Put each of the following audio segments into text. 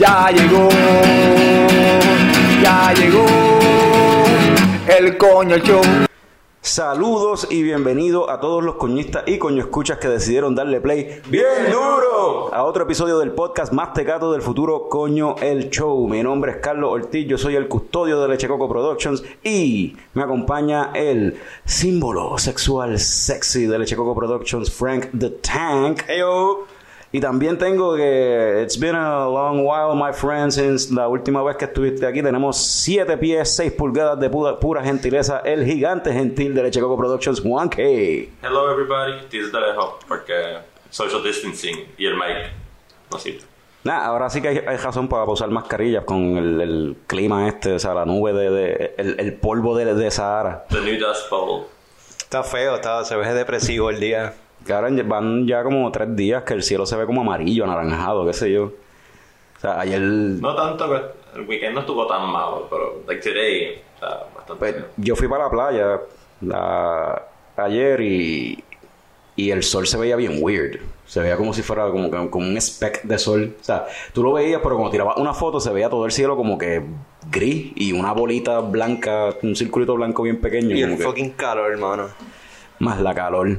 ya llegó ya llegó el coño show Saludos y bienvenido a todos los coñistas y coño escuchas que decidieron darle play bien duro a otro episodio del podcast más tecato del futuro, Coño el Show. Mi nombre es Carlos Ortiz, yo soy el custodio de Leche Coco Productions y me acompaña el símbolo sexual sexy de Leche Coco Productions, Frank the Tank. Heyo. Y también tengo que it's been a long while, my friend, since la última vez que estuviste aquí. Tenemos 7 pies, 6 pulgadas de pura, pura gentileza. El gigante gentil de Leche Coco Productions, Juan K. Hello everybody, desde lejos porque social distancing y el mic no sirve. Nah, ahora sí que hay, hay razón para usar mascarillas con el, el clima este, o sea, la nube de, de- el, el polvo de, de Sahara. The new dust bowl. Está feo, está, se ve depresivo el día. Que ahora van ya como tres días que el cielo se ve como amarillo, anaranjado, qué sé yo. O sea, ayer No tanto que el weekend no estuvo tan malo, pero like today está bastante Pues, yo fui para la playa la- ayer y, y el sol se veía bien weird. Se veía como si fuera como, que- como un speck de sol. O sea, tú lo veías, pero cuando tirabas una foto se veía todo el cielo como que gris y una bolita blanca, un circulito blanco bien pequeño. Y el que- fucking calor, hermano. más la calor.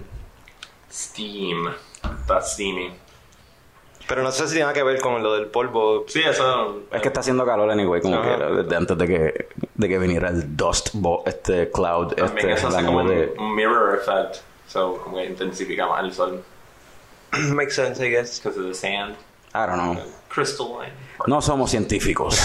Steam. Está steamy. Pero no sé si tiene que ver con lo del polvo. Sí, eso. Es que está haciendo calor anyway, como Ajá. que desde antes de que, de que viniera el dust bo- este cloud, También este, eso hace como de... un mirror effect. So, como que intensifica más el sol. Makes sense, I guess. Because of the sand. I don't know. Crystalline. No somos científicos.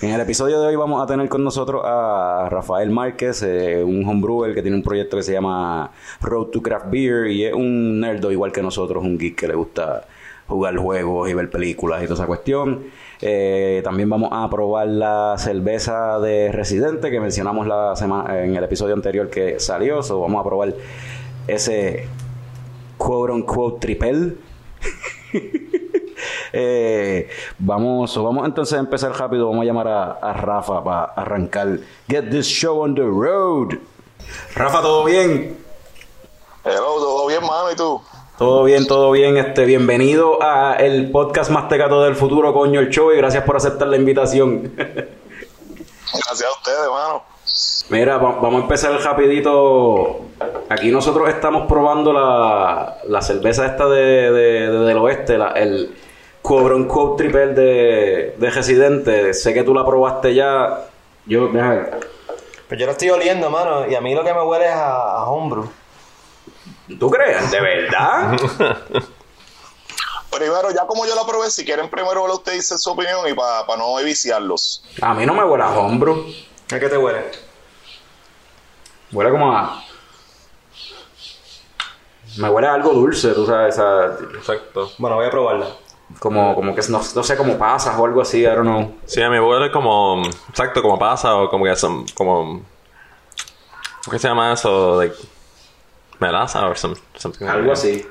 en el episodio de hoy vamos a tener con nosotros a Rafael Márquez, eh, un homebrewer que tiene un proyecto que se llama Road to Craft Beer y es un nerdo igual que nosotros, un geek que le gusta jugar juegos y ver películas y toda esa cuestión. Eh, también vamos a probar la cerveza de Residente que mencionamos la semana en el episodio anterior que salió. So vamos a probar ese quote unquote tripel. Eh, vamos, vamos entonces a empezar rápido. Vamos a llamar a, a Rafa para arrancar. Get this show on the road. Rafa, ¿todo bien? Hello, todo bien, mano, ¿y tú? Todo bien, todo bien. Este, bienvenido a el podcast más tecato del futuro, coño, el show, y gracias por aceptar la invitación. Gracias a ustedes, mano. Mira, va- vamos a empezar rapidito. Aquí nosotros estamos probando la, la cerveza esta de, de- de- del oeste, la- el quote unquote triple de, de Residente. Sé que tú la probaste ya. Yo, deja- Pues yo lo estoy oliendo, mano. Y a mí lo que me huele es a, a homebrew. ¿Tú crees? ¿De verdad? Primero, ya como yo la probé, si quieren primero usted dice su opinión y para no viciarlos. A mí no me huele a hombro. ¿A qué te huele? Huele como a... Me huele a algo dulce, tú sabes, esa- Exacto. Bueno, voy a probarla. como, como que no, no sé cómo pasas o algo así, I don't know. Sí, a mí huele como. Exacto, como pasa o como que son. Como. ¿Qué se llama eso? Like, melaza or some, something Algo así.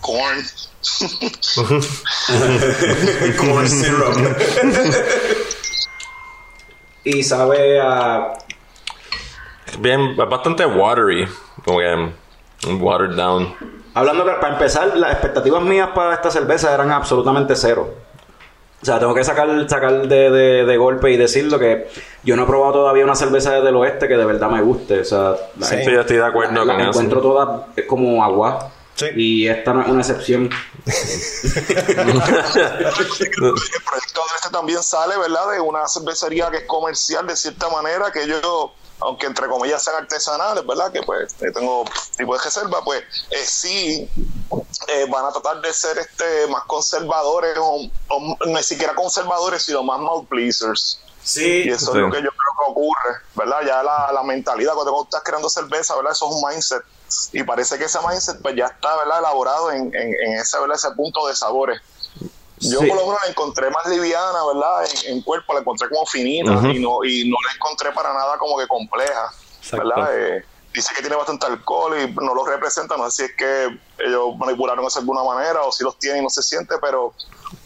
Corn. Corn syrup. y sabe a... Bien, bastante watery. Como que. Watered down. Hablando que para empezar, las expectativas mías para esta cerveza eran absolutamente cero. O sea, tengo que sacar, sacar de, de- de golpe y decirlo que yo no he probado todavía una cerveza del oeste que de verdad me guste. O sea, la- Sí. Yo estoy de acuerdo la- con las eso. encuentro todas como agua. Sí. Y esta no es una excepción. El proyecto de este también sale, ¿verdad? De una cervecería que es comercial de cierta manera, que ellos, aunque entre comillas sean artesanales, ¿verdad? Que pues eh, tengo tipo de reserva, pues eh, sí eh, van a tratar de ser este más conservadores, o, o no siquiera conservadores, sino más mouth pleasers. Sí. Y eso Sí. es lo que yo creo que ocurre, ¿verdad? Ya la, la mentalidad, cuando estás creando cerveza, ¿verdad? Eso es un mindset. Y parece que ese mindset pues ya está, ¿verdad? Elaborado en, en, en ese, ¿verdad? ese punto de sabores. Yo Sí. por lo menos la encontré más liviana, ¿verdad? En, en cuerpo la encontré como finita y, no, y no la encontré para nada como que compleja, Exacto. ¿verdad? Eh, dice que tiene bastante alcohol y no lo representa, no sé si es que ellos manipularon eso de alguna manera o si los tienen y no se siente, pero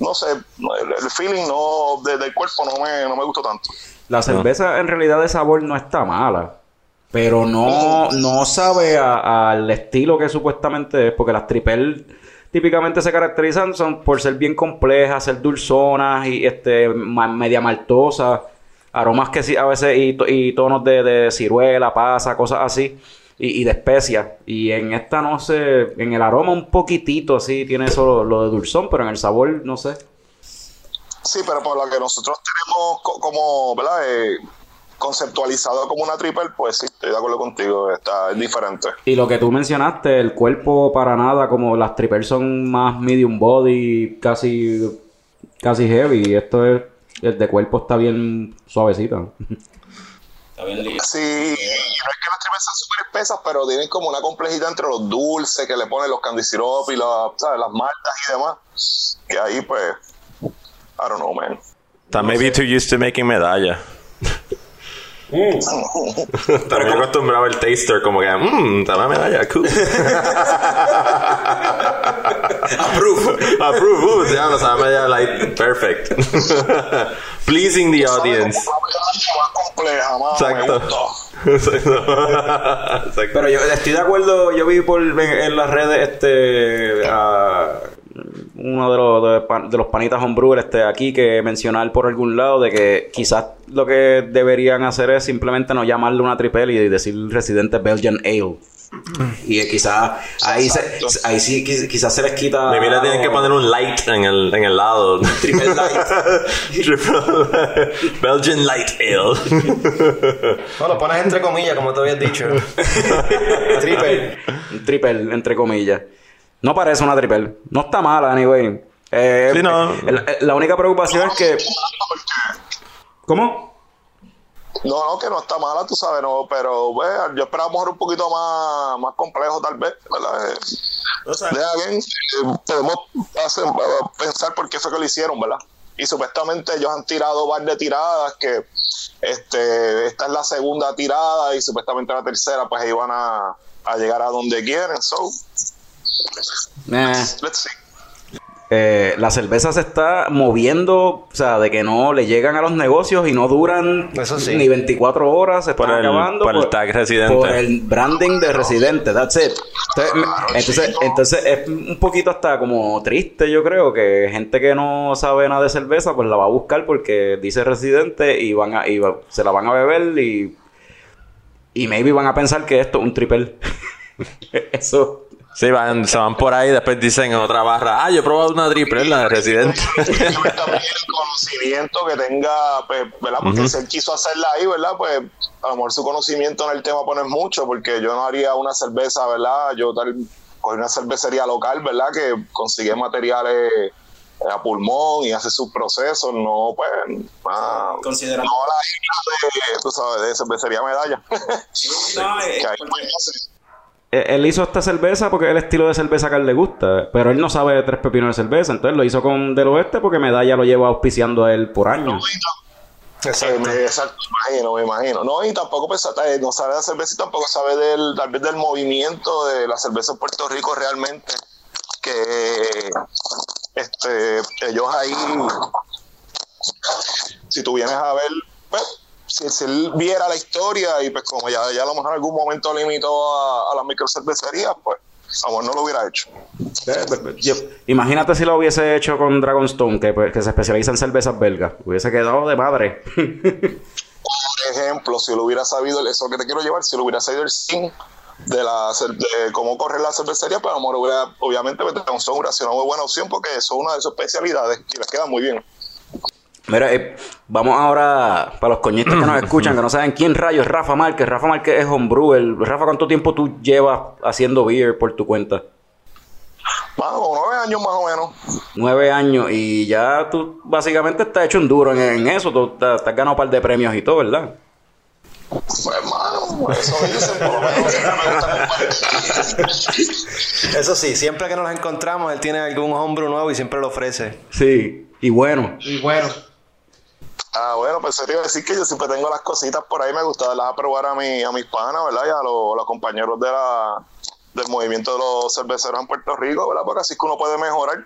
no sé, el, el feeling no de- del cuerpo no me, no me gustó tanto. La cerveza en realidad de sabor no está mala. Pero no, no sabe al estilo que supuestamente es. Porque las tripel típicamente se caracterizan son por ser bien complejas, ser dulzonas y este media maltosas. Aromas que sí, a veces y, to- y tonos de, de ciruela, pasa, cosas así. Y, de especias. Y en esta no sé, en el aroma un poquitito así tiene eso lo de dulzón, pero en el sabor no sé. Sí, pero por lo que nosotros tenemos co- como, ¿verdad? Eh, conceptualizado como una triple, pues sí, estoy de acuerdo contigo, está es diferente. Y lo que tú mencionaste, el cuerpo para nada, como las triples son más medium body, casi, casi heavy. Y esto es, el de cuerpo está bien suavecita. Está bien lindo. Sí, y no es que las triples sean súper espesas, pero tienen como una complejidad entre los dulces que le ponen los candy syrup y la- ¿sabes? las maltas y demás. Que ahí, pues, I don't know, man. Está maybe too used to making medalla. También acostumbrado el taster como que, mmm, dame medalla, cool. Approve. Approve. Uh, ya no sabe medalla, like, perfect. Pleasing the audience. Exacto. Exacto. Pero yo estoy de acuerdo, yo vi por en, en las redes este a uno de los, de, los panitas homebrewer este aquí que mencionar por algún lado de que quizás lo que deberían hacer es simplemente no llamarle una triple y decir residente Belgian Ale. Y eh, quizás ahí, se, ahí sí qui- quizás se les quita Maybe le tienen que poner un light en el, en el lado. Triple light. Triple- Belgian light ale. No, lo pones entre comillas, como te habías dicho. Triple. Triple, entre comillas. No parece una triple. No está mala, anyway. Eh, Sí, no. eh, La única preocupación es que. ¿Cómo? No, no, que no está mala, tú sabes, no, pero bueno, yo esperaba mejor un poquito más, más complejo tal vez, ¿verdad? De bien, eh, podemos hacer- pensar por qué fue que lo hicieron, ¿verdad? Y supuestamente ellos han tirado varias de tiradas que este, esta es la segunda tirada y supuestamente la tercera pues iban a, a llegar a donde quieren, so Eh, let's see. eh, la cerveza se está moviendo, o sea, de que no le llegan a los negocios y no duran Eso sí. ni 24 horas, se Por están el- acabando. por el tag residente. Por el branding de residente, that's it. Entonces, entonces, entonces es un poquito hasta como triste, yo creo, que gente que no sabe nada de cerveza, pues la va a buscar porque dice residente y van a, y va- se la van a beber y, y maybe van a pensar que esto es un triple. Eso. Sí, van, se van por ahí, después dicen en otra barra, ah, yo he probado una triple, la de Residente. También el conocimiento que tenga, pues, ¿verdad? Porque si él quiso hacerla ahí, ¿verdad? Pues a lo mejor su conocimiento en el tema pone mucho, porque yo no haría una cerveza, ¿verdad? Yo tal, cogí una cervecería local, ¿verdad? Que consigue materiales eh, a pulmón y hace sus procesos, no, pues, ah, Considerando- no la isla de, tú sabes, de cervecería medalla. que ahí, pues, no sé. Eh, Él hizo esta cerveza porque es el estilo de cerveza que a él le gusta, pero él no sabe de tres pepinos de cerveza, entonces lo hizo con Del Oeste porque Medalla lo lleva auspiciando a él por años. Eh, me, exacto, me imagino, me imagino. No, y tampoco pues, eh, no sabe de cerveza y tampoco sabe del, tal vez del movimiento de la cerveza en Puerto Rico realmente. Que este, ellos ahí, si tú vienes a ver, pues, si, si él viera la historia y pues como ya, ya a lo mejor en algún momento limitó a, a las microcervecerías, pues a lo mejor no lo hubiera hecho. Eh, yo- imagínate si lo hubiese hecho con Dragonstone, que, pues, que se especializa en cervezas belgas. Hubiese quedado de madre. Por ejemplo, si lo hubiera sabido, eso que te quiero llevar, si lo hubiera sabido el sin de la de cómo correr la cervecería, pues a lo mejor hubiera, obviamente, Dragonstone hubiera sido una muy buena opción porque eso es una de sus especialidades y les queda muy bien. Mira, eh, vamos ahora para los coñistas que nos escuchan, que no saben quién rayo es Rafa Márquez. Rafa Márquez es homebrewer. Rafa, ¿cuánto tiempo tú llevas haciendo beer por tu cuenta? Más como nueve años más o menos. Nueve años y ya tú básicamente estás hecho un duro en, en eso. Tú te has ganado un par de premios y todo, ¿verdad? Pues, hermano, eso dicen, por lo menos me gusta Eso sí, siempre que nos encontramos, él tiene algún hombre nuevo y siempre lo ofrece. Sí, y bueno. Y bueno. Ah, bueno, pues te iba a decir que yo siempre tengo las cositas por ahí, me gusta darlas a probar a, mi, a mis panas, ¿verdad? Y a los, a los compañeros de la, del movimiento de los cerveceros en Puerto Rico, ¿verdad? Porque así es que uno puede mejorar.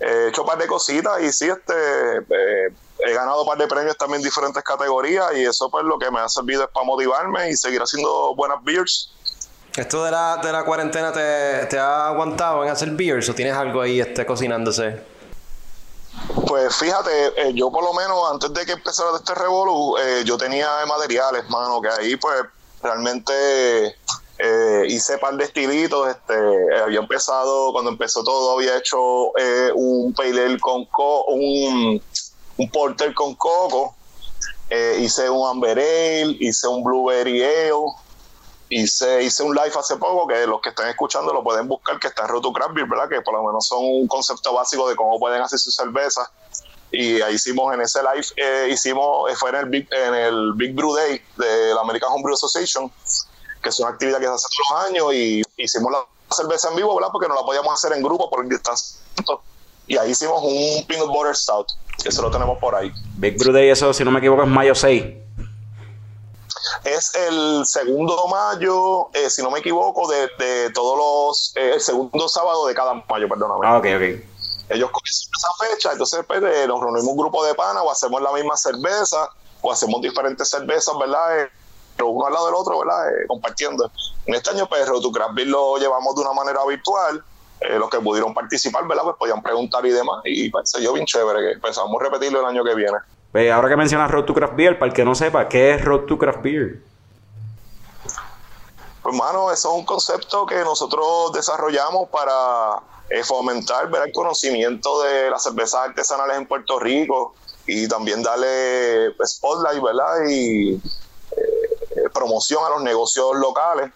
Eh, He hecho un par de cositas y sí, este, eh, he ganado un par de premios también en diferentes categorías y eso pues lo que me ha servido es para motivarme y seguir haciendo buenas beers. ¿Esto de la, de la cuarentena te, te ha aguantado en hacer beers o tienes algo ahí este, cocinándose? Pues fíjate, eh, yo por lo menos antes de que empezara este revolú, eh, yo tenía materiales, mano, que ahí pues realmente eh, hice par de estilitos, este, había empezado, cuando empezó todo, había hecho eh, un pale ale con co un, un porter con coco, hice un amber ale, hice un blueberry ale, hice, hice un live hace poco que los que están escuchando lo pueden buscar, que está en Roto Craft Beer, ¿verdad? Que por lo menos son un concepto básico de cómo pueden hacer su cerveza. Y ahí hicimos en ese live, eh, hicimos, fue en el, Big, en el Big Brew Day de la American Homebrew Association, que es una actividad que se hace todos los años, y hicimos la cerveza en vivo, ¿verdad? Porque no la podíamos hacer en grupo por el distanciamiento. Y ahí hicimos un peanut butter stout, que eso lo tenemos por ahí. Big Brew Day, eso, si no me equivoco, es mayo 6. Es el segundo mayo, eh, si no me equivoco, de, de todos los. eh, el segundo sábado de cada mayo, perdóname. Ah, ok, ok. Ellos comienzan esa fecha, entonces pues, eh, nos reunimos un grupo de pana o hacemos la misma cerveza o hacemos diferentes cervezas, ¿verdad? Eh, pero uno al lado del otro, ¿verdad? Eh, compartiendo. En este año, pues, to Craft Beer lo llevamos de una manera virtual. Eh, los que pudieron participar, ¿verdad? Pues podían preguntar y demás. Y pues, dio bien chévere, que pensamos repetirlo el año que viene. Pues, ahora que mencionas Road to Craft Beer, para el que no sepa, ¿qué es Road to Craft Beer? Pues, mano, eso es un concepto que nosotros desarrollamos para eh, fomentar el conocimiento de las cervezas artesanales en Puerto Rico y también darle pues, spotlight, ¿verdad? Y eh, promoción a los negocios locales.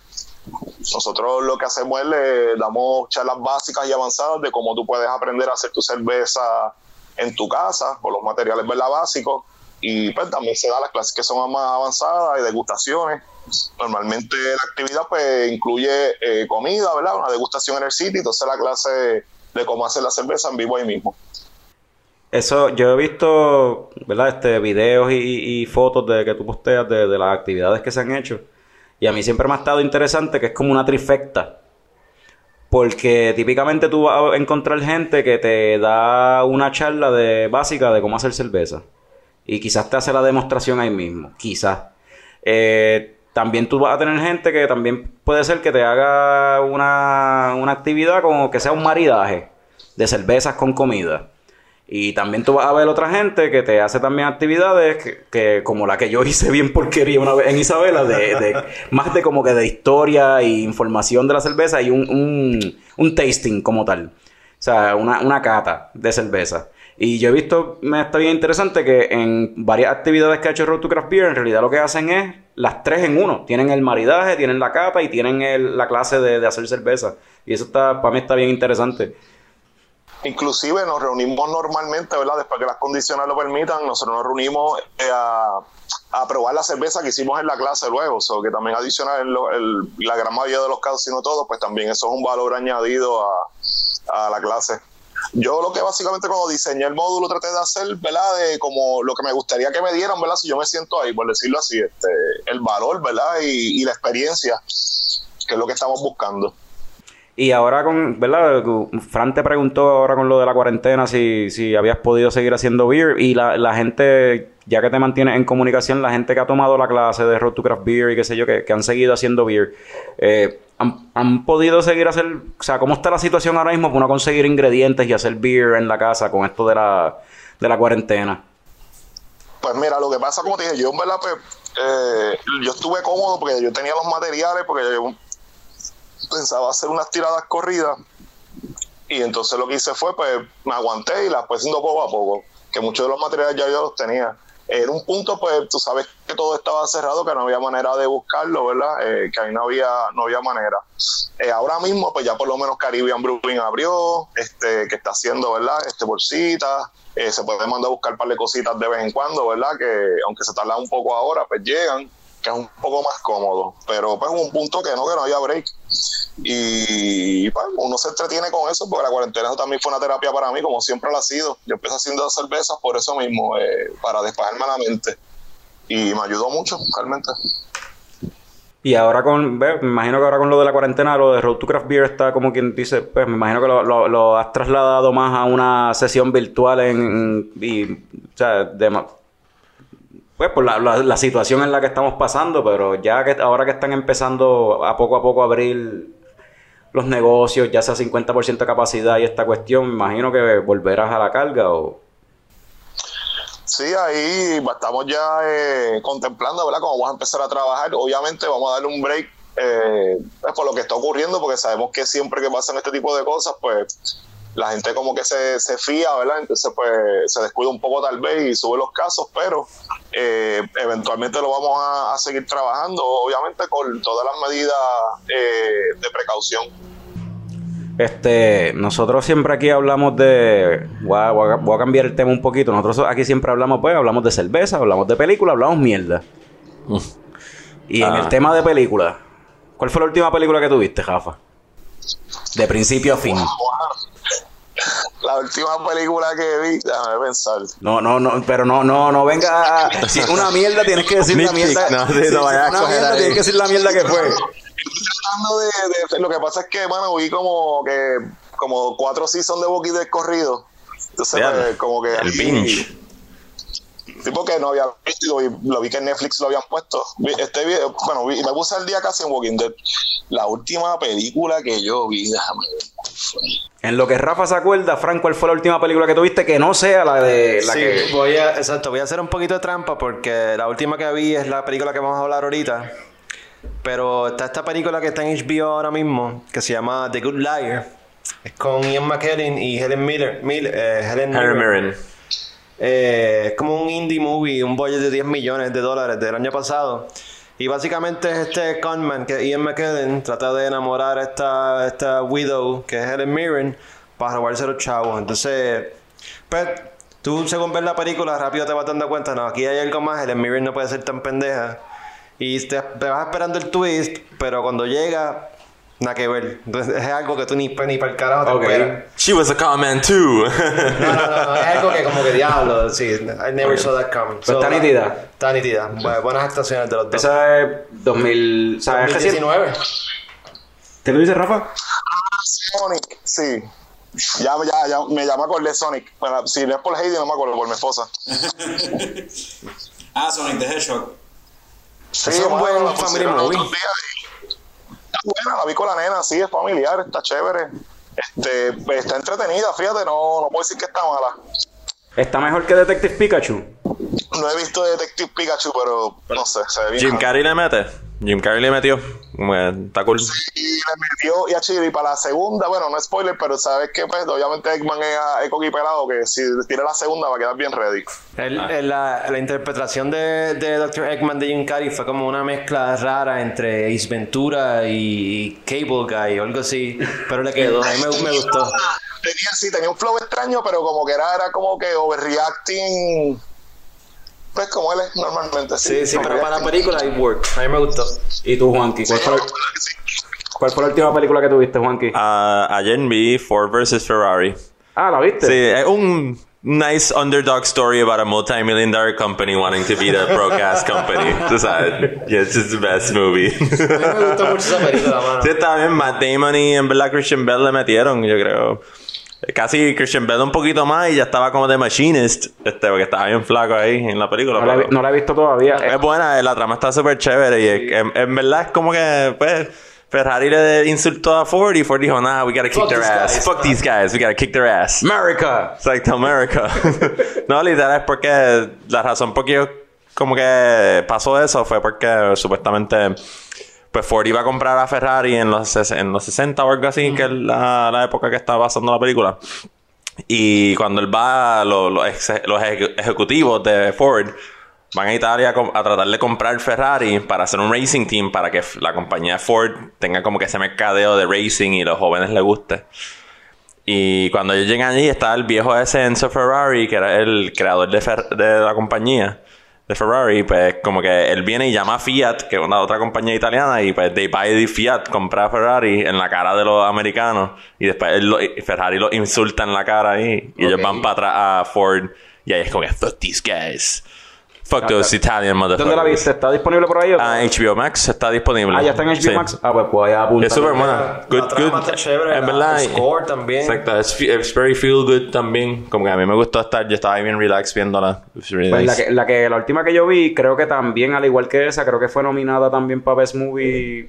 Nosotros lo que hacemos es le damos charlas básicas y avanzadas de cómo tú puedes aprender a hacer tu cerveza en tu casa con los materiales ¿verdad? básicos y pues también se da las clases que son más avanzadas y degustaciones. Normalmente la actividad pues incluye eh, comida, ¿verdad? Una degustación en el sitio, entonces la clase de cómo hacer la cerveza en vivo ahí mismo. Eso, yo he visto, ¿verdad? Este, videos y, fotos de que tú posteas de, de las actividades que se han hecho. Y a mí siempre me ha estado interesante que es como una trifecta. Porque típicamente tú vas a encontrar gente que te da una charla de básica de cómo hacer cerveza. Y quizás te hace la demostración ahí mismo. Quizás. Eh, también tú vas a tener gente que también puede ser que te haga una, una actividad como que sea un maridaje de cervezas con comida. Y también tú vas a ver otra gente que te hace también actividades que, que como la que yo hice bien porquería una vez en Isabela, de, de- más de como que de historia e información de la cerveza y un, un, un tasting como tal. O sea, una, una cata de cerveza. Y yo he visto, me está bien interesante que en varias actividades que ha hecho Road to Craft Beer, en realidad lo que hacen es las tres en uno. Tienen el maridaje, tienen la cata y tienen el- la clase de, de hacer cerveza. Y eso está, para mí está bien interesante. Inclusive nos reunimos normalmente, ¿verdad? Después que las condiciones lo permitan, nosotros nos reunimos eh, a, probar la cerveza que hicimos en la clase luego, so que también adicional en lo- el- la gran mayoría de los casos, si no todos, pues también eso es un valor añadido a, a la clase. Yo lo que básicamente cuando diseñé el módulo traté de hacer, ¿verdad? De como lo que me gustaría que me dieran, ¿verdad? Si yo me siento ahí, por decirlo así, este, el valor, ¿verdad? Y, y la experiencia, que es lo que estamos buscando. Y ahora con, ¿verdad? Fran te preguntó ahora con lo de la cuarentena si, si habías podido seguir haciendo beer y la, la gente, ya que te mantienes en comunicación, la gente que ha tomado la clase de Road to Craft Beer y qué sé yo, que, que han seguido haciendo beer, eh, han, han podido seguir hacer, o sea, ¿cómo está la situación ahora mismo para uno conseguir ingredientes y hacer beer en la casa con esto de la, de la cuarentena? Pues mira, lo que pasa, como te dije, yo en verdad, pues, eh, yo estuve cómodo porque yo tenía los materiales, porque yo pensaba hacer unas tiradas corridas. Y entonces lo que hice fue, pues, me aguanté y las fui haciendo poco a poco. Que muchos de los materiales ya yo los tenía. En un punto, pues, tú sabes que todo estaba cerrado, que no había manera de buscarlo, ¿verdad? Eh, que ahí no había, no había manera. Eh, ahora mismo, pues ya por lo menos Caribbean Brewing abrió, este, que está haciendo, ¿verdad? Este, bolsitas. Eh, se puede mandar a buscar un par de cositas de vez en cuando, ¿verdad? Que aunque se tarda un poco ahora, pues llegan, que es un poco más cómodo. Pero pues un punto que no, que no había break. Y pues, uno se entretiene con eso, porque la cuarentena eso también fue una terapia para mí, como siempre lo ha sido. Yo empecé haciendo cervezas por eso mismo, eh, para despejarme la mente. Y me ayudó mucho, realmente. Y ahora con, ve, me imagino que ahora con lo de la cuarentena, lo de Road to Craft Beer está como quien dice, pues me imagino que lo, lo- lo has trasladado más a una sesión virtual en, y, o sea, de, pues por la, la- la situación en la que estamos pasando, pero ya que ahora que están empezando a poco a poco a abrir los negocios, ya sea 50% de capacidad y esta cuestión, me imagino que volverás a la carga o... Sí, ahí estamos ya eh, contemplando, ¿verdad? Cómo vamos a empezar a trabajar. Obviamente vamos a darle un break eh, pues, por lo que está ocurriendo, porque sabemos que siempre que pasan este tipo de cosas, pues la gente como que se, se fía, ¿verdad? Entonces, pues se descuida un poco tal vez y sube los casos, pero eh, eventualmente lo vamos a, a seguir trabajando, obviamente con todas las medidas eh, de precaución. Este, nosotros siempre aquí hablamos de. Voy a, voy a- voy a cambiar el tema un poquito. Nosotros aquí siempre hablamos, pues, hablamos de cerveza, hablamos de película, hablamos mierda. Y en Ah. el tema de película, ¿cuál fue la última película que tuviste, Jafa? De principio a fin. La última película que vi, déjame pensar. No, no, no, pero no, no, no venga. a- Si es una mierda, tienes que decir la mierda. no, sí, si- no si vayas a una coger tienes que decir la mierda que fue. tratando de, de- lo que pasa es que mano vi como que como cuatro seasons de Walking Dead corrido entonces pues, como que El binge. Tipo que no había visto y lo vi, lo vi que en Netflix lo habían puesto este video, bueno vi- me puse el día casi en Walking Dead la última película que yo vi déjame ver. En lo que Rafa se acuerda, Frank, ¿cuál fue la última película que tuviste que no sea la de la sí, que. voy a, exacto, voy a hacer un poquito de trampa porque la última que vi es la película que vamos a hablar ahorita. Pero está esta película que está en HBO ahora mismo, que se llama The Good Liar. Es con Ian McKellen y Helen Miller. Mil- eh, Helen Mirren. Eh, es como un indie movie, un budget de 10 millones de dólares del año pasado. Y básicamente es este conman que Ian McKellen trata de enamorar a esta, esta widow que es Helen Mirren para robarse los chavos. Entonces, pues tú según ves la película rápido te vas dando cuenta, no, aquí hay algo más, Helen Mirren no puede ser tan pendeja. Y te, te vas esperando el twist, pero cuando llega, nada que ver. Entonces es algo que tú ni, ni para el carajo te Ok. esperas. She was a comment too. No, no, no, no, es algo que como que diablo, sí, I never saw that coming. Pues está nítida. Está nítida. Bu- buenas actuaciones de los dos. Esa es 2000. O sea, es reciente. 2019. ¿Te lo dice Rafa? Sonic sí ya, ya, ya me llama acordé Sonic bueno, si no es por Heidi no me acuerdo por mi esposa Ah, Sonic the Hedgehog. Sí, Es un buen family movie. Está buena, la vi con la nena, sí, es familiar, está chévere. Este, está entretenida, fíjate, no, no puedo decir que está mala. Está mejor que Detective Pikachu. No he visto Detective Pikachu, pero no sé, se ve bien. Jim Carrey le mete. Jim Carrey le metió. Está cool. Y le metió, y a Chiri para la segunda, bueno, no es spoiler, pero sabes que pues obviamente Eggman es, es coqui pelado, que si tira la segunda va a quedar bien ready. El- el- la, la interpretación de, de Dr. Eggman de Jim Carrey fue como una mezcla rara entre Ace Ventura y Cable Guy o algo así. Pero le quedó, a mí me, me gustó. Tenía, sí, tenía un flow extraño, pero como que era, era como que overreacting. Pues como él es normalmente, sí. Sí, sí, pero para la película it worked. A mí me gustó. ¿Y tú, Juanqui? ¿Cuál fue, cuál fue la última película que tuviste, Juanqui? Ah, ayer vi Ford vs. Ferrari. Ah, ¿la viste? Sí, es un nice underdog story about a multi-million dollar company wanting to beat a broadcast company. Tú sabes, yeah, it's just the best movie. A mí me gustó mucho esa película, mano. sí, está bien. Matt Damon y en verdad Christian Bell le metieron, yo creo. Casi Christian Bell un poquito más y ya estaba como de machinist, este, porque estaba bien flaco ahí en la película. No la, he- pero- no la he visto todavía. Eh, Es buena, la trama está súper chévere y es- en, en verdad es como que, pues, Ferrari le insultó a Ford y Ford dijo, nah, we gotta kick Fuck their ass. guys. Fuck these guys, we gotta kick their ass. America. Exacto, America. no, literal es porque la razón por que yo como que pasó eso fue porque supuestamente pues Ford iba a comprar a Ferrari en los, en los 60 o algo así, que es la, la época que estaba pasando la película. Y cuando él va, lo- los eje- ejecutivos de Ford van a Italia a, tratar de comprar Ferrari para hacer un racing team para que la compañía Ford tenga como que ese mercadeo de racing y los jóvenes les guste. Y cuando ellos llegan allí está el viejo ese Enzo Ferrari, que era el creador de la compañía de Ferrari, pues como que él viene y llama a Fiat, que es una otra compañía italiana, y pues they buy the Fiat, compra a Ferrari en la cara de los americanos, y después él lo- Ferrari lo insulta en la cara ahí, y ellos van para atrás a Ford, y ahí es como que, fuck these guys. Fuck those Italian motherfuckers. ¿Dónde la viste? ¿Está disponible por ahí? o- Ah, HBO Max está disponible. Ah, ya está en HBO Sí. Max. Ah, pues voy a apuntar. Es súper buena. Good, La trama good. está chévere, En verdad. el score también. Exacto. Es, es very feel good también. Como que a mí me gustó estar. Yo estaba bien relax viéndola. Really Pues la que, la que la última que yo vi, creo que también, al igual que esa, creo que fue nominada también para Best Movie eh,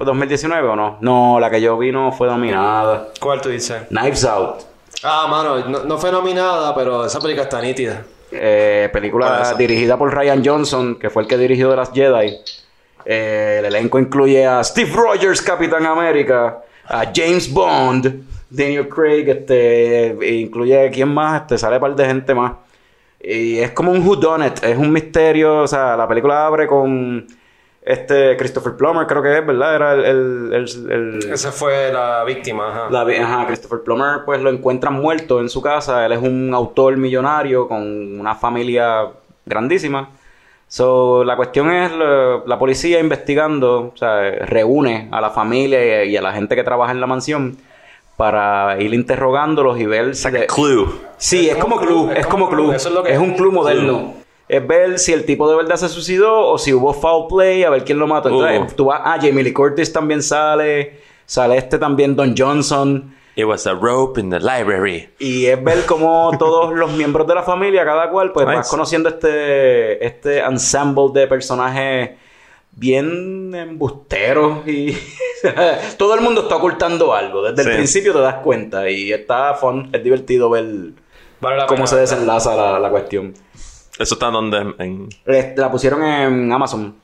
2019 o no. No, la que yo vi no fue nominada. ¿Cuál tú dices? Knives Out. Ah, mano, no, no fue nominada, pero esa película está nítida. Eh, ¿Cuál película dirigida por Ryan Johnson, que fue el que dirigió The Last Jedi. Eh, el elenco incluye a Steve Rogers, Capitán América, a James Bond, Daniel Craig, este, e incluye quién más, este, sale un par de gente más. Y es como un whodunit, es un misterio, o sea, la película abre con este Christopher Plummer, creo que es, ¿verdad? Era el, el- el- el- Esa fue la víctima, ajá. la ajá, Christopher Plummer, pues lo encuentran muerto en su casa. Él es un autor millonario con una familia grandísima. So, la cuestión es la, la policía investigando, o sea, reúne a la familia y, y a la gente que trabaja en la mansión para ir interrogándolos y ver de- Clue. Sí, es, como club, es como club. Eso es lo que es es. un club moderno. Es ver si el tipo de verdad se suicidó o si hubo foul play, a ver quién lo mató. Entonces, Hubo. tú vas, ah, Jamie Lee Curtis también sale, sale este también, Don Johnson. It was a rope in the library. Y es ver cómo todos los miembros de la familia, cada cual, pues Nice. vas conociendo este, este ensemble de personajes bien embusteros y todo el mundo está ocultando algo. Desde Sí. el principio te das cuenta y está fun, es divertido ver Vale cómo pena se desenlaza la, la cuestión. Eso está donde. En... Eh, La pusieron en Amazon.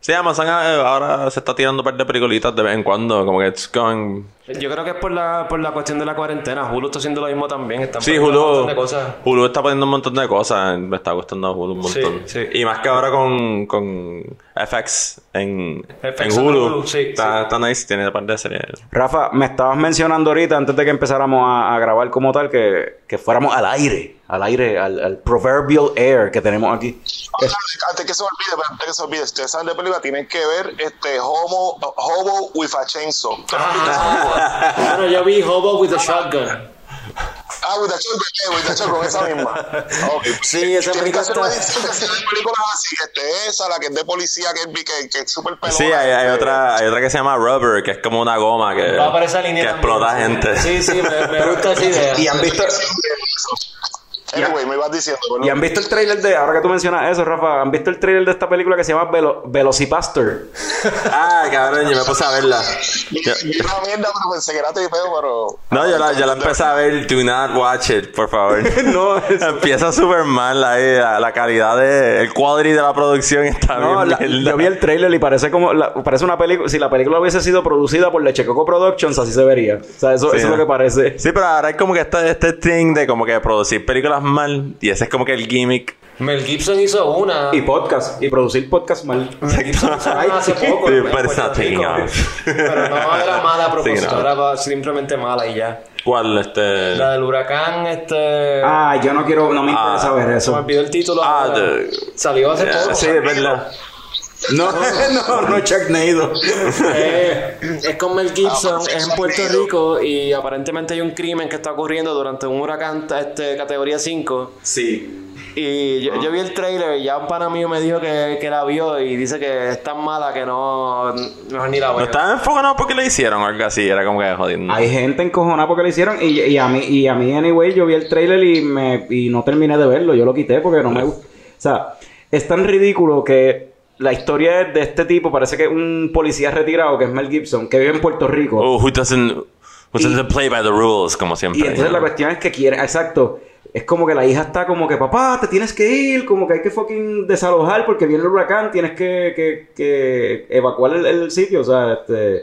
Sí, Amazon eh, ahora se está tirando un par de peliculitas de vez en cuando. Como que it's going. Yo creo que es por la, por la cuestión de la cuarentena. Hulu está haciendo lo mismo también. Están Sí, poniendo un Hulu. montón de cosas. Hulu está poniendo un montón de cosas. Me está gustando Hulu un montón. Sí, sí. Y más que ahora con, con FX en, FX en Hulu. Hulu, sí, está, sí. está nice. Tiene un par de series. Rafa, me estabas mencionando ahorita, antes de que empezáramos a, a grabar como tal, que, que fuéramos al aire, al aire, al, al proverbial air que tenemos aquí. Antes antes que se olvide, antes que se olvide, si ustedes saben de película, tienen que ver este Homo, Hobo with a Chainsaw. ¿Ustedes Bueno, yo vi Hobo with a Shotgun. Ah, with a Shotgun, eh, with a Shotgun, esa misma. Sí, esa película hacer una está- películas así, este, esa, la que es de policía, que es, que, que es súper pelona. Sí, hay, hay este, otra, hay otra que se llama Rubber, que es como una goma que, Va para esa línea que también, explota gente. Sí, sí, me, me gusta esa idea. ¿Y han visto, Anyway, me ibas diciendo, perdón. y han visto el trailer de, ahora que tú mencionas eso, Rafa, han visto el trailer de esta película que se llama Velo, Velocipastor? Ah, cabrón, yo me puse a verla. Yo- Y una mierda, pero pensé que era tripeo, pero... no, yo la, yo la empecé a ver. Do not watch it, por favor. no, es- Empieza súper mal ahí, la, la calidad de... El quality de la producción está no, bien la- yo vi el trailer y parece como, la- parece una película, si la película hubiese sido producida por Leche Coco Productions, así se vería. O sea, eso, Sí, eso es lo que parece. Sí, pero ahora hay como que este, este thing de como que producir películas mal y ese es como que el gimmick. Mel Gibson hizo una. Y podcast, y producir podcast mal. una hace poco. En Puerto Rico. Pero no era mala a propósito, Sí, no. era simplemente mala y ya. ¿Cuál? Este... La del huracán, este. Ah, yo no quiero, no me Ah. interesa ver Se me eso. olvidó el título. Ah, de- Salió hace Yeah, poco. sí, es verdad. No, no, no, Sharknado. Eh, es con Mel Gibson, es en Puerto Rico y aparentemente hay un crimen que está ocurriendo durante un huracán este, categoría 5. Sí. Y yo, yo vi el trailer y ya un pana mío me dijo que, que la vio y dice que es tan mala que no, mejor ni la ¿No veo. estaba enfocado porque le hicieron o algo así? Era como que jodiendo. Hay gente encojonada porque lo hicieron y, y a mí, y a mí, anyway, yo vi el trailer y, me, y no terminé de verlo. Yo lo quité porque no me gusta. O sea, es tan ridículo que la historia es de este tipo, parece que es un policía retirado, que es Mel Gibson, que vive en Puerto Rico. Oh, who doesn't, who doesn't play by the rules, como siempre. Y entonces la cuestión es que quiere, exacto, es como que la hija está como que, papá, te tienes que ir, como que hay que fucking desalojar porque viene el huracán, tienes que, que, que evacuar el, el sitio, o sea, este,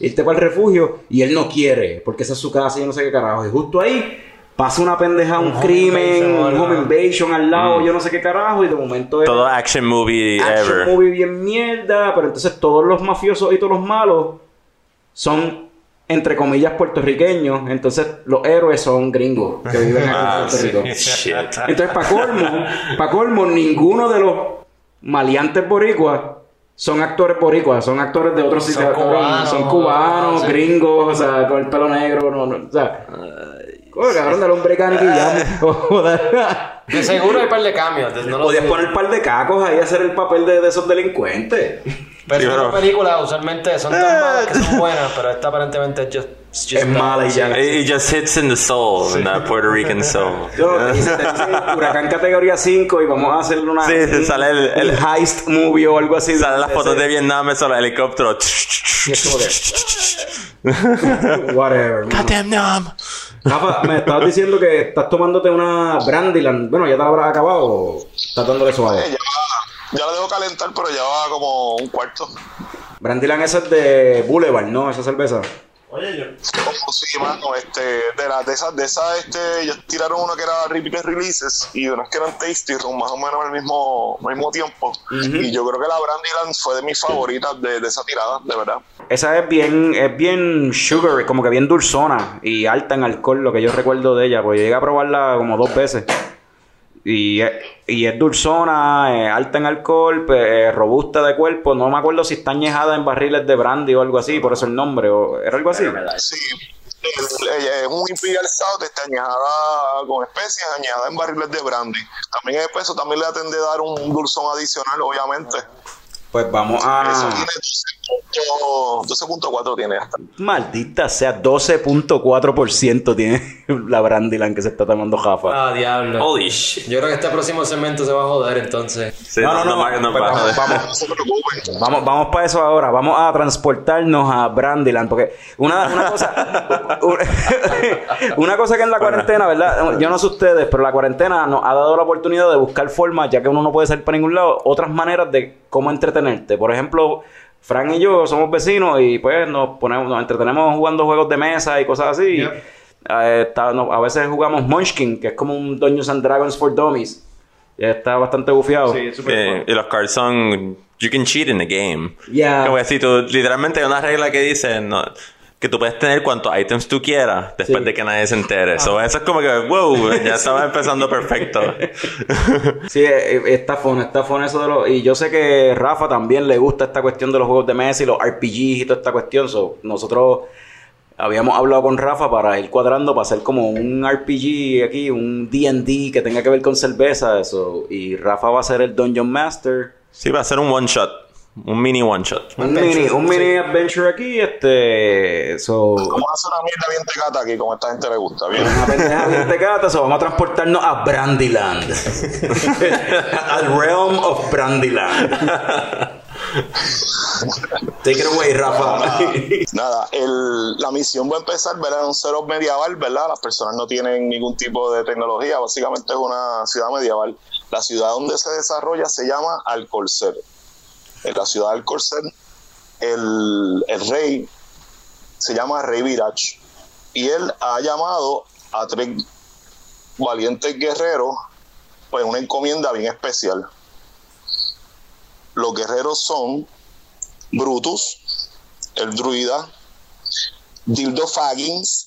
irte para el refugio, y él no quiere, porque esa es su casa y yo no sé qué carajo. Y justo ahí pasa una pendeja, un, home crimen, invasion, un home invasion al lado, yo no sé qué carajo, y de momento es Todo action movie action ever. movie bien mierda, pero entonces todos los mafiosos y todos los malos son entre comillas puertorriqueños, entonces los héroes son gringos que viven aquí en Ah, Puerto sí. Rico. Shit. Entonces, para colmo, para colmo, ninguno de los maleantes boricuas son actores boricuas, son actores de otros sitios. cubanos, son cubanos, sí. gringos, o sea, con el pelo negro, no, no, o sea, Coño, cabrón, dale un break a Nicky Jam. Joder. De seguro hay un par de cambios. No lo Podías sé. poner un par de cacos ahí a hacer el papel de, de esos delincuentes. Pero Sí, estas pero- películas usualmente son tan malas que son buenas, pero esta aparentemente es just, it's just Es mala y ya. It, it just hits in the soul, in that Puerto Rican soul. Yo, y se te dice huracán categoría 5 y vamos a hacer una. Sí, un- sale el- el- heist movie o algo así. Salen las fotos de Vietnam, eso, como que- Whatever. mano. Goddamn Nam. Rafa, me estabas diciendo que estás tomándote una Brandyland. Bueno, ya te la habrás acabado o estás dándole suave. Ya, ya la dejo calentar, pero ya va como un cuarto. Brandyland esa es de Boulevard, ¿no? Esa cerveza. Como sí, mano, este, de, la, de esas, de esas, este, ellos tiraron una que era repeated releases y unas que eran tasty room, más o menos al mismo, al mismo tiempo. Y yo creo que la Brandyland fue de mis favoritas de, de esa tirada, de verdad. Esa es bien, es bien sugar, como que bien dulzona y alta en alcohol, lo que yo recuerdo de ella, pues llegué a probarla como dos veces. Y y es dulzona, alta en alcohol, pues, robusta de cuerpo. No me acuerdo si está añejada en barriles de brandy o algo así, por eso el nombre, o era algo así. Sí, es un Imperial Stout, está añejada con especies, añejada en barriles de brandy. También es eso también le atende dar un dulzón adicional, obviamente. Pues vamos Eso a... tiene 12.4 12.4 tiene hasta. Maldita sea, 12.4% tiene la Brandyland que se está tomando Jafa. Ah, diablo. Holy shit. Yo creo que este próximo segmento se va a joder entonces. Sí, No, no, no, no más- vamos, vamos. No preocupen. Vamos, vamos para eso ahora. Vamos a transportarnos a Brandyland. Porque una, una cosa. una cosa que en la cuarentena, ¿verdad? Yo no sé ustedes, pero la cuarentena nos ha dado la oportunidad de buscar formas, ya que uno no puede salir para ningún lado, otras maneras de cómo entretenerte. Por ejemplo, Fran y yo somos vecinos y pues nos ponemos, nos entretenemos jugando juegos de mesa y cosas así. Yep. Eh, está- no, a veces jugamos Munchkin, que es como un Dungeons and Dragons for Dummies. Y está bastante bufiado. Eh, y los cards son you can cheat in the game. Yeah. Como que si tú literalmente hay una regla que dice no, que tú puedes tener cuantos items tú quieras después Sí. de que nadie se entere. So, eso es como que wow, ya estaba empezando perfecto. Sí, eh, eh, está fun, está fun eso de los... Y yo sé que Rafa también le gusta esta cuestión de los juegos de mesa y los RPGs y toda esta cuestión. So, nosotros habíamos hablado con Rafa para ir cuadrando, para hacer como un RPG aquí, un D&D que tenga que ver con cerveza. Eso. Y Rafa va a ser el Dungeon Master. Sí, va a ser un one shot, un mini one shot. Un mini, un mini adventure aquí, este... So, Vamos a hacer una mierda bien tecata aquí, como a esta gente le gusta, bien. una pendeja bien tecata, so vamos a transportarnos a Brandyland. Al realm of Brandyland. Take it away, Rafa. Nada, el, la misión va a empezar, ¿verdad? En un setup medieval, ¿verdad? Las personas no tienen ningún tipo de tecnología, básicamente es una ciudad medieval. La ciudad donde se desarrolla se llama Alcorcer. En la ciudad de Alcorcer, el, el rey se llama Rey Virach y él ha llamado a tres valientes guerreros, pues una encomienda bien especial. Los guerreros son Brutus, el druida, Dildo Faggins.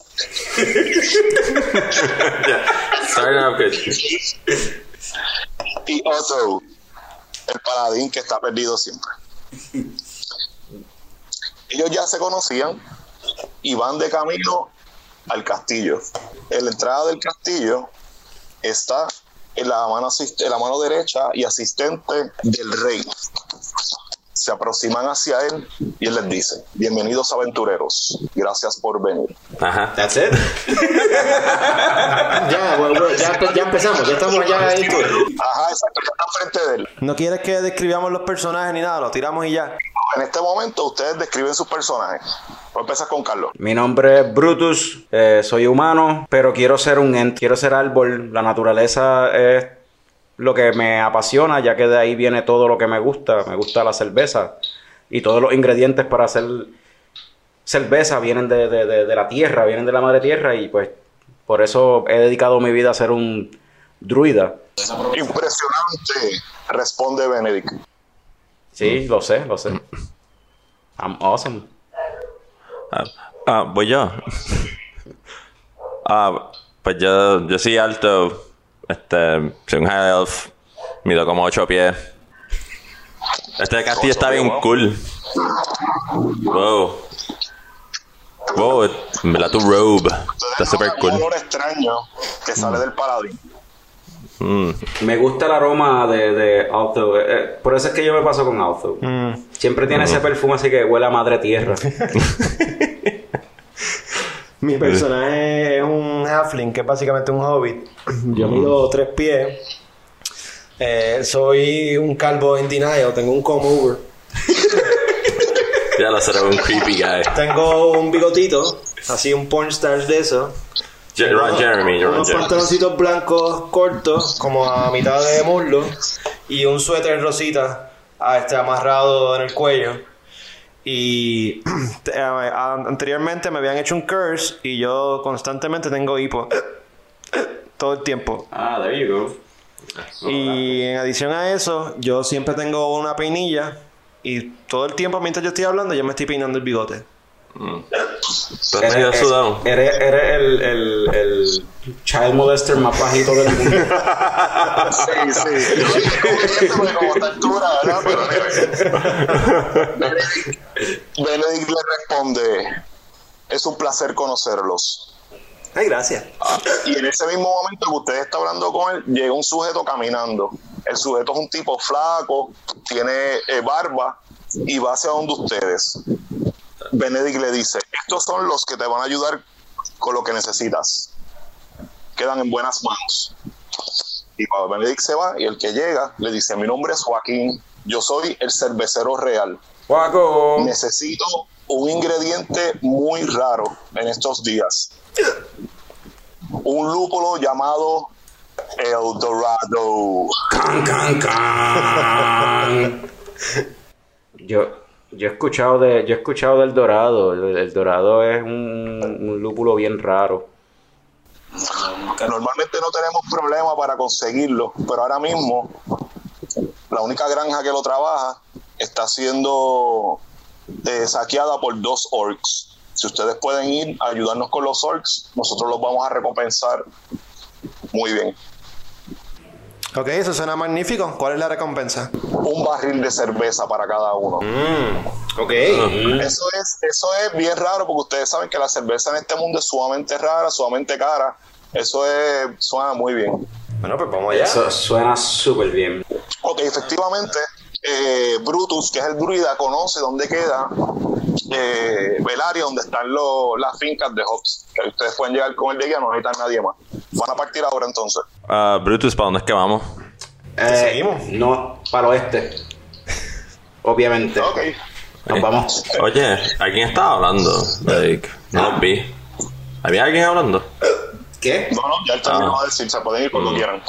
Y Otto, el paladín que está perdido siempre. Ellos ya se conocían y van de camino al castillo. En la entrada del castillo está en la mano, en la mano derecha y asistente del rey. Se aproximan hacia él y él les dice, bienvenidos aventureros, gracias por venir. Ajá. That's it. Ya, bueno, bueno, ya, ya empezamos, ya estamos ya ahí. Ajá, exacto, ya está frente de él. ¿No quieres que describamos los personajes ni nada? Lo tiramos y ya. En este momento ustedes describen sus personajes. Voy a empezar con Carlos. Mi nombre es Brutus, eh, soy humano, pero quiero ser un ente, quiero ser árbol. La naturaleza es lo que me apasiona, ya que de ahí viene todo lo que me gusta. Me gusta la cerveza y todos los ingredientes para hacer cerveza vienen de, de- de- de la tierra, vienen de la madre tierra y pues por eso he dedicado mi vida a ser un druida. Impresionante, responde Benedict. Sí, lo sé, lo sé. I'm awesome. Ah, ah, voy yo. Ah, pues yo, yo soy alto. Este, soy un high elf. Mido como 8 pies. Este castillo está bien cool. Wow. Wow, En verdad, tu robe está súper cool. un olor extraño que sale del paladín. Mm. Me gusta el aroma de, de Alto. eh, eh, por eso es que yo me paso con Alto. Siempre tiene ese perfume así que huele a madre tierra. Mi personaje es un halfling, que es básicamente un hobbit. Yo mido tres pies. Eh, soy un calvo en denial, tengo un comb over. Ya lo será un creepy guy. Tengo un bigotito, así un porn star de eso. Je- Ron Jeremy, Ron Unos Jeremy. pantaloncitos blancos cortos, como a mitad de muslo. Y un suéter rosita ah, este, amarrado en el cuello. Y eh, anteriormente me habían hecho un curse y yo constantemente tengo hipo. Todo el tiempo. ah, there you go. Y en adición a eso, yo siempre tengo una peinilla. Y todo el tiempo mientras yo estoy hablando, yo me estoy peinando el bigote. Estás medio Eres, sudado. eres, eres el, el, el child molester más bajito del mundo. Sí, sí. Yo estoy como esta altura, ¿verdad? Pero. Benedict, Benedict le responde: Es un placer conocerlos. Ay, gracias. Y en ese mismo momento que usted está hablando con él, llega un sujeto caminando. El sujeto es un tipo flaco, tiene eh, barba y va hacia donde ustedes. Benedict le dice, estos son los que te van a ayudar con lo que necesitas. Quedan en buenas manos. Y cuando Benedict se va y el que llega le dice, mi nombre es Joaquín, yo soy el cervecero real. Guaco. Necesito un ingrediente muy raro en estos días. Un lúpulo llamado El Dorado. Can, can, can. Yo, yo he escuchado de, yo he escuchado del dorado. El, dorado es un, un lúpulo bien raro. Normalmente no tenemos problema para conseguirlo, pero ahora mismo la única granja que lo trabaja está siendo eh, saqueada por dos orcs. Si ustedes pueden ir a ayudarnos con los orcs, nosotros los vamos a recompensar muy bien. Ok, eso suena magnífico. ¿Cuál es la recompensa? Un barril de cerveza para cada uno. Ok. Eso es, eso es bien raro porque ustedes saben que la cerveza en este mundo es sumamente rara, sumamente cara. Eso es, suena muy bien. Bueno, pues vamos allá. Eso suena súper bien. Ok, efectivamente, eh, Brutus, que es el druida, conoce dónde queda eh, Velaria, donde están lo- las fincas de Hobbs. Que ustedes pueden llegar con el de guía, no necesitan nadie más. Van a partir ahora entonces. Ah, Brutus, ¿para dónde es que vamos? Eh, seguimos? No, para el oeste. Obviamente. Ok. Nos vamos. Oye, ¿alguien estaba hablando? Like, no los vi. ¿Había alguien hablando? ¿Qué? No, no, ya él terminó Ah. de decir, se pueden ir cuando quieran.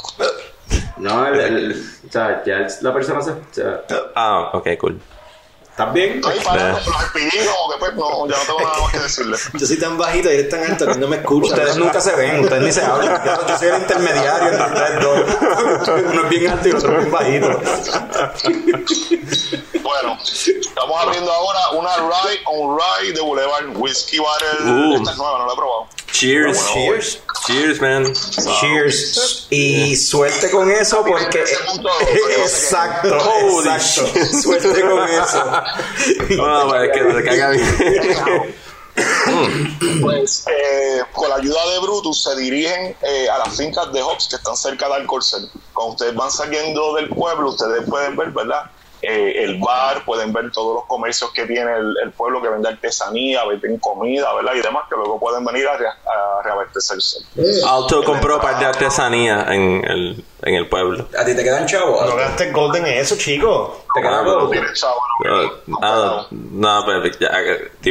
No, el, el- o sea, ya el- la persona se. sea, Ah, ok, cool. ¿Estás bien? Estoy parando, que pues no, ya no tengo nada más que decirle. Yo soy tan bajito y eres tan alto que no me escuchas. Ustedes nunca se ven, ustedes ni se hablan. Yo, yo soy el intermediario entre ustedes dos. Uno es bien alto y el otro es bien bajito. Bueno, estamos abriendo ahora una rye on rye de Boulevard Whiskey Barrel. Uh. Esta es nueva, no la he probado. Cheers. Bueno, Cheers. Cheers, man. Cheers. Y suerte con eso porque. Punto, Exacto. Exacto. Suerte con eso. No, pues, que se caiga bien. Pues eh, con la ayuda de Brutus se dirigen eh, a las fincas de Hobbs que están cerca de Alcorcel. Cuando ustedes van saliendo del pueblo, ustedes pueden ver, ¿verdad? Eh, el bar, pueden ver todos los comercios que tiene el, el pueblo que vende artesanía, venden comida, ¿verdad? Y demás que luego pueden venir a, re- a reabastecerse. Alto compró par de artesanía en el, en el pueblo. ¿A ti te quedan chavos? No gastes golden en eso, chico. ¿Te quedan Ah, chavos? No no, Pero, ya,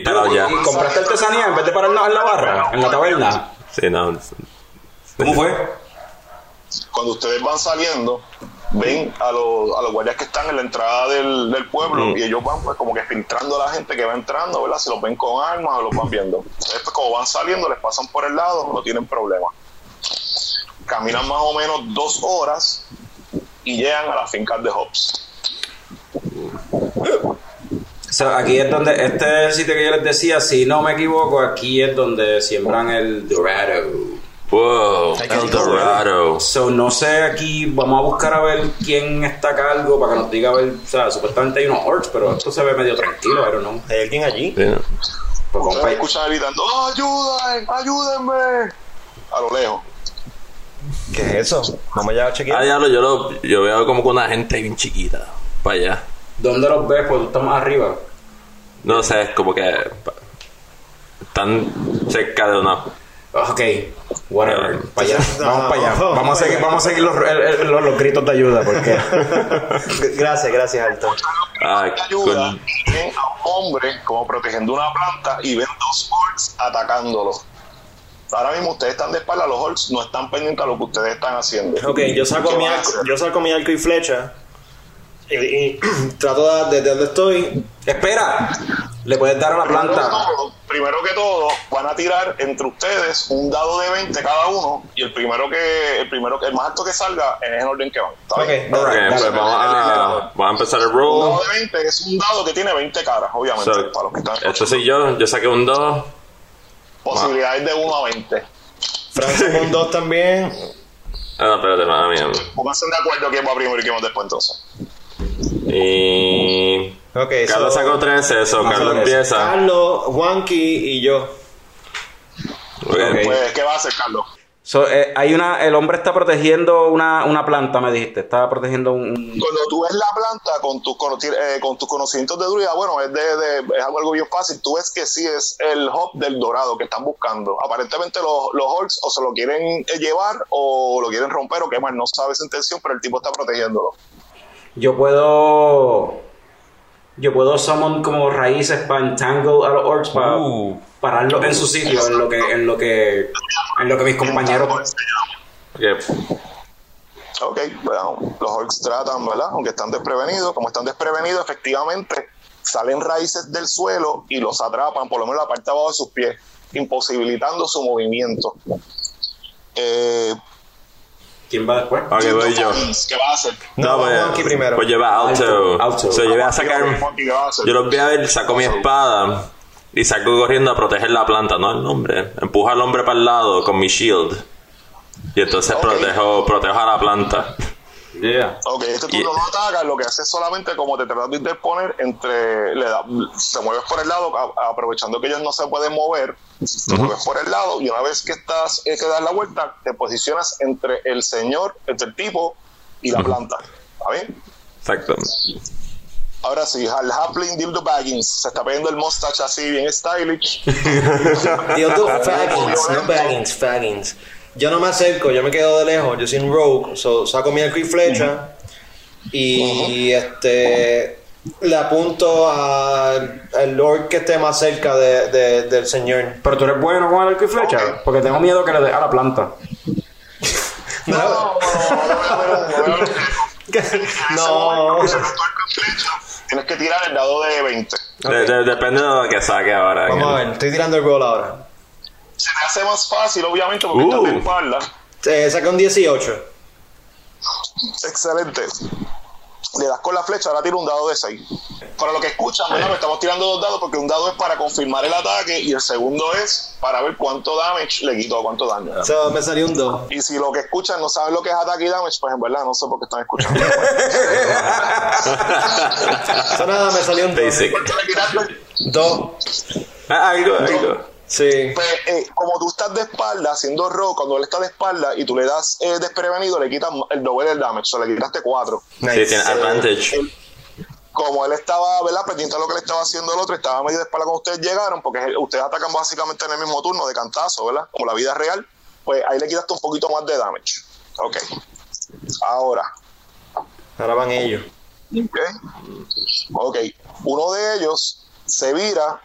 pelado ya. ¿Y compraste artesanía en vez de pararnos en la barra? ¿En la taberna? Sí, no. ¿Cómo fue? cuando ustedes van saliendo, ven a los, a los guardias que están en la entrada del, del pueblo Mm. y ellos van pues como que filtrando a la gente que va entrando, ¿verdad? Si los ven con armas o los van viendo. Después como van saliendo, les pasan por el lado, no tienen problema. Caminan más o menos dos horas y llegan a las fincas de Hobbs. O sea, aquí es donde, este es el sitio que yo les decía, si no me equivoco, aquí es donde siembran el dorado. Wow, El Dorado. So, no sé, aquí vamos a buscar a ver quién está a cargo para que nos diga, a ver, o sea, supuestamente hay unos orcs, pero esto se ve medio tranquilo, don't know. ¿Hay alguien allí? No. Pues escuchan gritando, ¡Oh, ayuden, ayúdenme. A lo lejos. ¿Qué es eso? Vamos ya a chequear. Ah, diablo, yo, lo, yo veo como que una gente bien chiquita. Para allá. ¿Dónde los ves? Pues tú estás más arriba. No sé, es como que. Están cerca de una. Ok, whatever. Allá, vamos para allá. no, Vamos a seguir, vamos a seguir los, el- el- los, los gritos de ayuda, porque Gracias, gracias, Alto. Ah, ayuda con- a un hombre como protegiendo una planta y ven dos orcs atacándolo. Ahora mismo ustedes están de espalda, los orcs no están pendientes a lo que ustedes están haciendo. Ok, yo saco, ¿Qué mi arco, yo saco mi arco y flecha. Y, y trato de, desde donde estoy. espera. Le puedes dar a la Primero que, planta. todo, primero que todo, van a tirar entre ustedes un dado de 20 cada uno y el primero que el primero que el más alto que salga es en el orden que van. ¿está bien? Ok, Ok, dale, pues vamos a, vamos a empezar el Un dado roll. de 20 es un dado que tiene 20 caras, obviamente, So, para los que están esto soy yo, yo saqué un 2. Posibilidades de 1 a 20. Fran sacó un 2 también. Ah, no, espérate, madre mía. Pónganse de acuerdo quién va primero y quién va después entonces. Y. Carlos so- sacó 13, eso. Carlos empieza. Carlos, Juanqui y yo. Ok. Pues, ¿qué va a hacer, Carlos? So, eh, hay una, el hombre está protegiendo una, una planta, me dijiste. Está protegiendo un. un- Cuando tú ves la planta con tus, cono- eh, con tus conocimientos de druida, bueno, es, de, de- es algo, bien fácil. Tú ves que sí es el hub del dorado que están buscando. Aparentemente los, los orcs o se lo quieren eh, llevar o lo quieren romper o quemar. No sabe su intención, pero el tipo está protegiéndolo. Yo puedo. Yo puedo summon como raíces para entangle a los orcs para Uh. pararlos en su sitio, en lo que, en lo que, en lo que mis compañeros. Ok. Ok, bueno, los orcs tratan, ¿verdad? Aunque están desprevenidos. Como están desprevenidos, efectivamente salen raíces del suelo y los atrapan, por lo menos la parte de abajo de sus pies, imposibilitando su movimiento. Eh, ¿Quién va después? Ok, voy yo. ¿Qué va a hacer? No, pues, Juanqui primero. Pues lleva. Alto, alto. So, yo voy a sacar. Yo los voy a ver, saco mi espada y saco corriendo a proteger la planta, no el hombre. Empujo al hombre para el lado con mi shield. Y entonces protejo, protejo a la planta. Yeah. Ok, este turno Y- no ataca, lo que hace es solamente como te tratas de interponer entre, le da, te mueves por el lado, a- aprovechando que ellos no se pueden mover, te mueves por el lado y una vez que estás, eh, que das la vuelta, te posicionas entre el señor, entre el tipo y la planta. ¿Está bien? Exacto. Ahora sí, al Hapling Dildo Baggins, se está poniendo el mustache así, bien stylish. Dios, tú, Faggins, no Baggins, Faggins. Yo no me acerco, yo me quedo de lejos, yo soy un rogue, so, saco mi arco y flecha y este le apunto al lord que esté más cerca de, de- del señor. Pero tú eres bueno con el arco y flecha, Ok. porque tengo miedo que le dé a la planta. No, no, no, no, no, no, No. Tienes que tirar el dado de 20. De- de- depende de lo que saque ahora. Vamos a ver, estoy tirando el roll ahora. Se te hace más fácil, obviamente, porque Uh. estás de espalda. Eh, saqué un 18. Excelente. Le das con la flecha, ahora tira un dado de 6. Para lo que escuchan, ¿verdad? estamos tirando dos dados porque un dado es para confirmar el ataque y el segundo es para ver cuánto damage le quito, cuánto daño. So, me salió un 2. Y si lo que escuchan no saben lo que es ataque y damage, pues en verdad no sé por qué están escuchando. So, nada, me salió un 2. Basic. ¿Cuánto le quitaste? 2. Ah, algo, algo. Sí. Pues, eh, como tú estás de espalda haciendo roll, cuando él está de espalda y tú le das eh, desprevenido, le quitas el doble del damage, o le quitaste 4. Sí, tiene advantage. él- como él estaba, ¿verdad? Pendiente a lo que le estaba haciendo el otro, estaba medio de espalda cuando ustedes llegaron, porque ustedes atacan básicamente en el mismo turno de cantazo, ¿verdad? Como la vida real, pues ahí le quitaste un poquito más de damage. Ok. Ahora, Ahora van ellos. ok. Ok. Uno de ellos se vira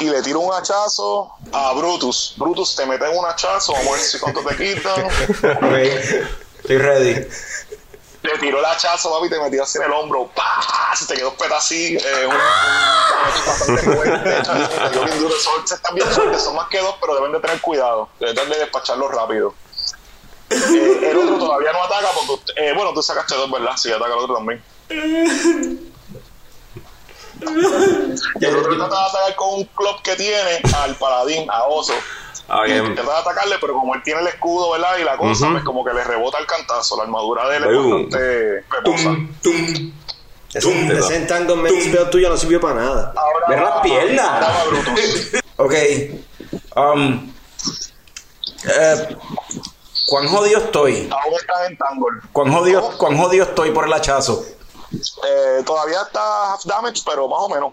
y le tira un hachazo a Brutus. Brutus, te meten un hachazo, vamos a ver si cuánto te quitan. Ok. Estoy ready. Le tiró el hachazo, papi, te metió así en el hombro. ¡Pah! Se te quedó peta así. Eh, un, un- bastante fuerte. Dio bien duro. Son, están bien fuertes, son más que dos, pero deben de tener cuidado. Deben de despacharlo rápido. Eh, el otro todavía no ataca porque, eh, bueno, tú sacaste dos, ¿verdad? Sí, ataca el otro también. El otro trata de atacar con un club que tiene al paladín, a Oso. Trata de atacarle, pero como él tiene el escudo, ¿verdad? Y la cosa, Ujú. pues como que le rebota el cantazo. La armadura de él es Boom. bastante peposa. Ese, ese entanglement spell tuyo no sirvió para nada. Ahora, Ver las piernas. ahora. Ok. Um, eh, ¿Cuán jodido estoy? Aún estás en Tangle. ¿Cuán jodido, ¿Cuán jodido estoy por el hachazo? Eh, todavía está half damage, pero más o menos.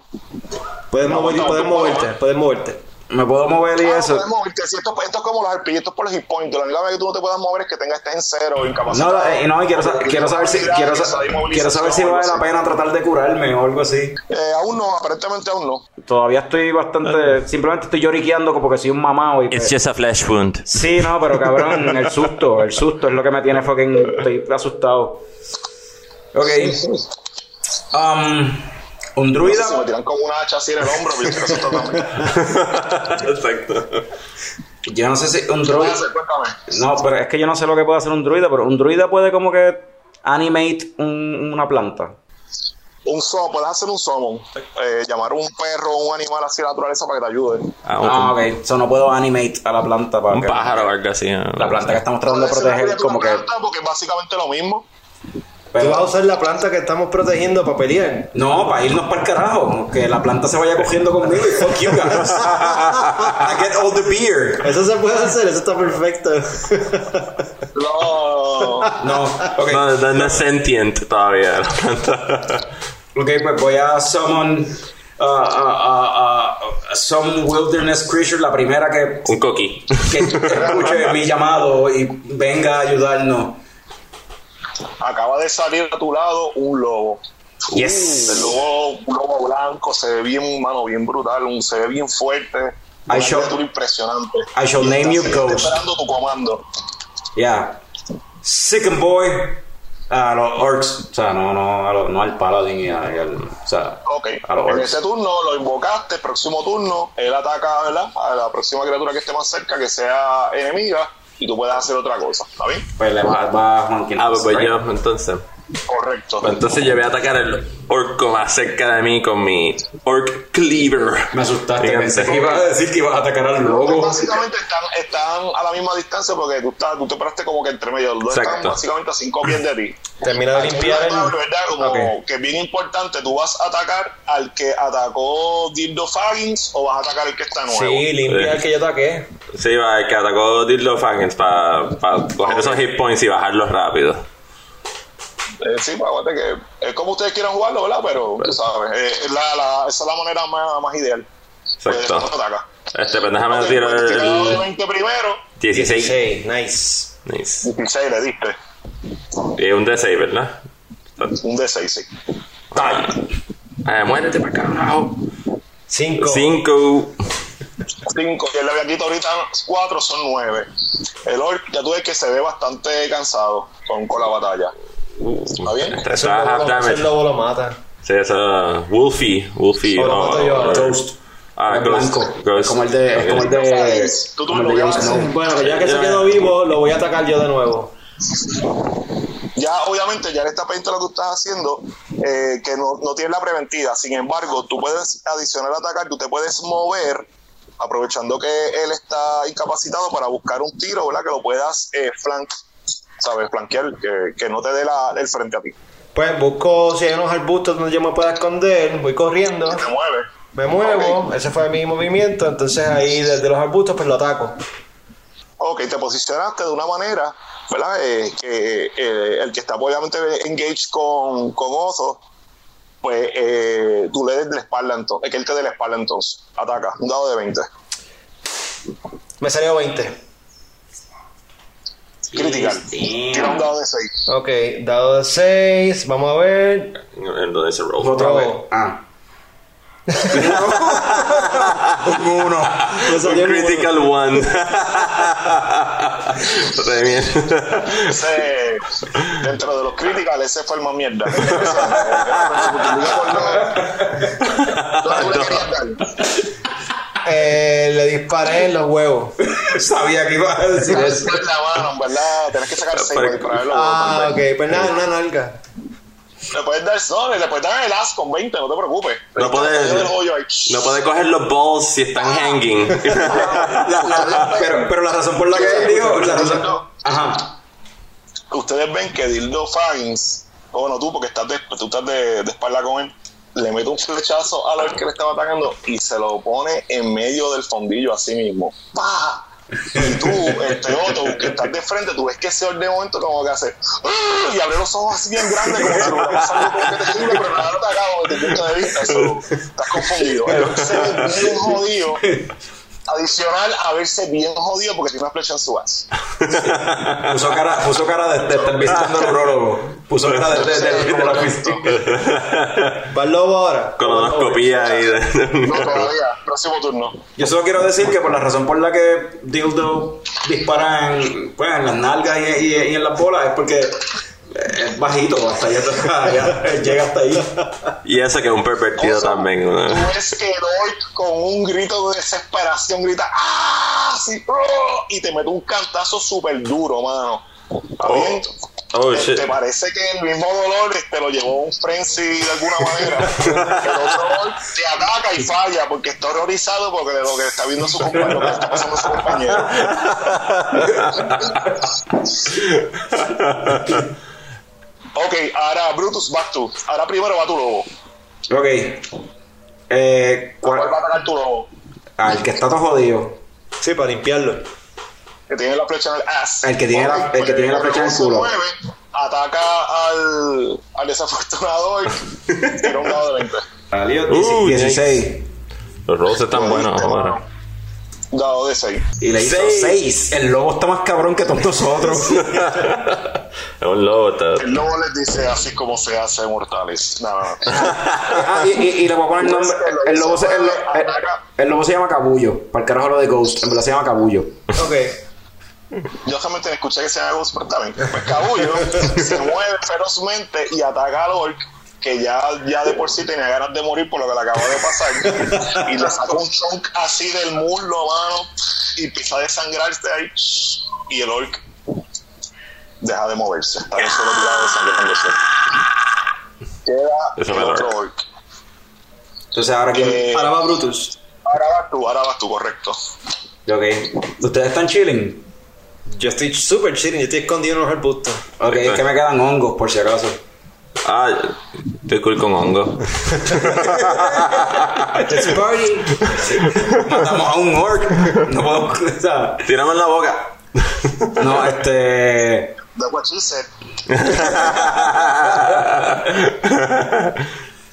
Puedes, No, mover- no, puedes moverte, puedes. puedes moverte. ¿Me puedo mover y Ah, eso? puedes moverte. Si esto, esto es como los RPG, esto es por los hit points. La única vez que tú no te puedas mover es que tengas estés en cero o incapacitado. No, eh, no, y quiero, sa- quiero saber si quiero, que sa- saber si vale la pena tratar de así o algo así. Eh, aún no, aparentemente aún no. Todavía estoy bastante. Simplemente estoy lloriqueando porque soy un mamado. Y It's pues- just a flesh wound. Sí, no, pero cabrón, el susto. El susto es lo que me tiene fucking. Estoy asustado. Ok. Um, un No sé druida. si me tiran como una hacha así en el hombro, pero yo estoy también. Exacto. Yo no sé si un ¿Qué vas a druida. No, pero es que yo no sé lo que puede hacer un druida, pero un druida puede como que animate un- una planta. Un summon, puedes hacer un summon. Eh, llamar a un perro o un animal así de la naturaleza para que te ayude. Ah, un, Ah, ok. No puedo animate a la planta para un que- pájaro o algo así. La planta que estamos tratando de proteger como que. planta, Porque es básicamente lo mismo. Tú vas a Pero, usar la planta que estamos protegiendo para pelear. no, para irnos para el carajo. Que la planta se vaya cogiendo conmigo y fuck you guys. I get all the beer. Eso se puede hacer, eso está perfecto. No. No, ok. No, no, no es sentient todavía. la planta. Ok, pues voy a summon uh, uh, uh, uh, some wilderness creature, la primera que, un coqui. que escuche mi llamado y venga a ayudarnos. Acaba de salir a tu lado un lobo. Yes. El lobo, un lobo blanco, se ve bien, mano, bien brutal, un, se ve bien fuerte. I shall- criatura impresionante. I shall Y name you Ghost. esperando tu comando. Yeah. Sicken boy. A los orcs. O sea, no, no, lo- no al paladin y, a- y al. O sea, Ok, a los en orcs. ese turno lo invocaste, próximo turno, él ataca ¿verdad? a la próxima criatura que esté más cerca, que sea enemiga, y tú puedes hacer otra cosa, ¿está bien? Pues le va, va a Juanquín. Ah, pues, pues yo, entonces. Correcto. Pues entonces yo voy a atacar el orco más cerca de mí con mi Orc Cleaver. Me asustaste. Fíjate. Pensé que ibas a decir que ibas a atacar al Pues lobo. básicamente están, están a la misma distancia porque tú, estás, tú te paraste como que entre medio. Los dos están básicamente a cinco pies de ti. Termina de limpiar una el. ¿verdad? Como Ok. que es bien importante. ¿Tú vas a atacar al que atacó Dildo Faggins o vas a atacar al que está nuevo? Sí, limpia el que yo ataqué. Sí, va, el que atacó Dildo Fangins para coger esos hit points y bajarlos rápido. Eh, sí, pues aguante que es como ustedes quieran jugarlo, ¿verdad? Pero tú sabes, eh, es la, la- esa es la manera más, más ideal. Pues, Exacto. ataca. Este, pues déjame Ok, tirar pues, tirado de el 20 primero, 16. Sí, nice. Nice. 16 le diste. Y un D6, ¿verdad? Un D6, sí. Eh, muérete para carajo. Cinco. 5. 5, que le había quitado ahorita 4, son 9. El Orc, ya tú ves que se ve bastante cansado con, con la batalla. ¿Está bien? Eso half lobo- lo mata. Sí, eso. Wolfie. Wolfie. Ghost. Ah, Ghost. blanco. Ghost. Como el de. Es como el de. Tú, tú como el de. Bueno, ya que se quedó vivo, lo voy a atacar yo de nuevo. Ya, obviamente, ya en esta peinta lo que tú estás haciendo, eh, que no, no tiene la preventiva. Sin embargo, tú puedes adicionar a atacar, tú te puedes mover, aprovechando que él está incapacitado para buscar un tiro, ¿verdad? Que lo puedas eh, flank, ¿sabes? Flanquear, que, que no te dé la, el frente a ti. Pues busco si hay unos arbustos donde yo me pueda esconder, voy corriendo, Te mueve. me muevo, ese fue mi movimiento, entonces ahí desde los arbustos pues lo ataco. Ok, te posicionaste de una manera, ¿verdad? Eh, que eh, el que está obviamente engaged con, con Ozo, pues eh, tú le des de la espalda entonces, que él te dé la espalda entonces. Ataca, un dado de 20. Me salió 20. Critical. Tira un dado de 6. Ok, dado de 6, vamos a ver. En donde se roll. Otra No. vez. Ah. Un uno. Un critical one. Re bien. Ese, dentro de los criticales, ese fue el más mierda. Eh, le disparé en los huevos. Sabía que ibas a decir eso. la mano, verdad, tenés que sacar 6 para dispararlo. Ah, ok, pues nada, una nalga. Le puedes dar, no, le puedes dar el as con 20, no te preocupes. No puedes-. No puede coger los balls si están hanging. La- la- pero, pero la razón por la que él dijo. La razón. Ajá. ustedes ven que Dildo Fagins, o bueno, tú, porque estás de, tú estás de, de espalda con él, le mete un flechazo a lo que le estaba atacando y se lo pone en medio del fondillo así mismo. ¡Pah! Y tú, este otro, que estás de frente, tú ves que ese de momento como que hace ¡ah! y abre los ojos así bien grandes como si hubiera pasado como que terrible, pero nada te acabo desde el punto de vista. Eso, estás confundido. El ve bien jodido. Adicional a verse bien jodido porque tiene una flecha en su as. Puso cara, puso cara de, de estar visitando al urologo. Puso cara de, de, de- de la oficina. ¿Va el lobo ahora? Colonoscopía ahí de... No, todavía. Próximo turno. Yo solo quiero decir que por la razón por la que Dildo dispara en, pues, en las nalgas y, y- y en las bolas es porque es bajito, hasta allá, allá, llega hasta ahí. y ese que es un pervertido también. Tú ¿no? ves que orc con un grito de desesperación grita ¡Ah! Así, ¡oh! y te mete un cantazo súper duro, mano. ¿Está Oh. bien? Oh, ¿Te- shit. ¿Te parece que el mismo dolor te lo llevó un frenzy de alguna manera? El otro orc te ataca y falla porque está horrorizado porque de lo que está viendo su compañero, lo que le está pasando a su compañero. ok, ahora Brutus, vas tú. Ahora primero va tu lobo. Ok. Eh, ¿Cuál ¿cuál- va a atacar tu lobo? ah, el que está todo jodido. Sí, para limpiarlo. que tiene la flecha en el ass. El que tiene la- el que tiene la flecha en el culo. ataca al, al desafortunado orc, tira un dado de 20. Salió Uh, 16. Los rolls están buenos ahora. Dado de 6. Y le hizo Seis. 6. El lobo está más cabrón que todos nosotros. Es un lobo. está- El lobo les dice así como se hace mortales. No, no, no. Ah, y, y, y le voy a poner el nombre. El lobo, se, el, el- el lobo se llama Cabullo. Para el carajo lo de Ghost. En verdad se llama Cabullo. Ok. Yo realmente escuché que se llama Ghost, pero también. Pues Cabullo se mueve ferozmente y ataca al orc que ya, ya de por sí tenía ganas de morir por lo que le acaba de pasar y le saca un chunk así del muslo mano y empieza a desangrarse ahí y el orc deja de moverse está en solo tirado de sangre cuando se queda Eso el otro orc Entonces ahora que. Eh, Ahora va Brutus. ahora vas tú ahora vas tú correcto Ok. Ustedes están chilling. Yo estoy super chilling, yo estoy escondido en los arbustos. Ok, es que me quedan hongos por si acaso. Ah, estoy cool con hongo. It's party. Matamos a un orc. No puedo. o sea, Tirame en la boca. no, este. that's what she said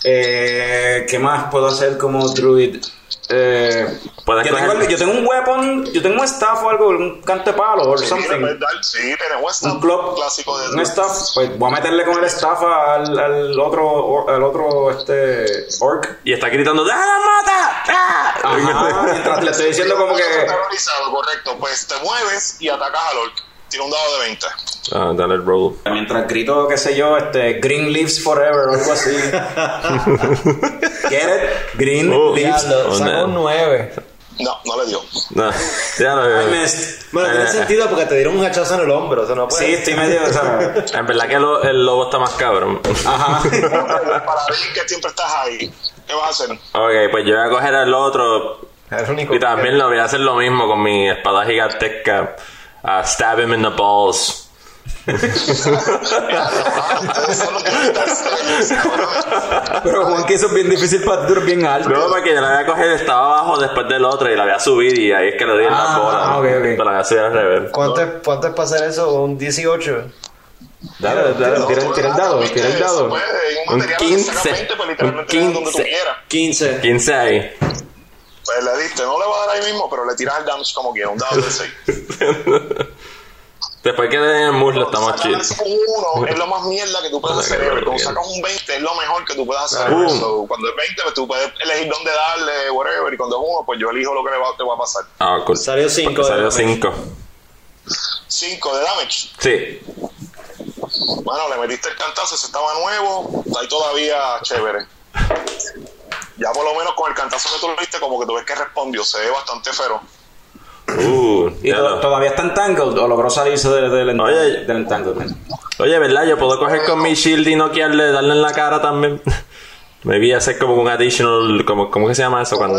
Eh, ¿Qué más puedo hacer como druid? Eh, Puedes yo, tengo, yo tengo un weapon, yo tengo un staff o algo, un cante palo o Sí, something. dar- sí, tenemos Un un club, clásico de un staff, pues voy a meterle con el staff al, al otro, al otro este orc. Y está gritando, ¡Déjala mata! ¡Ah! Ajá, mientras le estoy diciendo como que correcto. Pues te mueves y atacas al orc. Tira un dado de 20. Ah, dale el roll. mientras grito, qué sé yo, este Green Leaves Forever o algo así. Get it? Green Oh, Leaves. diablo. Sacó un 9. No, no le dio. No, ya lo I veo. missed. Bueno, tiene Eh. sentido porque te dieron un hachazo en el hombro, o sea, no puede. Sí, estoy medio, o sea, En verdad que lo- el lobo está más cabrón. ajá. Para ver que siempre estás ahí. ¿Qué vas a hacer? Ok, pues yo voy a coger al otro. Es el único. Y también lo voy a hacer lo mismo con mi espada gigantesca. A stab him in the balls. Pero Juan, que eso es bien difícil para ti, tú bien alto. No, porque yo la voy a coger, estaba abajo después del otro y la voy a subir y ahí es que le di en Ah, la bola. ok, ok. Pero la voy a subir al revés. ¿Cuánto, es, ¿Cuánto es para hacer eso? ¿Un 18? Dale, dale, tira, tira el dado, tira el dado. Un Un material 15, que saca 20, pues un literalmente le das donde tú 15. quieras. 15. 15 ahí. Pues le diste, no le va a dar ahí mismo, pero le tiras el damage como quiera, un dado de 6. Después que le den el muslo estamos Sacar chill. un 1 es lo más mierda que tú puedes hacer. Ever. Cuando sacas un 20 es lo mejor que tú puedes hacer. So, cuando es 20, pues tú puedes elegir dónde darle, whatever. Y cuando es 1, pues yo elijo lo que le va, te va a pasar. Ah, cool. Salió cinco Porque de Salió damage. 5. 5 de damage. Sí. Bueno, le metiste el cantazo, ese estaba nuevo. Ahí todavía chévere. Ya por lo menos con el cantazo que tú le diste, como que tú ves que respondió. Se ve bastante feroz. Uh, ¿Y lo- todavía está entangled o logró salirse del, del, Oye. del entanglement? Oye, ¿verdad? Yo puedo coger con mi shield y noquearle, darle en la cara también. Me vi hacer como un additional, como, ¿cómo que se llama eso cuando?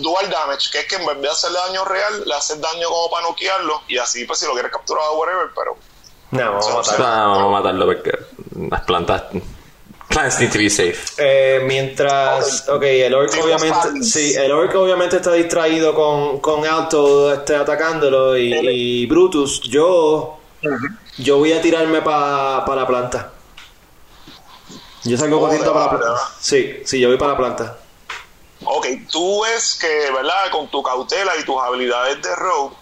Dual damage, que es que en vez de hacerle daño real, le haces daño como para noquearlo. Y así, pues si lo quieres capturar, whatever. Pero No, vamos a matar. Ah, vamos a matarlo porque las plantas Plants need to be safe. Eh, mientras, ok, el orc obviamente, sí, el orc obviamente está distraído con, con Alto este, atacándolo y, y Brutus. Yo, yo voy a tirarme para la planta. Yo salgo Oh, corriendo para la planta. Sí, sí, yo voy para la planta. Ok, tú ves que, ¿verdad? Con tu cautela y tus habilidades de rogue,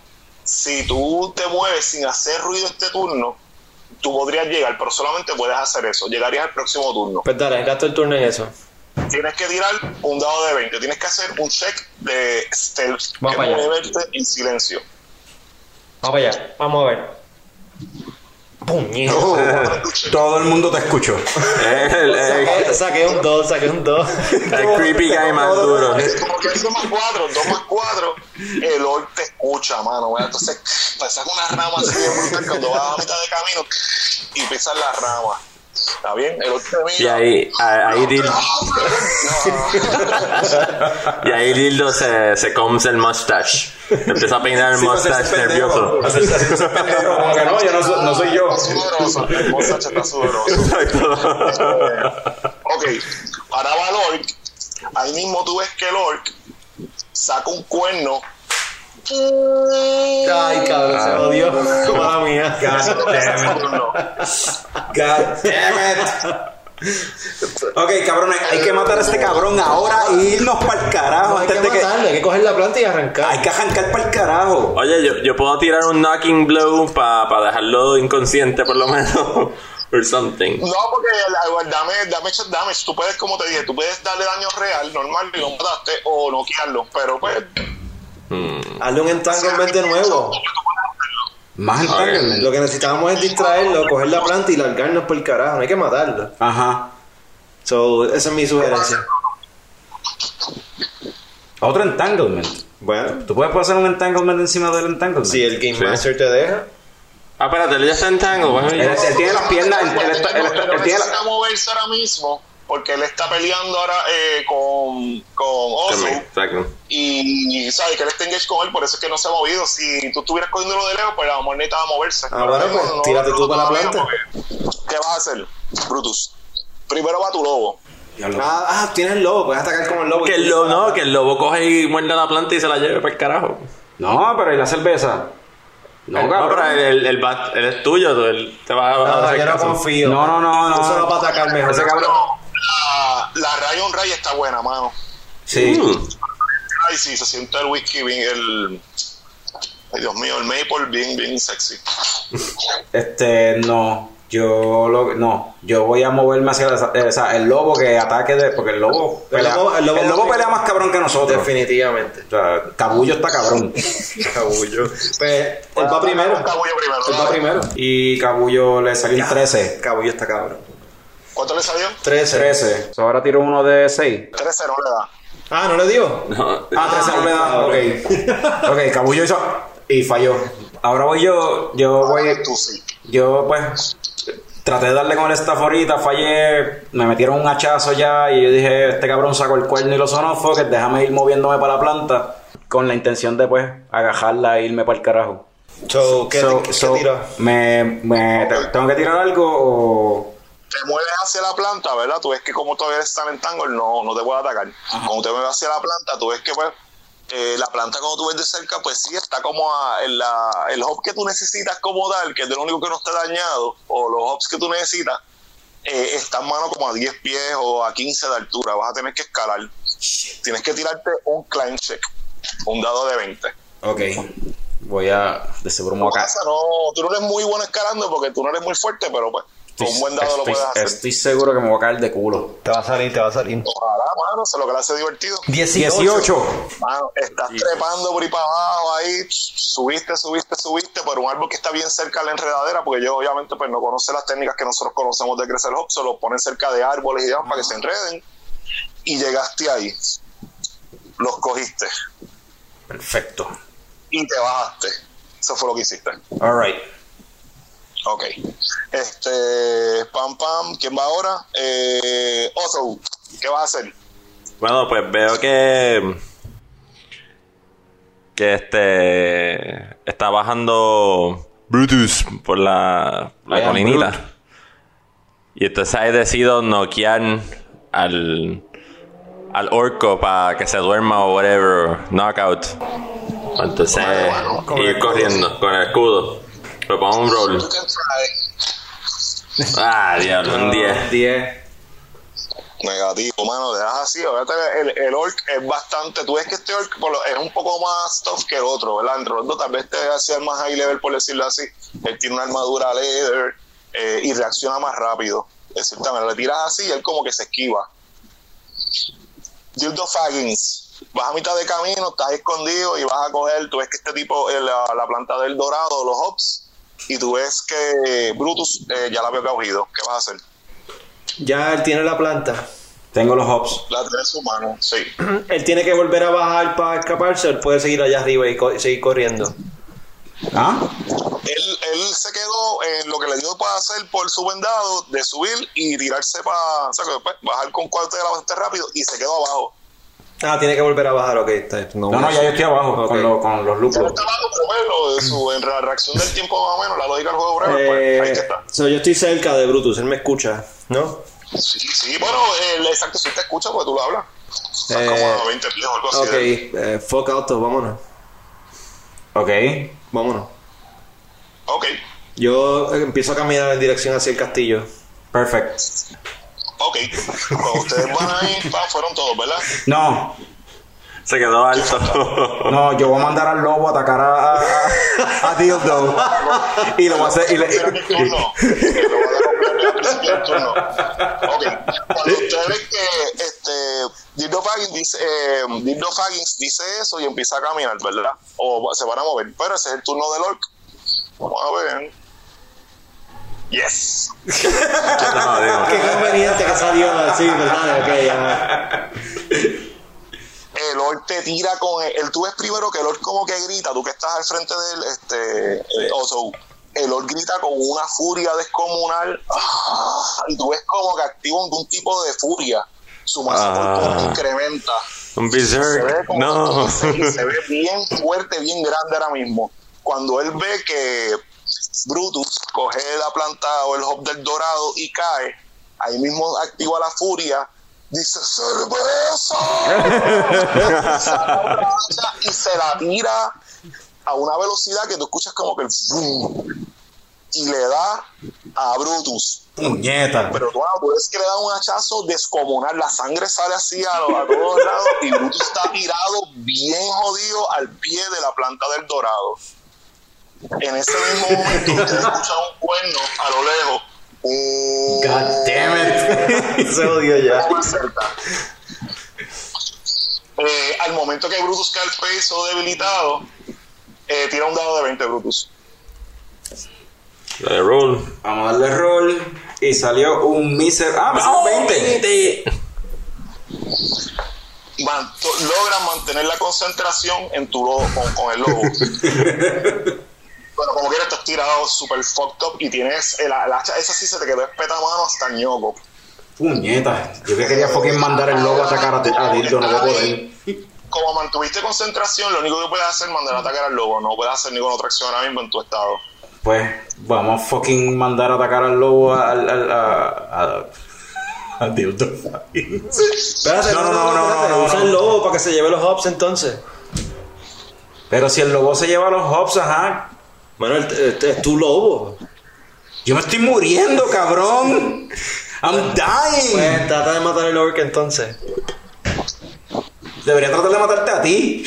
si tú te mueves sin hacer ruido este turno, tú podrías llegar, pero solamente puedes hacer eso. Llegarías al próximo turno. Pues dale, gasto el turno en eso. Tienes que tirar un dado de 20. Tienes que hacer un check de stealth. Vamos que en silencio. Vamos allá, vamos a ver. Puñeta. Todo el mundo te escuchó. El, el- Saqué, saqué un 2, saqué un 2. el creepy guy más duro. Como que es 2 más 4, 2 más 4, el orc te escucha, mano. ¿verdad? Entonces, pasas una rama así de brutal cuando vas a mitad de camino y pisas la rama. ¿Está bien? El orc te mira. Y ahí, ahí, Dil- y ahí Dildo se, se comes el mustache. Empieza a peinar el mustache nervioso. Como que no, yo no, soy- no soy yo. Está sudoroso, el muchacho está sudoroso. Ok, ahora va el orc. Ahí mismo tú ves que el orc saca un cuerno. Ay, cabrón, se jodió. Mala mía. God damn it. Ok, cabrón, hay, que matar a este cabrón ahora e irnos para el carajo Hay antes que de que. matarlo, hay que coger la planta y arrancar. Hay que arrancar para el carajo. Oye, yo, yo puedo tirar un knocking blow para dejarlo inconsciente por lo menos. Or something. No, porque la- el damage, damage es damage. Tú puedes, como te dije, tú puedes darle daño real, normal, y lo mataste, o noquearlo. Pero pues, Hazle un entanglement de nuevo. Más entanglement. Lo que necesitábamos es distraerlo, coger la planta y largarnos por el carajo. No hay que matarlo. Ajá. So, esa es mi sugerencia. Otro entanglement. Bueno, ¿Tú puedes hacer un entanglement encima del entanglement? si el Game Sí. Master te deja. Ah, espérate, él ya está en tango. Bueno, Él, él tiene las piernas. Él, él está- él está- él no él tiene la- moverse ahora mismo, porque él está peleando ahora eh, con, con Oso. Exacto. Y, y sabe que él está engaged con él, por eso es que no se ha movido. Si tú estuvieras cogiéndolo de lejos, pues a lo mejor necesitaba moverse. Ah, bueno, pues, tírate tú para la planta. ¿Qué vas a hacer, Brutus? Primero va tu lobo. Ah, ah, tienes el lobo, puedes atacar con el lobo. Que el lobo, no, que el lobo coge y muerde la planta y se la lleve para el carajo. No, pero ¿y la cerveza? No, No, cabrón. pero el, el, el bat- él es tuyo, tú, él te va a, No, hacer yo no confío. No, no, no, no. Úsalo para atacar mejor. Ese cabrón. La, la Rayon Ray está buena, mano. Sí. Mm. Ay, sí, se siente el whisky bien, el... Ay, Dios mío, el maple bien, bien sexy. Este, no. Yo lo, no, yo voy a moverme hacia la- eh, o sea, el lobo que ataque de, porque el lobo El pelea, lobo- el el lobo- pelea más cabrón que nosotros. Definitivamente. O sea, Cabullo está cabrón. Cabullo. Pues, él va primero. Cabullo primero. Él va primero. Y Cabullo le salió un 13. Cabullo está cabrón. ¿Cuánto le salió? 13. 13. So, ahora tiro uno de 6. 13 no le da. Ah, ¿no le dio? No, Ah, 13 no le da. Ok. Ok, Cabullo hizo. Y falló. Ahora voy yo. Yo voy. Tú sí. Yo, pues. Traté de darle con el staff ahorita, fallé, me metieron un hachazo ya y yo dije, este cabrón sacó el cuerno y lo sonó, fue que déjame ir moviéndome para la planta con la intención de, pues, agajarla e irme para el carajo. So, ¿qué, So- qué so, tira? Me, me- te- ¿Tengo que tirar algo o...? Te mueves hacia la planta, ¿verdad? Tú ves que como todavía están en tangle, no, no te puede atacar. Cuando te mueves hacia la planta, tú ves que pues eh, la planta cuando tú ves de cerca, pues sí está como a, en la, el hop que tú necesitas como tal, que es lo único que no está dañado, o los hops que tú necesitas, eh, están mano como a 10 pies o a 15 de altura. Vas a tener que escalar. Tienes que tirarte un climb check, un dado de 20. Ok. Voy a... De seguro me voy a caer. Pasa, no, tú no eres muy bueno escalando porque tú no eres muy fuerte, pero pues con un buen dado lo estoy, puedes hacer. estoy seguro que me voy a caer de culo. Te va a salir, te va a salir. Ojalá, mano, es lo que le hace divertido. 18. Mano, estás trepando por ahí para abajo ahí, subiste, subiste, subiste por un árbol que está bien cerca de la enredadera, porque yo obviamente pues no conoce las técnicas que nosotros conocemos de crecer hop, se los ponen cerca de árboles y demás para que se enreden. Y llegaste ahí, los cogiste Perfecto. y te bajaste. Eso fue lo que hiciste. Alright. Ok. Este, pam, pam, ¿quién va ahora? Eh, Oso, ¿qué vas a hacer? Bueno, pues veo que. Que este. Está bajando Brutus por la, la colinita. Y entonces ahí decido noquear al, al orco para que se duerma o whatever, knockout. Entonces, ir corriendo con el escudo. Lo pongo un roll. Ah, diablo, un 10. 10. Negativo, mano, dejas así. El, el orc es bastante. Tú ves que este orc por lo- es un poco más tough que el otro, ¿verdad? Entre los dos, tal vez te hacía el más high level, por decirlo así. Él tiene una armadura leather eh, y reacciona más rápido. De cierta manera, le tiras así y él como que se esquiva. Dildo Faggins. Vas a mitad de camino, estás escondido y vas a coger. Tú ves que este tipo, eh, la, la planta del dorado, los hops, y tú ves que Brutus eh, ya la había cogido. ¿Qué vas a hacer? Ya él tiene la planta. Tengo los hops. La tiene en su mano, sí. Él tiene que volver a bajar para escaparse. Él puede seguir allá arriba y co- seguir corriendo. ¿Ah? Él, él se quedó en lo que le dio para hacer por su vendado de subir y tirarse para. O sea, bajar con cuarto de la bastante rápido y se quedó abajo. Ah, tiene que volver a bajar. Ok, está. No, no, ya yo estoy abajo con, lo- con los está abajo, pero bueno, de su, en la reacción del tiempo más o menos, la lógica del juego breve, pues ahí Eh, está. so, yo estoy cerca de Brutus. Él me escucha, ¿no? Sí, sí, bueno, el exacto, si te escucha, porque tú lo hablas. Estás Eh, como a 20 pies o algo así. Ok, de eh, fuck auto, vámonos. Ok. Vámonos. Ok, Yo eh, empiezo a caminar en dirección hacia el castillo. Perfect. Ok. Cuando ustedes van ahí, pa, fueron todos, ¿verdad? No, Se quedó alto. no, yo voy a mandar al lobo a atacar a, a, a Dildo. Y lo voy a hacer. Y le, turno. A turno. Ok. Cuando usted ve que este, Dildo Faggins dice, eh, Dildo Faggins dice eso y empieza a caminar, ¿verdad? O se van a mover. Pero ese es el turno del orc. Vamos a ver. Yes. No, digo, Qué conveniente que salió así, ¿verdad? Ok, ya. El orc te tira con el, el- tú ves primero que el orc como que grita, tú que estás al frente del este eh, oso, el orc grita con una furia descomunal ah, y tú ves como que activa un, un tipo de furia. Su masa Ah. incrementa. un Se ve, berserk. No. se, se ve bien fuerte, bien grande ahora mismo. Cuando él ve que Brutus coge la planta o el hop del dorado y cae, ahí mismo activa la furia, dice ¡Cerveza! Y se la tira a una velocidad que tú escuchas como que y le da a Brutus. Puñeta. Pero tú, tú ves que le da un hachazo descomunal, la sangre sale así a todos lados y Brutus está tirado bien jodido al pie de la planta del dorado. En ese mismo momento usted escucha un cuerno a lo lejos. God damn it. Se odió ya. Eh, al momento que Brutus cae al peso debilitado, eh, tira un dado de 20 Brutus. Dale, roll. Vamos a darle roll. Y salió un miser. ¡Ah, me salió 20! Man- to- logran mantener la concentración en tu lobo, con, con el lobo. bueno, como quieras, estás tirado super fucked up y tienes el, el hacha, esa sí se te quedó espeta mano hasta ñoco. Puñeta. Yo que quería fucking mandar el lobo a atacar a, a Dildo, no voy a poder. Como mantuviste concentración, lo único que puedes hacer es mandar a atacar al lobo, no puedes hacer ninguna otra acción ahora mismo en tu estado. Pues vamos a fucking mandar a atacar al lobo al. al a, a, a Dildo. Espérate, No, no, no, no, no, no, Usa no. el lobo para que se lleve los hops entonces. Pero si el lobo se lleva los hops, ajá. Bueno, el- este es tu lobo. Yo me estoy muriendo, cabrón. I'm dying. Pues trata de matar el orc entonces. Debería tratar de matarte a ti.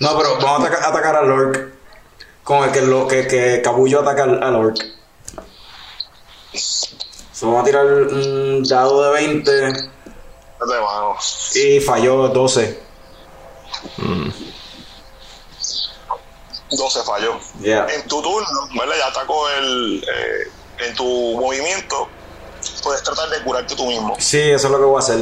No, pero vamos a ataca- atacar al orc. Con el que, lo, que, que Cabullo ataca al, al orc. So, vamos a tirar un dado de 20 Vete, mano. y falló 12. 12 falló. Yeah. En tu turno, ¿verdad? Ya atacó el. eh, en tu movimiento, puedes tratar de curarte tú mismo. Sí, eso es lo que voy a hacer.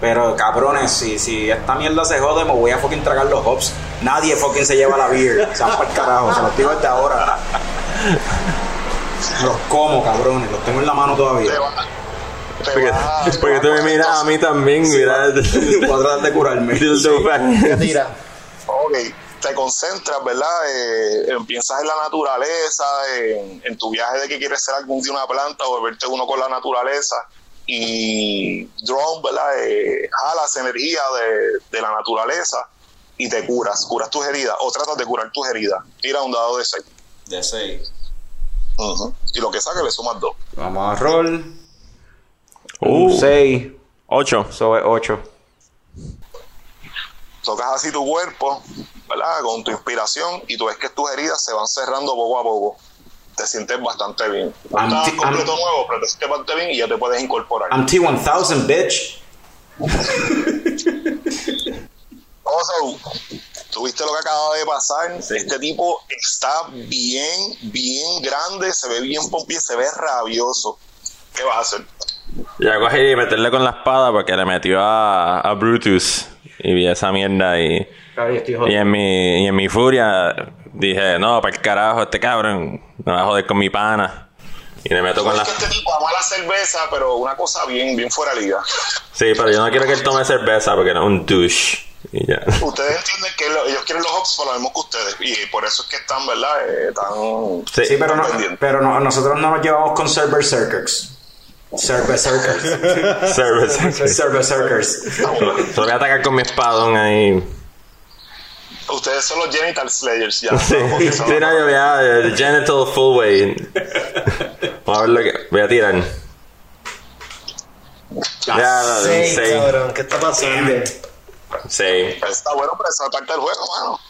Pero cabrones, si, si esta mierda se jode, me voy a fucking tragar los hops. Nadie fucking se lleva la beer. Se van para el carajo, se los digo desde ahora. Los como, cabrones, los tengo en la mano todavía. Porque, porque tú me miras a mí también, mira. Voy a tratar de curarme. Tira. Ok, te concentras, ¿verdad? Eh, eh, piensas en la naturaleza, en, en tu viaje de que quieres ser algún día una planta o volverte uno con la naturaleza. Y drone, ¿verdad? Eh, jalas energía de, de la naturaleza y te curas, curas tus heridas o tratas de curar tus heridas. Tira un dado de 6. De 6. Y lo que saque le sumas 2. Vamos a roll. Uh, 6. 8. Eso es 8. Tocas así tu cuerpo, ¿verdad? Con tu inspiración y tú ves que tus heridas se van cerrando poco a poco. Te sientes bastante bien. No I'm estás completo I'm- nuevo, pero te sientes bastante bien y ya te puedes incorporar. I'm T1000, bitch. Also, tuviste lo que acaba de pasar. Este tipo está bien, bien grande, se ve bien pompi, se ve rabioso. ¿Qué vas a hacer? Ya cogí y meterle con la espada porque le metió a, a Brutus. Y vi esa mierda y, estoy y, en mi, y en mi furia dije, no, para el carajo, este cabrón me va a joder con mi pana. Y le meto con la... que este tipo ama la cerveza, pero una cosa bien, bien fuera de liga. Sí, pero yo no quiero que él tome cerveza porque no es un douche. Y ya. Ustedes entienden que lo- ellos quieren los Hawks por lo mismo que ustedes. Y por eso es que están, ¿verdad? Eh, tan... Sí, Sí, pero, no, pero no, nosotros no nos llevamos con Server Circus. Server Circus. Server Circus. Te voy a atacar con mi espadón ahí. Ustedes son los Genital Slayers, ya. Sí, yo voy a... el Genital full way. Vamos a ver lo que... Voy a tirar. Ya, seis. cabrón. ¿Qué está pasando? Sí. Está bueno, pero esa parte del juego, mano.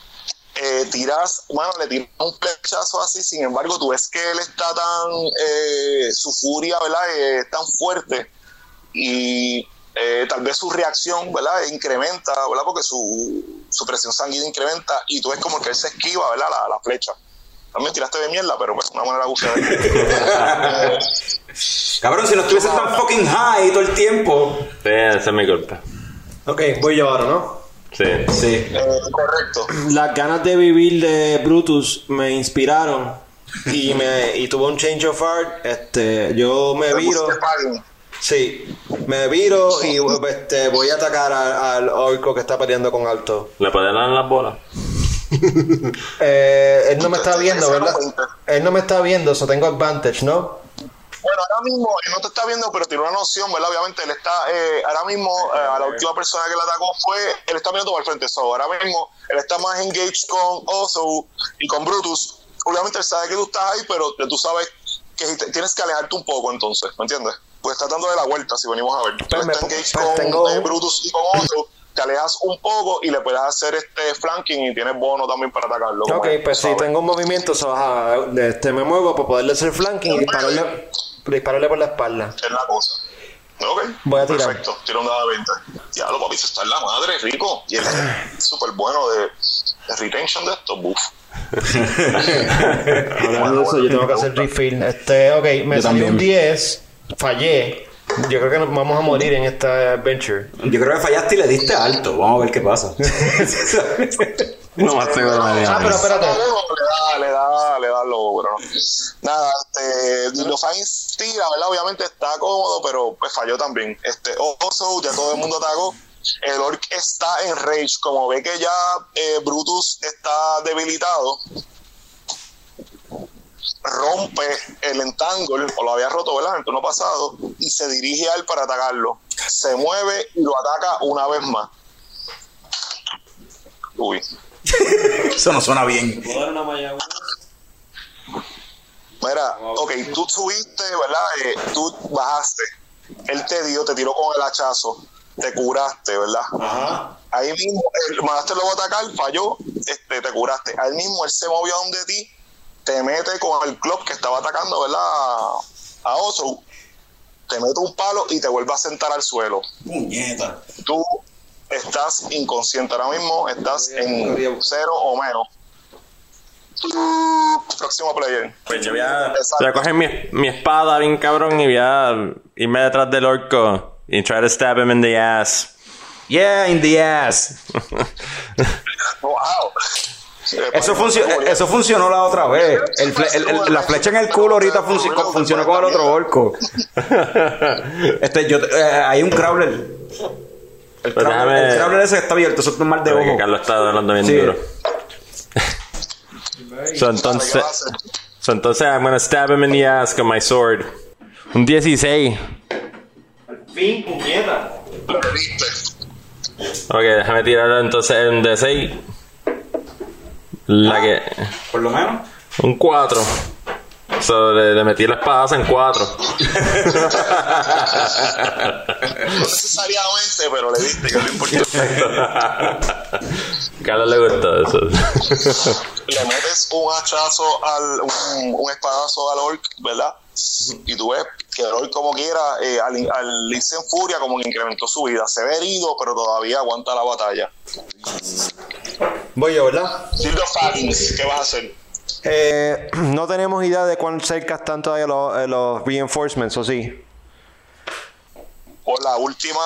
Eh, tiras, mano, le tiras un flechazo así, sin embargo, tú ves que él está tan, eh, su furia, ¿verdad? Eh, es tan fuerte y eh, tal vez su reacción, ¿verdad? Incrementa, ¿verdad? Porque su, su presión sanguínea incrementa y tú ves como que él se esquiva, ¿verdad? La, la flecha. También tiraste de mierda, pero pues una de Eh, Cabrón, si no estuviese tan fucking high todo el tiempo. Sí, esa es mi culpa. Ok, voy yo ahora, ¿no? Sí. Sí. eh, correcto. Las ganas de vivir de Brutus me inspiraron y me y tuve un change of heart. Este, yo me viro. Sí, me viro y este, voy a atacar a- al orco que está peleando con Alto. ¿Le puedes dar en las bolas? Eh, él no me está viendo, ¿verdad? Él no me está viendo, eso tengo advantage, ¿no? Bueno, ahora mismo él no te está viendo, pero tiene una noción, ¿verdad? Obviamente él está, eh, ahora mismo, eh, a la última persona que le atacó fue, él está mirando para el frente, so, ahora mismo él está más engaged con Oso y con Brutus. Obviamente él sabe que tú estás ahí, pero tú sabes que te- tienes que alejarte un poco entonces, ¿me entiendes? Pues está dándole la vuelta, si venimos a ver. Tú Pues me- estás engaged pues con tengo- eh, Brutus y con Oso, te alejas un poco y le puedes hacer este flanking y tienes bono también para atacarlo. Ok, pues si tengo un movimiento, so, ajá, este, me muevo para poderle hacer flanking y dispararle, dispararle por la espalda. Es la cosa. Ok. Voy a tirar. Perfecto. Tira un dado de 20. Ya lo papi, se está en la madre, rico. Y es súper bueno de, de retention de esto. Buf. Hablando de eso, yo tengo que hacer refill. Este, ok, me Yo salió un también. 10, fallé. Yo creo que nos vamos a morir en esta adventure. Yo creo que fallaste y le diste alto. Vamos a ver qué pasa. No más seguro Ah, pero espérate. Le da, le da, le da lo pero no. Nada, este, los fans tira, ¿verdad? Obviamente está cómodo, pero pues falló también. Este, Oso, ya todo el mundo atacó. El Orc está en rage. Como ve que ya eh, Brutus está debilitado, rompe el entangle, o lo había roto, ¿verdad? En el turno pasado, y se dirige a él para atacarlo. Se mueve y lo ataca una vez más. Uy. Eso no suena bien. Mira, ok, tú subiste, ¿verdad? Eh, tú bajaste. Él te dio, te tiró con el hachazo. Te curaste, ¿verdad? Ahí mismo, él, mandaste luego a atacar, falló, este, te curaste. Ahí mismo él se movió a donde ti, te mete con el club que estaba atacando, ¿verdad? A, Oso. Te mete un palo y te vuelve a sentar al suelo. Muñeta. Tú estás inconsciente ahora mismo, estás en cero o menos. Próximo player. Pues yo voy a, voy a coger mi, mi espada bien cabrón y voy a irme detrás del orco y try to stab him in the ass. Yeah, in the ass. Wow. Eso, funcio- eso funcionó la otra vez. El fle- el- el- la flecha en el culo ahorita funcionó con el otro orco. Este, yo, eh, hay un crawler. El Pues crawler, déjame- el crawler ese está abierto, eso es un mal de ojo. Carlos está hablando bien Sí. duro. So, Dale, ¿qué entonces, so, entonces, I'm gonna stab him in the ass con my sword. Un 16. Fin, puñeta. Lo viste. Ok, déjame tirarlo entonces en D6. La que. Por lo menos. Un 4. So, le, le metí la espada en 4. No necesariamente, pero le diste, que es lo importante. Carlos le gustó eso. le metes un hachazo al un, un espadazo al orc, ¿verdad? Y tú ves que orc como quiera, eh, al, al irse en furia como que incrementó su vida. Se ve herido, pero todavía aguanta la batalla. Voy yo, ¿verdad? Silvio Faggins, ¿qué vas a hacer? Eh, no tenemos idea de cuán cerca están todavía los, eh, los reinforcements, ¿o sí? Por la última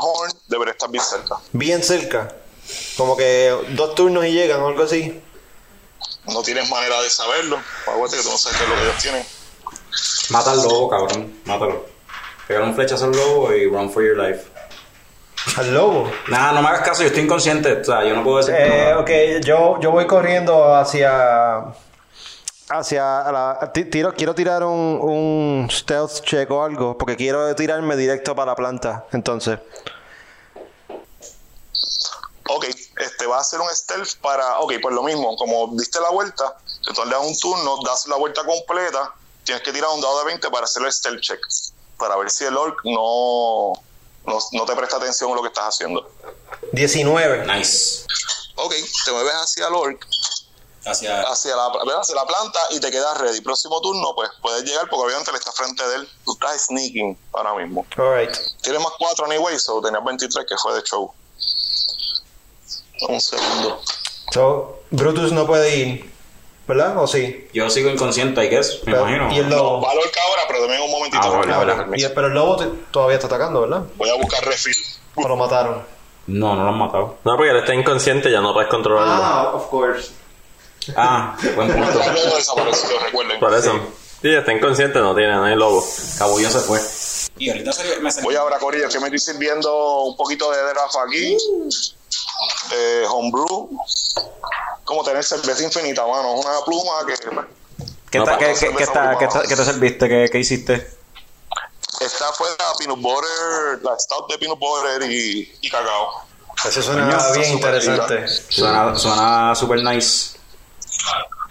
horn debería estar bien cerca. Bien cerca. Como que dos turnos y llegan o algo así. No tienes manera de saberlo. Acuérdate que tú no sabes qué es lo que ellos tienen. Mata al lobo, cabrón. Mátalo. Pégale un flechazo al lobo y run for your life. Al lobo. Nada, no me hagas caso, yo estoy inconsciente. O sea, yo no puedo decir Eh, nada. ok, yo, yo voy corriendo hacia. Hacia la. ti- Tiro, quiero tirar un, un stealth check o algo. Porque quiero tirarme directo para la planta. Entonces. Ok, este va a hacer un stealth para. Ok, pues lo mismo, como diste la vuelta, le das un turno, das la vuelta completa, tienes que tirar un dado de 20 para hacer el stealth check. Para ver si el orc no, no, no te presta atención a lo que estás haciendo. 19. Nice. Ok, te mueves hacia el orc, Hacia. hacia la, ¿verdad? hacia la planta y te quedas ready. Próximo turno, pues puedes llegar porque obviamente le estás frente de él. Tú estás sneaking ahora mismo. Alright. Tienes más 4 anyway, so tenías 23 que fue de show. Un segundo. So, Brutus no puede ir. ¿Verdad? ¿O sí? Yo sigo inconsciente, I guess, me Pero- imagino. Y el No, lobo. va al orc ahora, pero dame un momentito. Ah, bueno, bueno. permiso. Y- pero el lobo te- todavía está atacando, ¿verdad? Voy a buscar refill. O lo mataron. No, no lo han matado. No, porque él está inconsciente, ya no puedes controlarlo. of course. Ah, buen punto. Luego desapareció, recuerden. Por eso. Sí, está inconsciente, no tiene, no hay lobo. Cabullo se fue. Y ahorita se me Voy ahora, Corillo, que me estoy sirviendo un poquito de Draft aquí. De homebrew. Como tener cerveza infinita, mano. Es una pluma que ¿Qué, No, ta- qué- qué- qué te serviste? ¿Qué, qué hiciste? esta fue la peanut butter, la stout de peanut butter y, y cacao. Eso suena Coño, está bien súper interesante. Suena, suena super nice.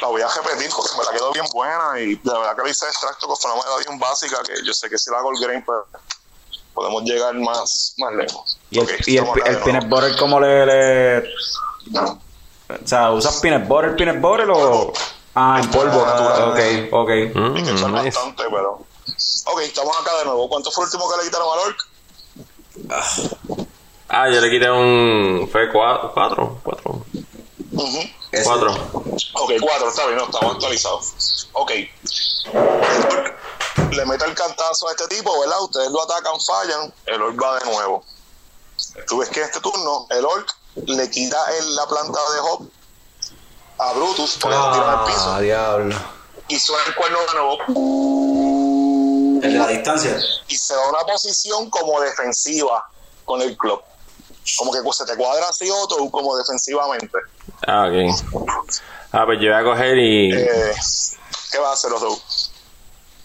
La voy a repetir porque me la quedó bien buena y de verdad que le hice extracto que fue una manera bien básica que yo sé que si la hago el grain pues podemos llegar más, más lejos. ¿Y el, y el, el peanut butter cómo le, le- O sea, ¿usas peanut butter, peanut butter o...? Ah, en polvo. natural. ok, ok. Que Mm, echar nice. bastante, pero... Ok, estamos acá de nuevo. ¿Cuánto fue el último que le quitaron al orc? Ah, yo le quité un. Fue cuatro. Cuatro. Cuatro. Ujú. Cuatro. Ok, cuatro, está bien, no, estamos actualizados. Ok. Le mete el cantazo a este tipo, ¿verdad? Ustedes lo atacan, fallan, el orc va de nuevo. Tú ves que en este turno el orc le quita el- la planta de Hop a Brutus, porque lo tira al piso, Ah, diablo. y suena el cuerno de nuevo. El de la distancia. Y se da una posición como defensiva con el club. Como que se te cuadra así otro como defensivamente. Ah, ok. Ah, pues yo voy a coger y. Eh, ¿Qué vas a hacer, Oso?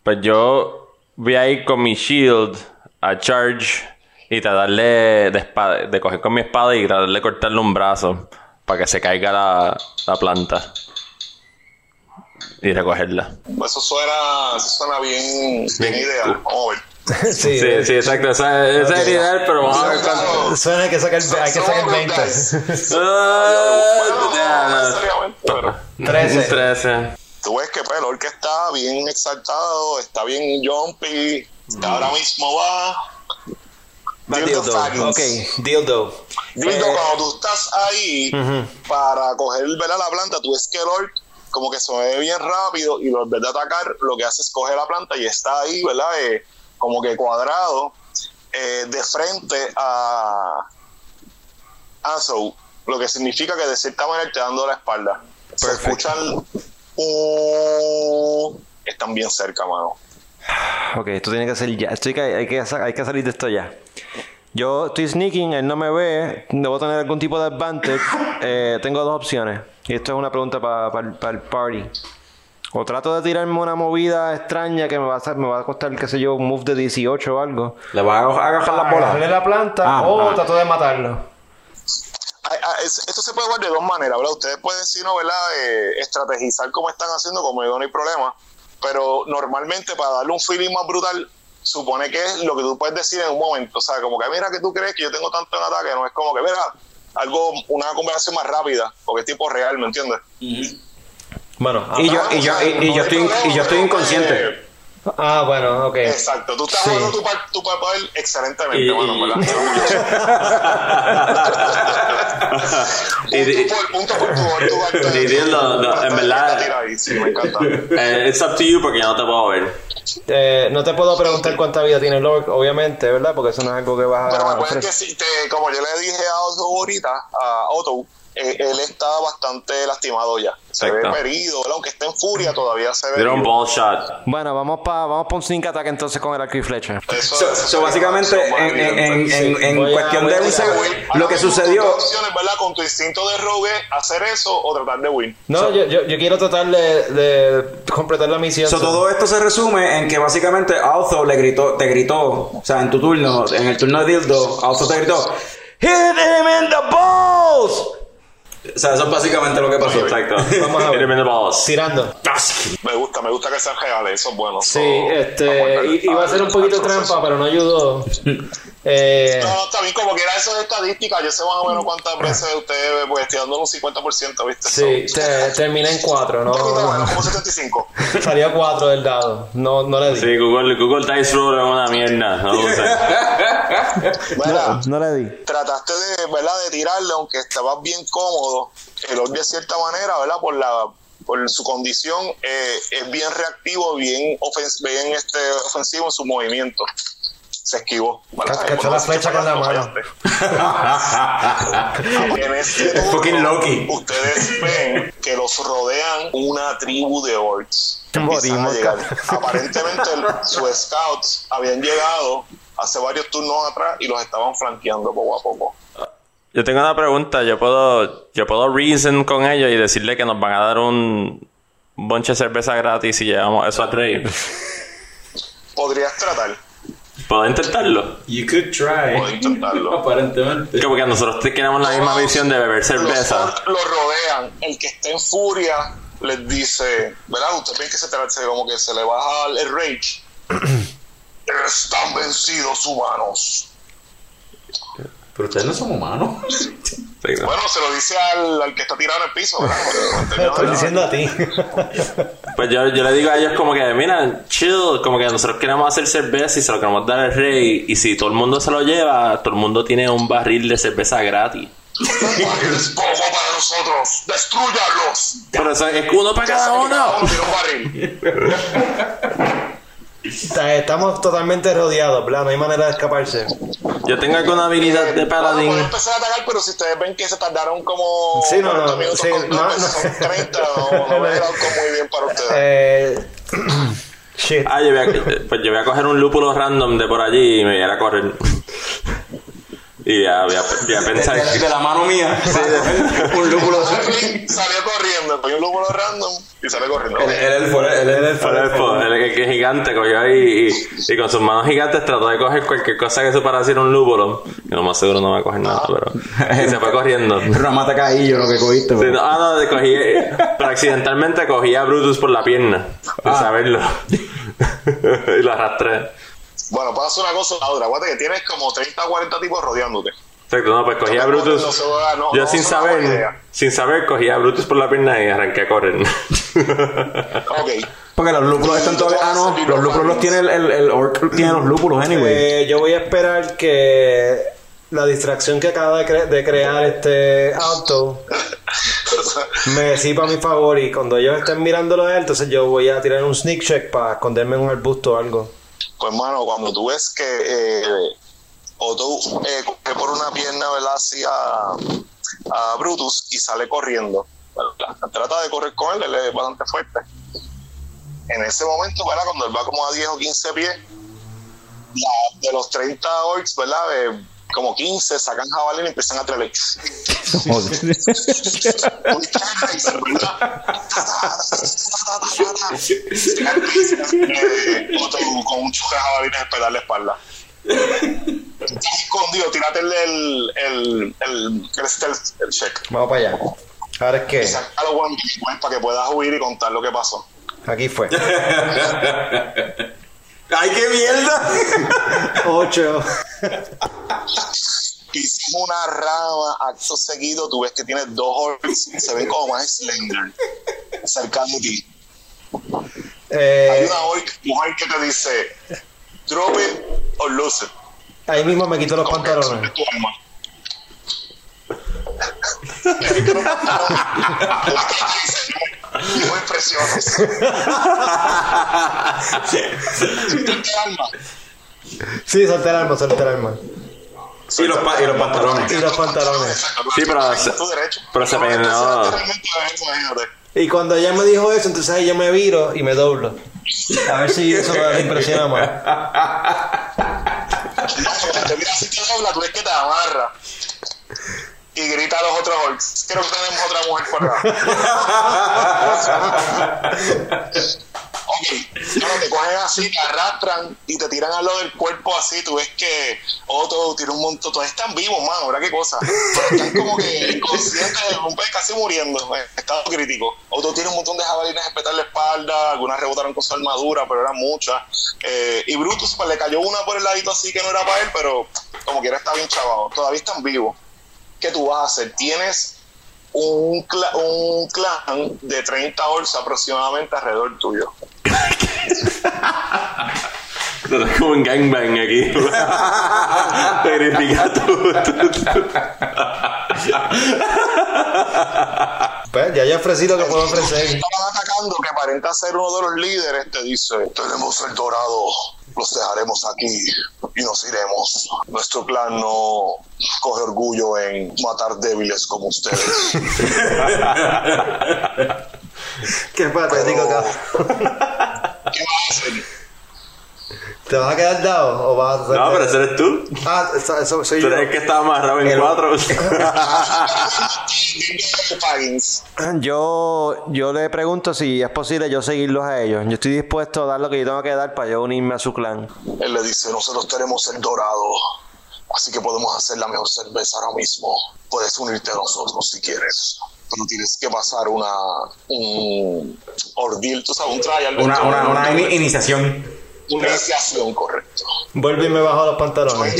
Pues yo voy a ir con mi shield a charge y tratarle de, espada, de coger con mi espada y tratar de cortarle un brazo para que se caiga la, la planta y recogerla. Eso suena, eso suena bien, bien Bien. ideal. Vamos a ver. sí, Sí, sí, exacto. Esa, es la idea, pero vamos a ver cuánto. Suena que sacar, hay que sacar 20. Ah, Bueno, ya, no no. necesariamente, pero 13. 13. tú ves que pues, el orc está bien exaltado, está bien jumpy, ahora mismo va. Dildo Faggins. Ok, dildo. Dildo, Eh, cuando tú estás ahí para coger ¿verdad? la planta, tú ves que el orc como que se mueve bien rápido y lo en vez de atacar, lo que hace es coger la planta y está ahí, ¿verdad? Eh, como que cuadrado eh, de frente a Aso, lo que significa que de cierta manera te dando la espalda. Se Perfecto. escuchan uh, están bien cerca, mano. Ok, esto tiene que ser ya. Esto hay que, hay, que, hay que salir de esto ya. Yo estoy sneaking, él no me ve, debo tener algún tipo de advantage. Eh, tengo dos opciones. Y esto es una pregunta para el party. O trato de tirarme una movida extraña que me va a, hacer- me va a costar, qué sé yo, un move de 18 o algo. ¿Le vas a agarrar las bolas? Agarrarle la planta Ah, o ah. trato de matarlo. Ah, ah, es- Esto se puede jugar de dos maneras, ¿verdad? Ustedes pueden, si no, ¿verdad? Eh, estrategizar como están haciendo, como digo, no hay problema. Pero normalmente para darle un feeling más brutal, supone que es lo que tú puedes decir en un momento. O sea, como que mira que tú crees que yo tengo tanto en ataque, no es como que, mira, algo, una conversación más rápida, porque es tipo real, ¿me entiendes? Bueno, Y yo, y yo, y, y yo estoy, y yo estoy inconsciente. ah, bueno, ok. Exacto, tú estás Sí. jugando tu, par- tu papel excelentemente, Y- ¿verdad? Y di- punto por, punto por tu, en verdad- Sí, me encanta. Eh, it's up to you porque yo no te puedo ver. Eh, no te puedo preguntar cuánta vida tiene Lord, obviamente, ¿verdad? Porque eso no es algo que vas Pero me a acuerdo que si te, como yo le dije a Otto ahorita, a Otto, eh, él está bastante lastimado ya. Se Exacto. ve herido, aunque esté en furia, todavía se ve. Un ball shot. Bueno, vamos para vamos pa un sneak attack entonces con el arco y flecha. Eso, So, eso so, básicamente, en, en, en, en, a- cuestión de un lo que sucedió. tus opciones, ¿verdad? Con tu instinto de rogue, hacer eso o tratar de win. No, yo, yo, yo quiero tratar de, de completar la misión. So, todo esto se resume en que básicamente Alzo le gritó, te gritó, o sea, en tu turno, en el turno de Dildo, Alzo te gritó, Hit him in the balls! O sea, eso es básicamente lo que pasó. Exacto. Vamos a ver. Tirando. Me gusta, me gusta que sean reales, eso es bueno. Sí, este, iba a ser un poquito trampa, pero no ayudó. Eh, No, no, está bien, como quiera eso de estadística, yo sé más o menos cuántas veces usted, pues, estoy dando un 50%, ¿viste? sí, te, terminé en 4, Un poquito no, bueno, como 75. salió 4 del dado, no, no le di. Sí, Google, Google Dice Roller es una mierda. No lo sé. Mira, No le di. trataste de, ¿verdad? de tirarle, aunque estabas bien cómodo, el Orc de cierta manera, ¿verdad? Por la por su condición, eh, es bien reactivo, bien, ofens- bien este, ofensivo en su movimiento. Se esquivó. cachó la flecha con la mano. En este Fucking Loki. Ustedes ven que los rodean una tribu de orcs. a. Aparentemente el- sus scouts habían llegado hace varios turnos atrás y los estaban flanqueando poco a poco. Yo tengo una pregunta. Yo puedo, yo puedo reason con ellos y decirle que nos van a dar un bonche de cerveza gratis si llevamos eso al rey. Podrías tratar, ¿Puedo intentarlo? You could try. puedes intentarlo. Aparentemente. Como que nosotros te- queremos la misma visión de beber cerveza. Los orcs lo rodean. El que esté en furia les dice, ¿verdad? Usted ven que se, se- como que se le baja el el rage. Están vencidos humanos. Pero ustedes no son humanos. Sí, ¿no? Bueno, se lo dice al, al que está tirado en el piso, ¿verdad? Te estoy diciendo a ti. Pues yo, yo le digo a ellos como que, mira, chill, como que nosotros queremos hacer cerveza y se lo queremos dar al rey. Y si todo el mundo se lo lleva, todo el mundo tiene un barril de cerveza gratis. Es poco para nosotros. ¡Destruyanlos! Pero eso es uno para cada uno. Estamos totalmente rodeados, ¿verdad? No hay manera de escaparse. Yo tengo alguna habilidad de Bueno, paladín. pueden empezar a atacar, pero si ustedes ven que se tardaron como Sí, no, 40 no, minutos sí, no, no. son 30, no, no va a ir algo muy bien para ustedes. Eh, shit. Ah, yo voy, a, pues yo voy a coger un lúpulo random de por allí y me voy a ir a correr. Y ya voy a, voy a pensar De, de la mano mía. un lúpulo. Salió corriendo, cogió un lúpulo random y salió corriendo. Él, él, él, él fue- El, el, que es gigante cogió ahí y, y con sus manos gigantes trató de coger cualquier cosa que se pareciera un lúpulo. Y lo más seguro no va a coger nada, pero. Y se fue corriendo. Ramata caillo lo que cogiste. Sí, bro. no, ah, no, cogí, pero accidentalmente cogí a Brutus por la pierna, sin Ah. saberlo. y lo arrastré. Bueno, puedes hacer una cosa o la otra. Aguante que tienes como 30 o 40 tipos rodeándote. Exacto, no, pues cogí a Brutus. no se va- no, yo no sin saber, sin saber, cogí a Brutus por la pierna y arranqué a correr. Ok. Porque los lúpulos están todavía. Ah, no. Los lúpulos los tiene el, el, el orc. Tiene los lúpulos, anyway. Eh, yo voy a esperar que la distracción que acaba de, cre- de crear este auto me sirva a mi favor y cuando ellos estén mirándolo a él, entonces yo voy a tirar un sneak check para esconderme en un arbusto o algo. Pues, mano, cuando tú ves que eh, Otto eh, coge por una pierna, ¿verdad? Hacia a Brutus y sale corriendo. Trata de correr con él, él es bastante fuerte. En ese momento, ¿verdad? Cuando él va como a 10 o 15 pies, de los 30 orcs, ¿verdad? Eh, como 15, sacan jabalina y empiezan a traer. Con un choque de jabalina esperar la espalda. Escondido, tírate el, el, el, el, el, check. Vamos para allá. Ahora es que. Sácalo one para que puedas huir y contar lo que pasó. Aquí fue. ¡Ay, qué mierda! 8. Hicimos una rama, acto seguido, tú ves que tiene dos orcs, se ven como más slender, cerca de ti. Hay Eh, una orc mujer que te dice, drop it or lose it. ahí mismo me quito los Como que pantalones. es Muy impresiones. ¿Soltaste el arma? Sí, solté el arma, solté el arma. Y los, pa- y los pantalones. Y los pantalones. Sí, pero se- pero se No, peinó. Y cuando ella me dijo eso, entonces ahí yo me viro y me doblo. A ver si eso me impresiona más. te mira así te dobla, tú ves que te amarra. Y grita a los otros orcs. Creo que tenemos otra mujer por acá. ok, ahora te cogen así, te arrastran y te tiran a lo del cuerpo así. Tú ves que Otto tiene un montón. Todos están vivos, mano, ¿verdad qué cosa? Pero están como que conscientes, un pez casi muriendo, en estado crítico. Otto tiene un montón de jabalinas espetar la espalda, algunas rebotaron con su armadura, pero eran muchas. Eh, y Brutus, pues le cayó una por el ladito así que no era para él, pero como quiera está bien chavado. Todavía están vivos. ¿Qué tú vas a hacer? Tienes un, cla- un clan de 30 orcs aproximadamente alrededor tuyo. Es como un gangbang aquí. Verifica tú. Pues ya yo ofrecí lo que puedo ofrecer. Estaban atacando, que aparenta ser uno de los líderes, te dice, tenemos el dorado, los dejaremos aquí y nos iremos. Nuestro clan no coge orgullo en matar débiles como ustedes. Qué patético, cabrón. ¿Qué? ¿Te vas a quedar dado o vas a hacer.? No, pero ese eres tú. Ah, eso, eso soy Tú yo. eres el que estaba amarrado en cuatro. Yo, yo le pregunto si es posible yo seguirlos a ellos. Yo estoy dispuesto a dar lo que yo tengo que dar para yo unirme a su clan. Él le dice, nosotros tenemos el dorado, así que podemos hacer la mejor cerveza ahora mismo. Puedes unirte a nosotros si quieres. Pero tienes que pasar una un ordeal, tú sabes, un trial. Una, una, una una, ini- iniciación. Iniciación, correcto. Vuelve y me bajo los pantalones.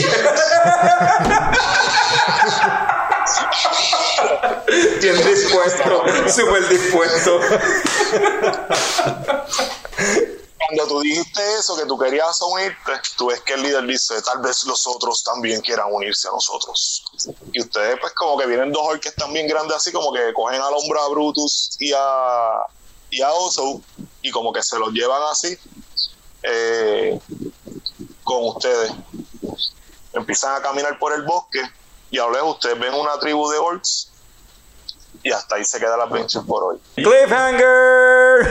Bien dispuesto, súper dispuesto. Cuando tú dijiste eso, que tú querías unirte, tú ves que el líder dice, tal vez los otros también quieran unirse a nosotros. Y ustedes pues como que vienen dos orques también grandes así, como que cogen al hombro a Brutus y a, y a Oso, y como que se los llevan así eh, con ustedes. Empiezan a caminar por el bosque y a lejos ustedes ven una tribu de orcs y hasta ahí se queda la adventure por hoy. Cliffhanger.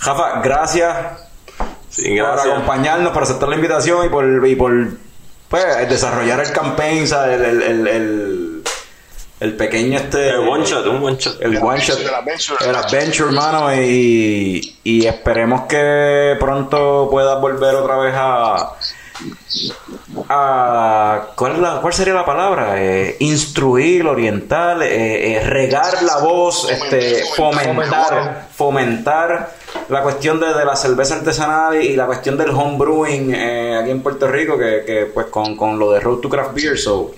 Jafa, gracias Sí, por acompañarnos, por aceptar la invitación y por, y por pues, desarrollar el campaign, ¿sabes? el, el, el, el, el pequeño este... El one shot, un one shot. El one shot. El adventure. El adventure, hermano. Y, y esperemos que pronto puedas volver otra vez a... a ¿cuál, es la- cuál sería la palabra? Eh, instruir, orientar, eh, eh, regar la voz, este, fomentar, fomentar la cuestión de, de la cerveza artesanal y la cuestión del homebrewing eh, aquí en Puerto Rico, que, que pues con, con lo de Road to Craft Beer, so,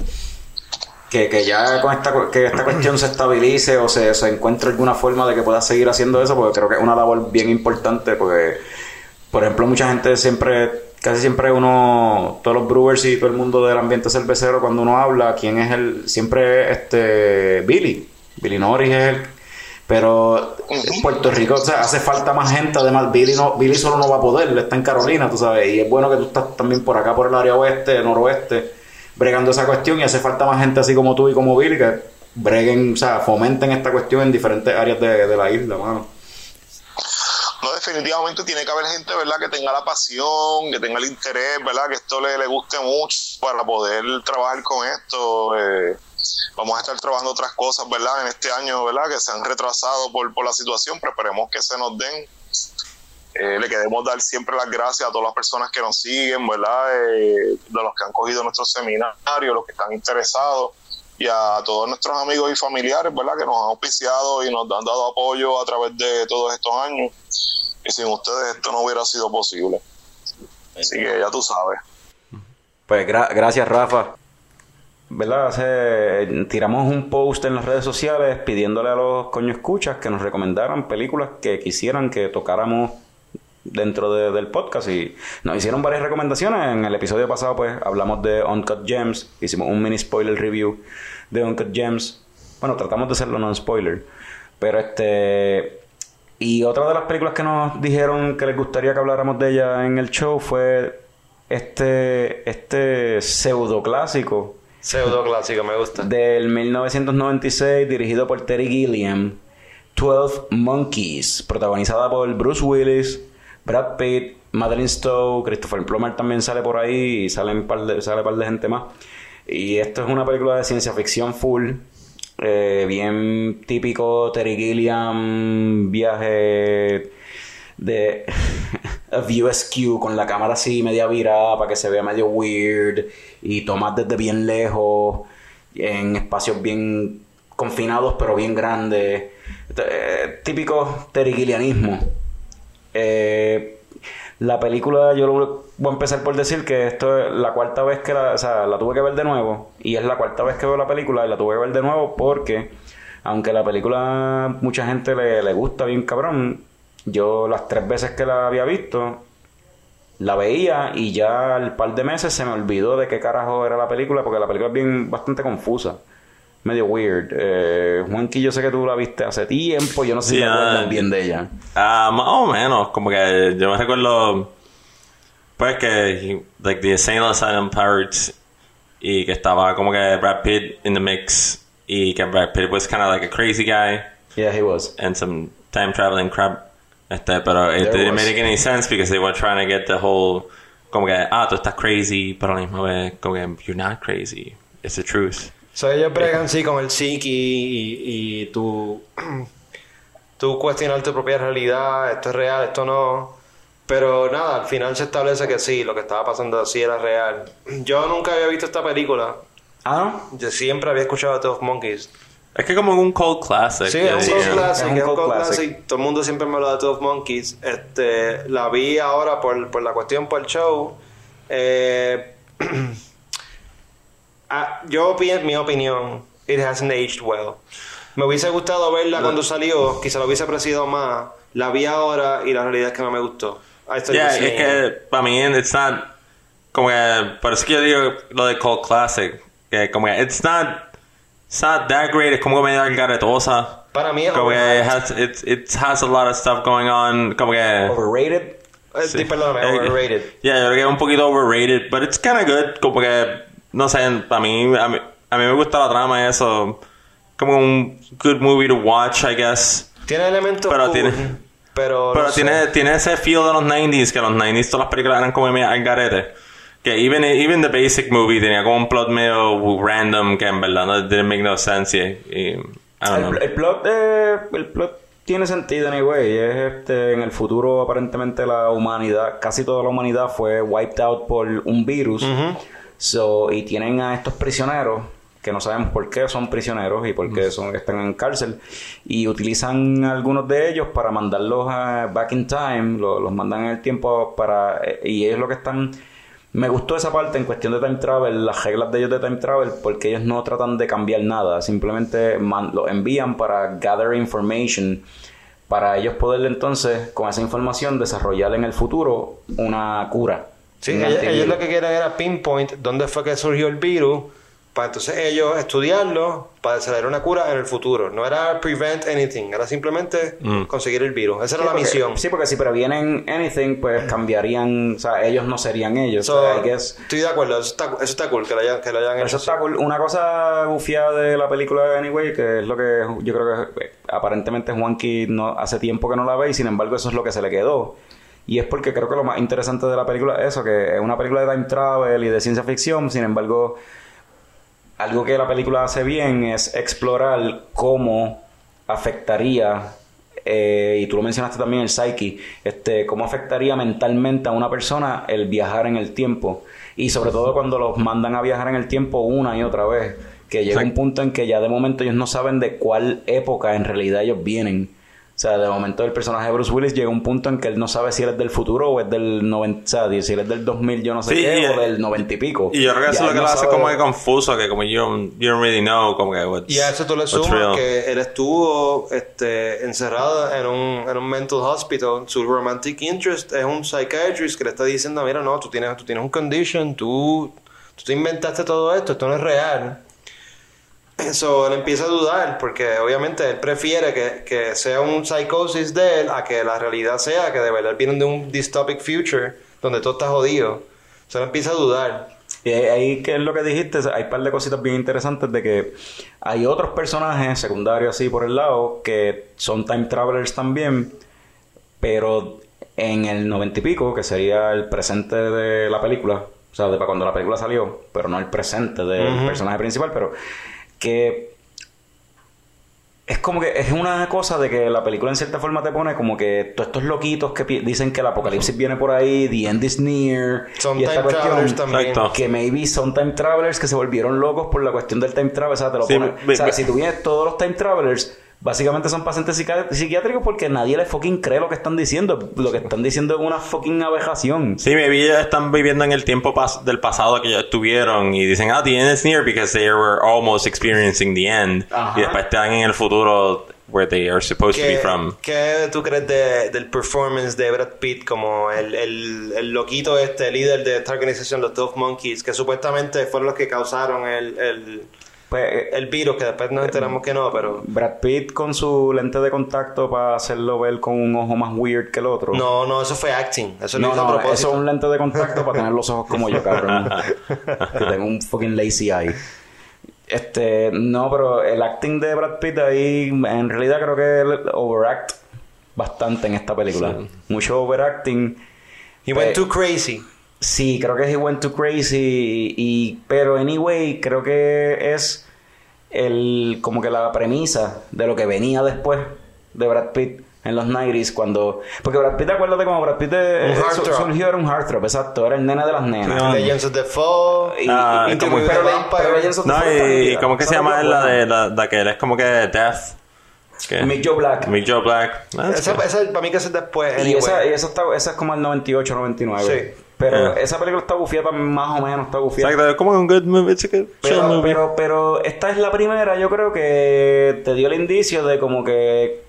que, que ya con esta, que esta cuestión se estabilice o se, se encuentre alguna forma de que pueda seguir haciendo eso, porque creo que es una labor bien importante, porque, por ejemplo, mucha gente siempre, casi siempre uno, todos los brewers y todo el mundo del ambiente cervecero, cuando uno habla, ¿quién es el? Siempre este Billy, Billy Norris es el... Pero Puerto Rico hace falta más gente, además Billy, no, Billy solo no va a poder, está en Carolina, tú sabes, y es bueno que tú estás también por acá, por el área oeste, noroeste, bregando esa cuestión y hace falta más gente así como tú y como Billy que breguen, o sea, fomenten esta cuestión en diferentes áreas de, de la isla, mano. no, definitivamente tiene que haber gente, ¿verdad? Que tenga la pasión, que tenga el interés, ¿verdad? Que esto le, le guste mucho para poder trabajar con esto. Eh, vamos a estar trabajando otras cosas, ¿verdad? En este año, ¿verdad? Que se han retrasado por, por la situación, pero esperemos que se nos den. Eh, le queremos dar siempre las gracias a todas las personas que nos siguen, ¿verdad? Eh, de los que han cogido nuestros seminarios, los que están interesados y a todos nuestros amigos y familiares, ¿verdad? Que nos han auspiciado y nos han dado apoyo a través de todos estos años. Y sin ustedes esto no hubiera sido posible. Así que ya tú sabes. Pues gra- gracias, Rafa. ¿Verdad? Hace- tiramos un post en las redes sociales pidiéndole a los coño escuchas que nos recomendaran películas que quisieran que tocáramos dentro de- del podcast y nos hicieron varias recomendaciones. En el episodio pasado pues hablamos de Uncut Gems, hicimos un mini spoiler review de Uncut Gems. Bueno, tratamos de hacerlo non spoiler, pero este y otra de las películas que nos dijeron que les gustaría que habláramos de ella en el show fue este este pseudo clásico Pseudo clásico, me gusta. del 1996 dirigido por Terry Gilliam, 12 Monkeys, protagonizada por Bruce Willis, Brad Pitt, Madeline Stowe, Christopher Plummer también sale por ahí y sale par de gente más. Y esto es una película de ciencia ficción full, eh, bien típico Terry Gilliam, viaje de a view con la cámara así media virada para que se vea medio weird y tomas desde bien lejos en espacios bien confinados pero bien grandes Eh, típico terigilianismo eh, la película yo lo voy a empezar por decir que esto es la cuarta vez que la, o sea, la tuve que ver de nuevo y es la cuarta vez que veo la película y la tuve que ver de nuevo porque aunque la película mucha gente le, le gusta bien cabrón yo las tres veces que la había visto la veía y ya al par de meses se me olvidó de qué carajo era la película porque la película es bien bastante confusa medio weird. Eh, Juanqui yo sé que tú la viste hace tiempo yo no sé si te ah, acuerdas bien de ella. Ah, más o menos, como que yo me recuerdo, pues que, like, the Insane Asylum Pirates, y que estaba como que Brad Pitt in the mix, y que Brad Pitt was kind of like a crazy guy, yeah he was. And some time traveling crap, este, pero it didn't was. make any sense because they were trying to get the whole, como que, ah, tú estás crazy, pero a la misma vez, como que, you're not crazy, it's the truth. So, ellos bregan sí con el psiqui y, y tú, tú cuestionar tu propia realidad, esto es real, esto no. Pero nada, al final se establece que sí, lo que estaba pasando sí era real. Yo nunca había visto esta película. ah no Yo siempre había escuchado a Twelve Monkeys. Es que como un cold classic. Sí, es un diría. classic, Es un es un cult cult classic. classic. Todo el mundo siempre me habla de 12 Monkeys. Este, la vi ahora por, por la cuestión, por el show. Eh, ah, yo mi opinión, it hasn't aged well. Me hubiese gustado verla cuando salió, quizá lo hubiese apreciado más. La vi ahora y la realidad es que no me gustó. Yeah, es que para mí it's not como que por eso que yo digo lo de Cold Classic que como que it's not it's not that great es como medio algaretosa Para mí es como que it has it, it has a lot of stuff going on como que overrated Eh, sí. perdóname, Eh, overrated. yeah yo creo que es un poquito overrated but it's kind of good como que no sé para mí a, mí a mí me gusta la trama eso como un good movie to watch I guess Tiene elementos Pero cool, tiene- pero, Pero no sé. tiene, tiene ese feel de los 90s, que los 90s todas las películas eran como medio al garete. Que even, even the basic movie tenía como un plot medio random que en verdad no didn't make no sense. Y, y- I don't know. el, el plot eh, el plot tiene sentido anyway es este en el futuro aparentemente la humanidad casi toda la humanidad fue wiped out por un virus so y tienen a estos prisioneros que no sabemos por qué son prisioneros y por qué son están en cárcel y utilizan algunos de ellos para mandarlos a back in time lo- los mandan en el tiempo para eh, y ellos lo que están me gustó esa parte en cuestión de time travel, las reglas de ellos de time travel, porque ellos no tratan de cambiar nada, simplemente man- lo envían para gather information, para ellos poder entonces, con esa información, desarrollar en el futuro una cura. Sí, ellos, lo que quieren era pinpoint dónde fue que surgió el virus para entonces ellos estudiarlo para desarrollar una cura en el futuro. No era prevent anything, era simplemente conseguir el virus. Esa era la porque- misión. Sí, porque si previenen anything, pues cambiarían, o sea, ellos no serían ellos. So, o sea, I guess- estoy de acuerdo, eso está, eso está cool que lo hayan, que lo hayan hecho. eso está cool. Una cosa gufiada de la película Anyway, que es lo que yo creo que eh, aparentemente Juanqui no, hace tiempo que no la ve y sin embargo eso es lo que se le quedó. Y es porque creo que lo más interesante de la película es eso, que es una película de time travel y de ciencia ficción, sin embargo, algo que la película hace bien es explorar cómo afectaría, eh, y tú lo mencionaste también, el psyche, este, cómo afectaría mentalmente a una persona el viajar en el tiempo. Y sobre todo cuando los mandan a viajar en el tiempo una y otra vez, que llega un punto en que ya de momento ellos no saben de cuál época en realidad ellos vienen. O sea, de momento el personaje de Bruce Willis llega a un punto en que él no sabe si él es del futuro o es del 90, o sea, si él es del 2000 yo no sé Sí, qué, y- o del 90 y pico. Y yo creo que eso es lo que no lo hace sabe- como que confuso, que como you don't, you don't really know, como que what's, Y a eso tú le sumas que él estuvo este, encerrado en un, en un mental hospital. Su romantic interest es un psychiatrist que le está diciendo, mira, no, tú tienes, tú tienes un condition, tú, tú te inventaste todo esto, esto no es real. Eso él empieza a dudar porque obviamente él prefiere que, que sea un psicosis de él a que la realidad sea que de verdad vienen de un dystopic future donde todo está jodido. So, él empieza a dudar. Y ahí- que es lo que dijiste, hay un par de cositas bien interesantes de que hay otros personajes secundarios así por el lado que son time travelers también, pero en el noventa y pico, que sería el presente de la película, o sea, de para cuando la película salió, pero no el presente del personaje principal, pero que es como que es una cosa de que la película en cierta forma te pone como que todos estos loquitos que dicen que el apocalipsis viene por ahí, the end is near, Son y esta time travelers también. Que maybe son time travelers que se volvieron locos por la cuestión del time travel. O sea, te lo Sí, pone- o sea, si tú vienes todos los time travelers, básicamente son pacientes psiqui- psiquiátricos porque nadie les fucking cree lo que están diciendo. Lo que están diciendo es una fucking abejación. Sí, maybe ellos están viviendo en el tiempo pas- del pasado que ellos estuvieron y dicen, ah, the end is near because they were almost experiencing the end. Ajá. Y después están en el futuro where they are supposed to be ¿Qué, from. qué tú crees de- del performance de Brad Pitt como el, el, el loquito este, líder de esta organización, los 12 Monkeys, que supuestamente fueron los que causaron el, el, Pues, el virus, que después nos enteramos que no, pero... Brad Pitt con su lente de contacto para hacerlo ver con un ojo más weird que el otro. No, no, eso fue acting. Eso lo No, a no, propósito. eso es un lente de contacto para tener los ojos como yo, cabrón. que tengo un fucking lazy eye. Este, no, pero el acting de Brad Pitt ahí, en realidad creo que él overact bastante en esta película. Mucho overacting. He went Eh, too crazy. Sí, creo que he went too crazy y pero anyway, creo que es el como que la premisa de lo que venía después de Brad Pitt en los 90s cuando porque Brad Pitt acuérdate como Brad Pitt eh, Un su- surgió era un heartthrob, exacto, era el nene de las nenas. No. Legends of the Fall. Y- Ah, y- y como- como- pero, pero Legends of the No, Fall y. ¿cómo que se llama la es de la, la que él es como que Death? ¿Qué? Mick Joe Black. Mick Joe Black. Esa, esa, para mí que es después. Y anyway. esa, y esa, está, esa es como el 98, 99. Sí. Pero Ah. esa película está bufiada más o menos, está bufiada. Exacto, es como un good movie. It's a good Pero, movie. pero, pero esta es la primera, yo creo que te dio el indicio de como que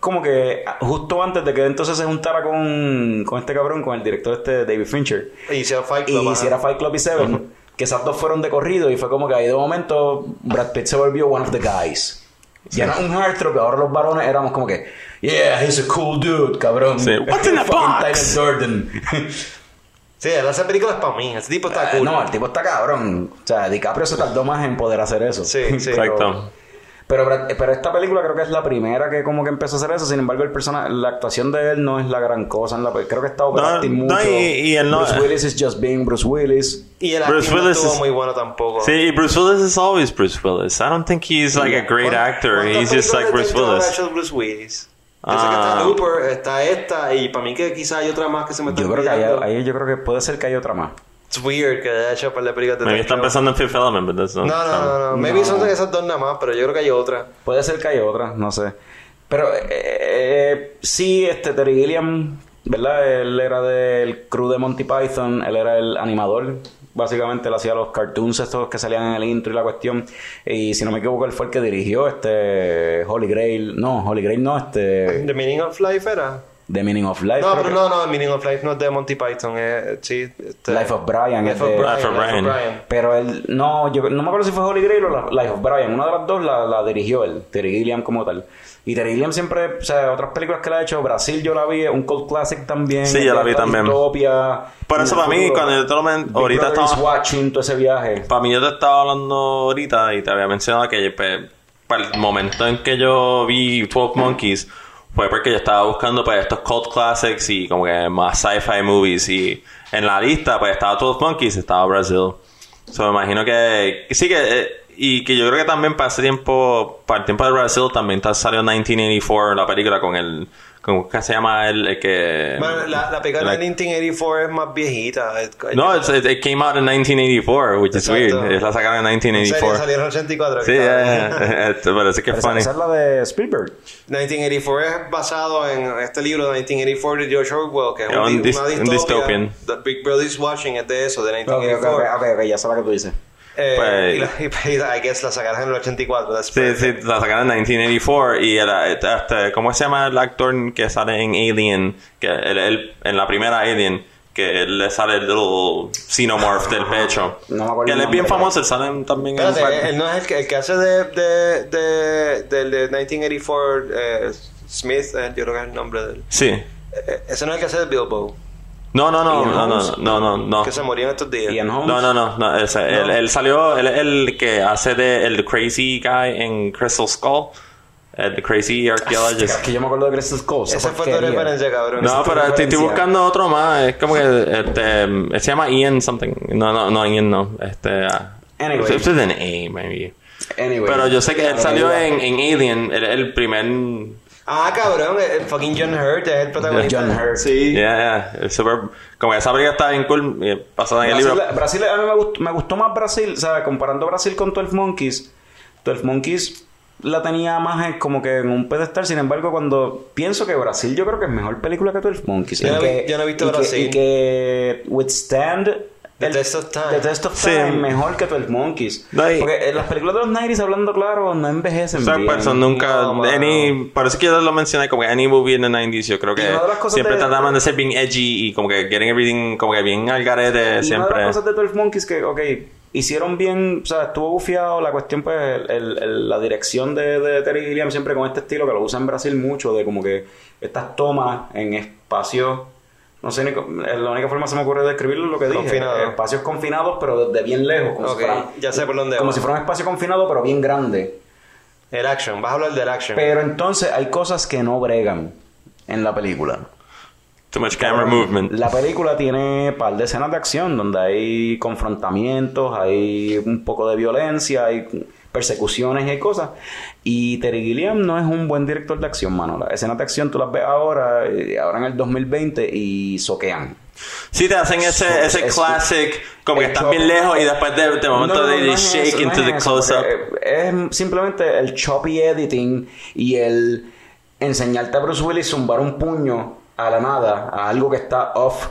como que justo antes de que entonces se juntara con, con este cabrón, con el director este David Fincher, Y hiciera Fight Club. y hiciera Fight Club y Seven, que esas dos fueron de corrido y fue como que ahí de momento Brad Pitt se volvió one of the guys. Ya no un heartthrob, ahora los varones éramos como que, yeah, he's a cool dude, cabrón. Sí. What's in the box? Tyler Durden. Sí, él hace películas para mí. Ese tipo está Eh, cool. No, el tipo está cabrón. O sea, DiCaprio se tardó más en poder hacer eso. Sí, sí. Pero- Exacto. Pero, Brad- pero esta película creo que es la primera que como que empezó a hacer eso. Sin embargo, el persona, la actuación de él no es la gran cosa. En la, creo que está overacting No, mucho. no, y- y él no- Bruce Willis is just being Bruce Willis. Y el Bruce acting no Willis estuvo es- muy bueno tampoco. Sí, Bruce Willis is always Bruce Willis. I don't think he's like a great actor. ¿Cuántas He's just like Bruce Willis. Bruce Willis? Yo sé que Ah. está Looper, está esta, y para mí que quizá hay otra más que se me está Yo creo que hay, ahí yo creo que puede ser que hay otra más. It's weird que haya hecho un par de películas de Maybe están pensando en Fifth Element, that's not. No, no, no, no. Maybe No. son esas dos nada más, pero yo creo que hay otra. Puede ser que hay otra, no sé. Pero eh, eh, sí, este Terry Gilliam, ¿verdad? Él era del crew de Monty Python, él era el animador. Básicamente él hacía los cartoons estos que salían en el intro y la cuestión. Y si no me equivoco, él fue el que dirigió este Holy Grail. No, Holy Grail no, este... The Meaning of Life era. The Meaning of Life. No, pero que- no, no, el Meaning of Life no es de Monty Python, es, sí. este- Life of Brian. Life es of de- Brian. Life of Life of Brian. Brian. Pero él, no, yo no me acuerdo si fue Holy Grail o la- Life of Brian. Una de las dos la, la dirigió él, Terry Gilliam como tal. Y Terry Gilliam siempre, o sea, otras películas que le ha hecho, Brasil yo la vi, un cult classic también. Sí, yo la vi también. Por eso para mí, cuando yo te lo men- ahorita estaba- watching todo ese viaje. Para mí yo te estaba hablando ahorita y te había mencionado que pues, para el momento en que yo vi 12 Monkeys fue porque yo estaba buscando pues estos cult classics y como que más sci-fi movies y en la lista pues estaba 12 Monkeys estaba Brasil. So, me imagino que, que sí que eh, y que yo creo que también para ese tiempo para el tiempo de Brasil también está- salió 1984 la película con el con ¿qué se llama el, el que Bueno, la, la película la- de 1984 es más viejita. no, it, it came out in 1984, which is Exacto. weird. Es la sacaron en En serio, 1984. salió en el 84. Sí, ya, ya. Este, Parece que es funny. esa es la de Spielberg. 1984 es basado en este libro de 1984 de George Orwell, que es Un un, dis- una un distopia. dystopian. The Big Brother is Watching es de eso, de Ok, ok, 1984. ok, ok, ya sé la que tú dices. Eh, Pues- y, la, y, la- I guess la sacaron en el 84. that's Sí, sí, la sacaron en 1984 y era, este, ¿cómo se llama el actor que sale en Alien? Que él, él- en la primera Alien, que le sale el little xenomorph del pecho. No me acuerdo que el él es bien nombre, famoso, él sale también en... Espérate, él no es el que, el que hace de, de, de, del de 1984 eh, Smith, eh, yo creo que es el nombre de él. Sí. Eh, ese no es el que hace de Bilbo, No, no, no, no, no, no, no, no. que se murió en estos días. Ian Holmes. No, no, no, no, ese, Él, él salió, él es el que hace de el crazy guy en Crystal Skull, el crazy Es archaeologist. que yo me acuerdo de Crystal Skull. esa fue tu referencia, cabrón. No, pero estoy, estoy buscando otro más. Es como que este, se llama Ian something. No, no, no, Ian no. Este, ah, Anyway. It's an A, maybe. Anyway. Pero yo sé que él salió en, en Alien, el, el primer. Ah, cabrón, el fucking John Hurt es el protagonista. John Hurt. Sí. Yeah, yeah. super- como que esa película está bien cool. eh, Basada en el libro. Brasil, a mí me gustó, me gustó más Brasil, o sea, comparando Brasil con 12 Monkeys, 12 Monkeys la tenía más en- como que en un pedestal, sin embargo, cuando pienso que Brasil yo creo que es mejor película que 12 Monkeys. Yo no que- vi- yo no he visto y que- Brasil. y que Withstand... The el- Test of Time. The Test of Sí. Time mejor que 12 Monkeys. No, y- Porque eh, las películas de los 90s, hablando claro, no envejecen Exacto, bien. person, nunca. No, any, por eso que yo lo mencioné, como que any movie in the 90s, yo creo que siempre de- trataban de ser bien edgy y como que getting everything, como que bien al garete, Y una de siempre. las cosas de 12 Monkeys que, ok, hicieron bien, o sea, estuvo bufiado la cuestión, pues, el- el- el- la dirección de, de Terry Gilliam siempre con este estilo que lo usa en Brasil mucho, de como que estas tomas en espacios, no sé, ni eh, la única forma que se me ocurre de describirlo es lo que dije, Confinado. espacios confinados, pero desde bien lejos, como, Ok, si, fueran, ya sé por dónde como va. si fuera un espacio confinado, pero bien grande. El action, vas a hablar del action. Pero entonces hay cosas que no bregan en la película. Too much camera movement. La película tiene un par de escenas de acción donde hay confrontamientos, hay un poco de violencia, hay persecuciones y cosas. Y Terry Gilliam no es un buen director de acción, mano. Las escenas de acción tú las ves ahora, eh, ahora en el 2020 y soquean. Sí, te hacen ese, ese Es- classic, como que estás bien lejos y después de, de momento No, no, de, shake eso, into the close-up. Es simplemente el choppy editing y el enseñarte a Bruce Willis zumbar un puño a la nada, a algo que está off,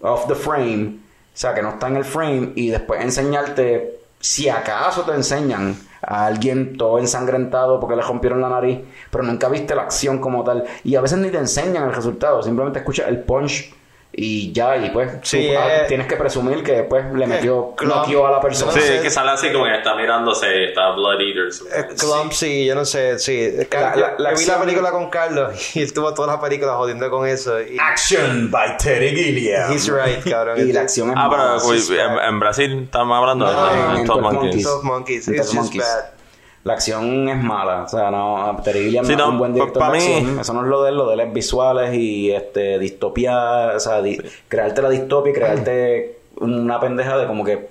off the frame, o sea, que no está en el frame, y después enseñarte, si acaso te enseñan a alguien todo ensangrentado porque le rompieron la nariz, pero nunca viste la acción como tal, y a veces ni te enseñan el resultado, simplemente escuchas el punch. Y ya, y pues Sí, tú, ah, eh, tienes que presumir que después le metió, noqueó a la persona. Sí, no sé. que sale así como que está mirándose, está Blood Eaters. Eh, Clumsy, yo no sé, sí. Car- La- la- la yo vi la película con Carlos y él tuvo todas las películas jodiendo con eso. Y, Action by Terry Gilliam. he's right, cabrón. Y la acción es Ah, pero sí, en, en Brasil estamos hablando No, de en- en en 12 12 Monkeys. Twelve Monkeys. En It's 12 just Monkeys. bad. La acción es mala, o sea, no, Terry Gilliam Sí, no es no, un buen director pa' de mí- acción. Eso no es lo de él, lo de él es visuales y este distopía, o sea, di- crearte la distopia y crearte una pendeja de como que,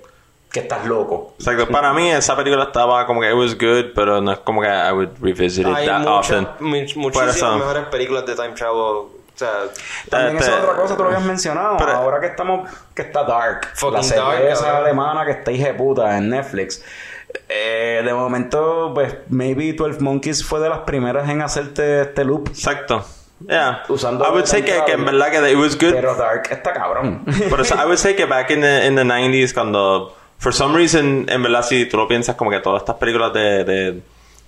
que estás loco. Exacto, para mí esa película estaba como que it was good, pero no es como que I would revisit it Hay that often. much- muchísimas eso. mejores películas de Time Travel. O sea, También esa es otra cosa, tú lo habías mencionado. pero- Ahora que estamos, que está Dark, Fucking la serie Dark, esa alemana que está hija de puta en Netflix. Eh, de momento, pues, maybe 12 Monkeys fue de las primeras en hacerte este loop. Exacto. Yeah. Usando I would say que, que en verdad que it was good. Pero Dark está cabrón. Por eso, I would say que back in the, in the 90s, cuando, for some reason, en verdad, si tú lo piensas, como que todas estas películas de, de,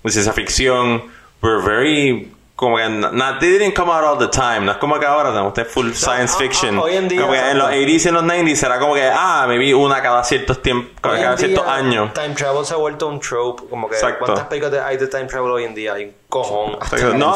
de ciencia ficción were very como que na- they didn't come out all the time. No es como que ahora tenemos este full science fiction. ah, hoy en día- como que en los 80s y en los 90s era como que, ah, me vi una cada ciertos tiempos, cada ciertos años. Time travel se ha vuelto un trope. Como que, Exacto. ¿cuántas películas de- hay de time travel hoy en día? Hay un cojón. No,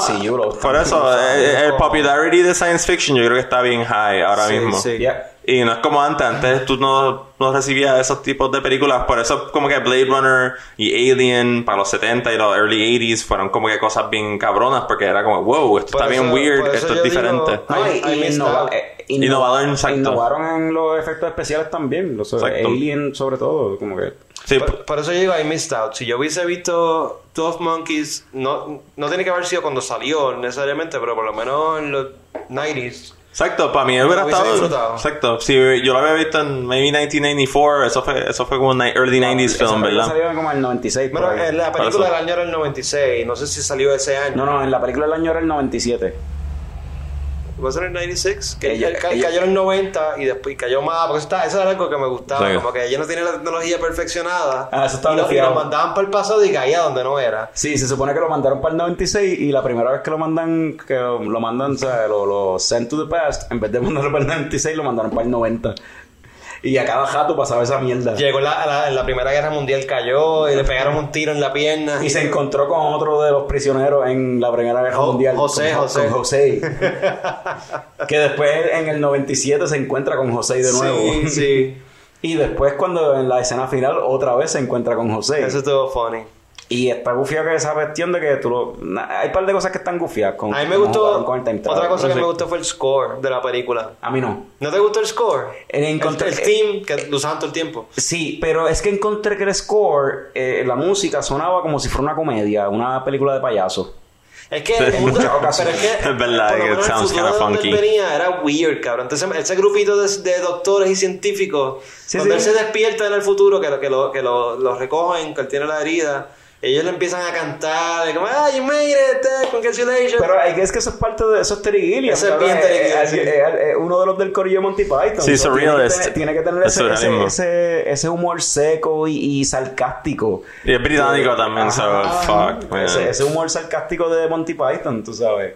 por eso, usando. eh, el popularity de science fiction yo creo que está bien high ahora Sí, mismo. sí. Yeah. Y no es como antes, antes tú no, no recibías esos tipos de películas, por eso como que Blade Runner y Alien para los 70 y los early 80s fueron como que cosas bien cabronas porque era como, wow, esto Por está bien weird, esto es yo digo- diferente. No, y, y innova- eh, Innovador, exacto. innovaron en los efectos especiales también. Los. Alien, sobre todo, como que. Sí, Por, por eso yo digo, I missed out. Si yo hubiese visto 12 Monkeys, no, no tiene que haber sido cuando salió necesariamente, pero por lo menos en los 90s. Exacto, para mí hubiera estado... disfrutado. Exacto, si yo lo había visto en maybe 1994, eso fue, eso fue como un early 90s Esa film, ¿verdad? salió como en el 96. por Bueno, ahí. en la película del año era el 96, no sé si salió ese año. No, no, en la película del año era el 97. ¿Va a ser el 96? Que Ella- ca- ella- cayó en el 90 y después cayó más, porque eso, está- eso era algo que me gustaba, Sí. como que ella no tenía la tecnología perfeccionada. Ah, eso estaba y, lo, y lo mandaban para el pasado y caía donde no era. Sí, se supone que lo mandaron para el 96 y la primera vez que lo mandan, que lo, lo mandan, o sea, lo, lo sent to the past, en vez de mandarlo para el 96, lo mandaron para el 90. Y a cada jato pasaba esa mierda. Llegó la, la- en la Primera Guerra Mundial, cayó y le pegaron un tiro en la pierna. Y se encontró con otro de los prisioneros en la Primera Guerra Jo- Mundial. José, con, José. con José. que después en el 97 se encuentra con José de nuevo. Sí, sí. Y después cuando en la escena final otra vez se encuentra con José. Eso estuvo funny. Y está gufiado que esa cuestión de que tú lo... na- Hay un par de cosas que están gufiadas con... A mí me gustó. con el time travel. Otra cosa que Sí. me gustó fue el score de la película. A mí no. ¿No te gustó el score? En- el, encontré- el theme que lo usaban todo el tiempo. Sí, pero es que encontré que el score, eh, la música sonaba como si fuera una comedia, una película de payaso. Es que, es- Muchas ocasiones. es que, verdad, por lo menos el sounds donde funky. él venía era weird, cabrón. Entonces, ese grupito de, de doctores y científicos, Sí, cuando sí. él se despierta en el futuro, que lo, que lo, que lo, lo recogen, que él tiene la herida, ellos le empiezan a cantar, y como, ah, you made it, eh, congratulations. Pero es que eso es parte de eso es Terry Gilliam. Eso es bien Terry Eh, Gilliam, eh, sí. eh, eh, uno de los del corillo de Monty Python. Sí, So, tiene, que surrealist. tener, tiene que tener Es ese, ese, ese, ese humor seco y, y sarcástico. Y es británico también, so Ajá. fuck, man. Ese, ese humor sarcástico de Monty Python, tú sabes.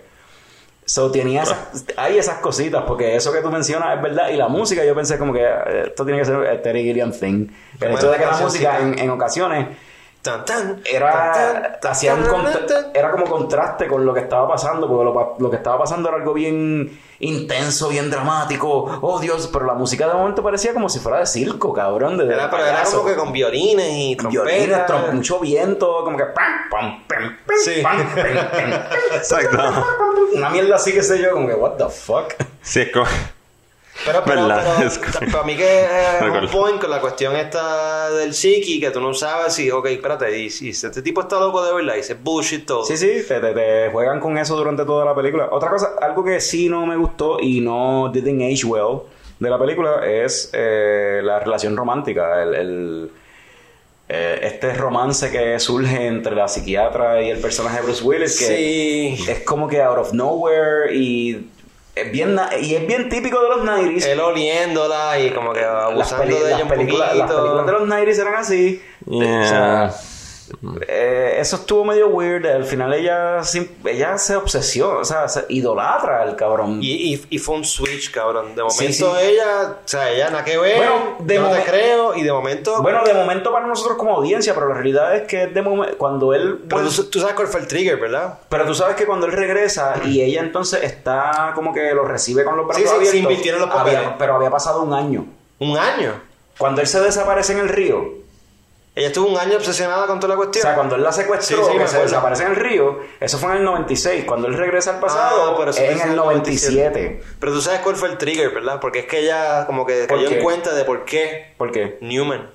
So, tenía esas, hay esas cositas, porque eso que tú mencionas es verdad. Y la música, yo pensé como que eh, esto tiene que ser el Terry Gilliam thing. El Como hecho de que la música en, en ocasiones Tan, tan, era tan, tan, hacía un tan, contra- tan. era como contraste con lo que estaba pasando porque lo, lo que estaba pasando era algo bien intenso bien dramático oh Dios pero la música de momento parecía como si fuera de circo cabrón de, de Era, pero era como que con violines y Violines, trompetas. trom- mucho viento como que pam, pam, pam, pam, Sí. pam, pam, pam. Exacto. una mierda así que sé yo como que what the fuck Sí, es como... Pero, pero, para mí que es un point con la cuestión esta del psiqui, que tú no sabes si, ok, espérate, y si este tipo está loco de verdad y dice bullshit todo. Sí, sí, te, te- te juegan con eso durante toda la película. Otra cosa, algo que sí no me gustó y no didn't age well de la película es eh, la relación romántica, el, el- eh, este romance que surge entre la psiquiatra y el personaje de Bruce Willis, que Sí. es como que out of nowhere y es bien, y es bien típico de los 90s. Él oliéndola y como que las, abusando peli- de las ella un las películas de los 90s eran así. Yeah. O sea, eh, eso estuvo medio weird. Al final ella, ella se obsesiona, o sea, se idolatra al cabrón. Y, y, y fue un switch, cabrón. De momento Sí, sí. ella, o sea, ella nada que ver, Bueno, de yo no te momen- creo, y de momento... Bueno, de momento para nosotros como audiencia, pero la realidad es que de cuando él... pero bueno, tú, tú sabes cuál fue el trigger, ¿verdad? pero tú sabes que cuando él regresa y ella entonces está como que lo recibe con los brazos Sí, sí, se abiertos, invirtieron los papeles. había- pero había pasado un año. Un año. Cuando él se desaparece en el río, Ella estuvo un año obsesionada con toda la O cuestión. sea, cuando él la secuestró, Sí, que se desaparece en el río, eso fue en el 96. Cuando él regresa al pasado, Ah, es en el 97. Pero tú sabes cuál fue el trigger, ¿verdad? Porque es que ella como que ¿Por cayó en cuenta de por qué ¿Por qué? Newman.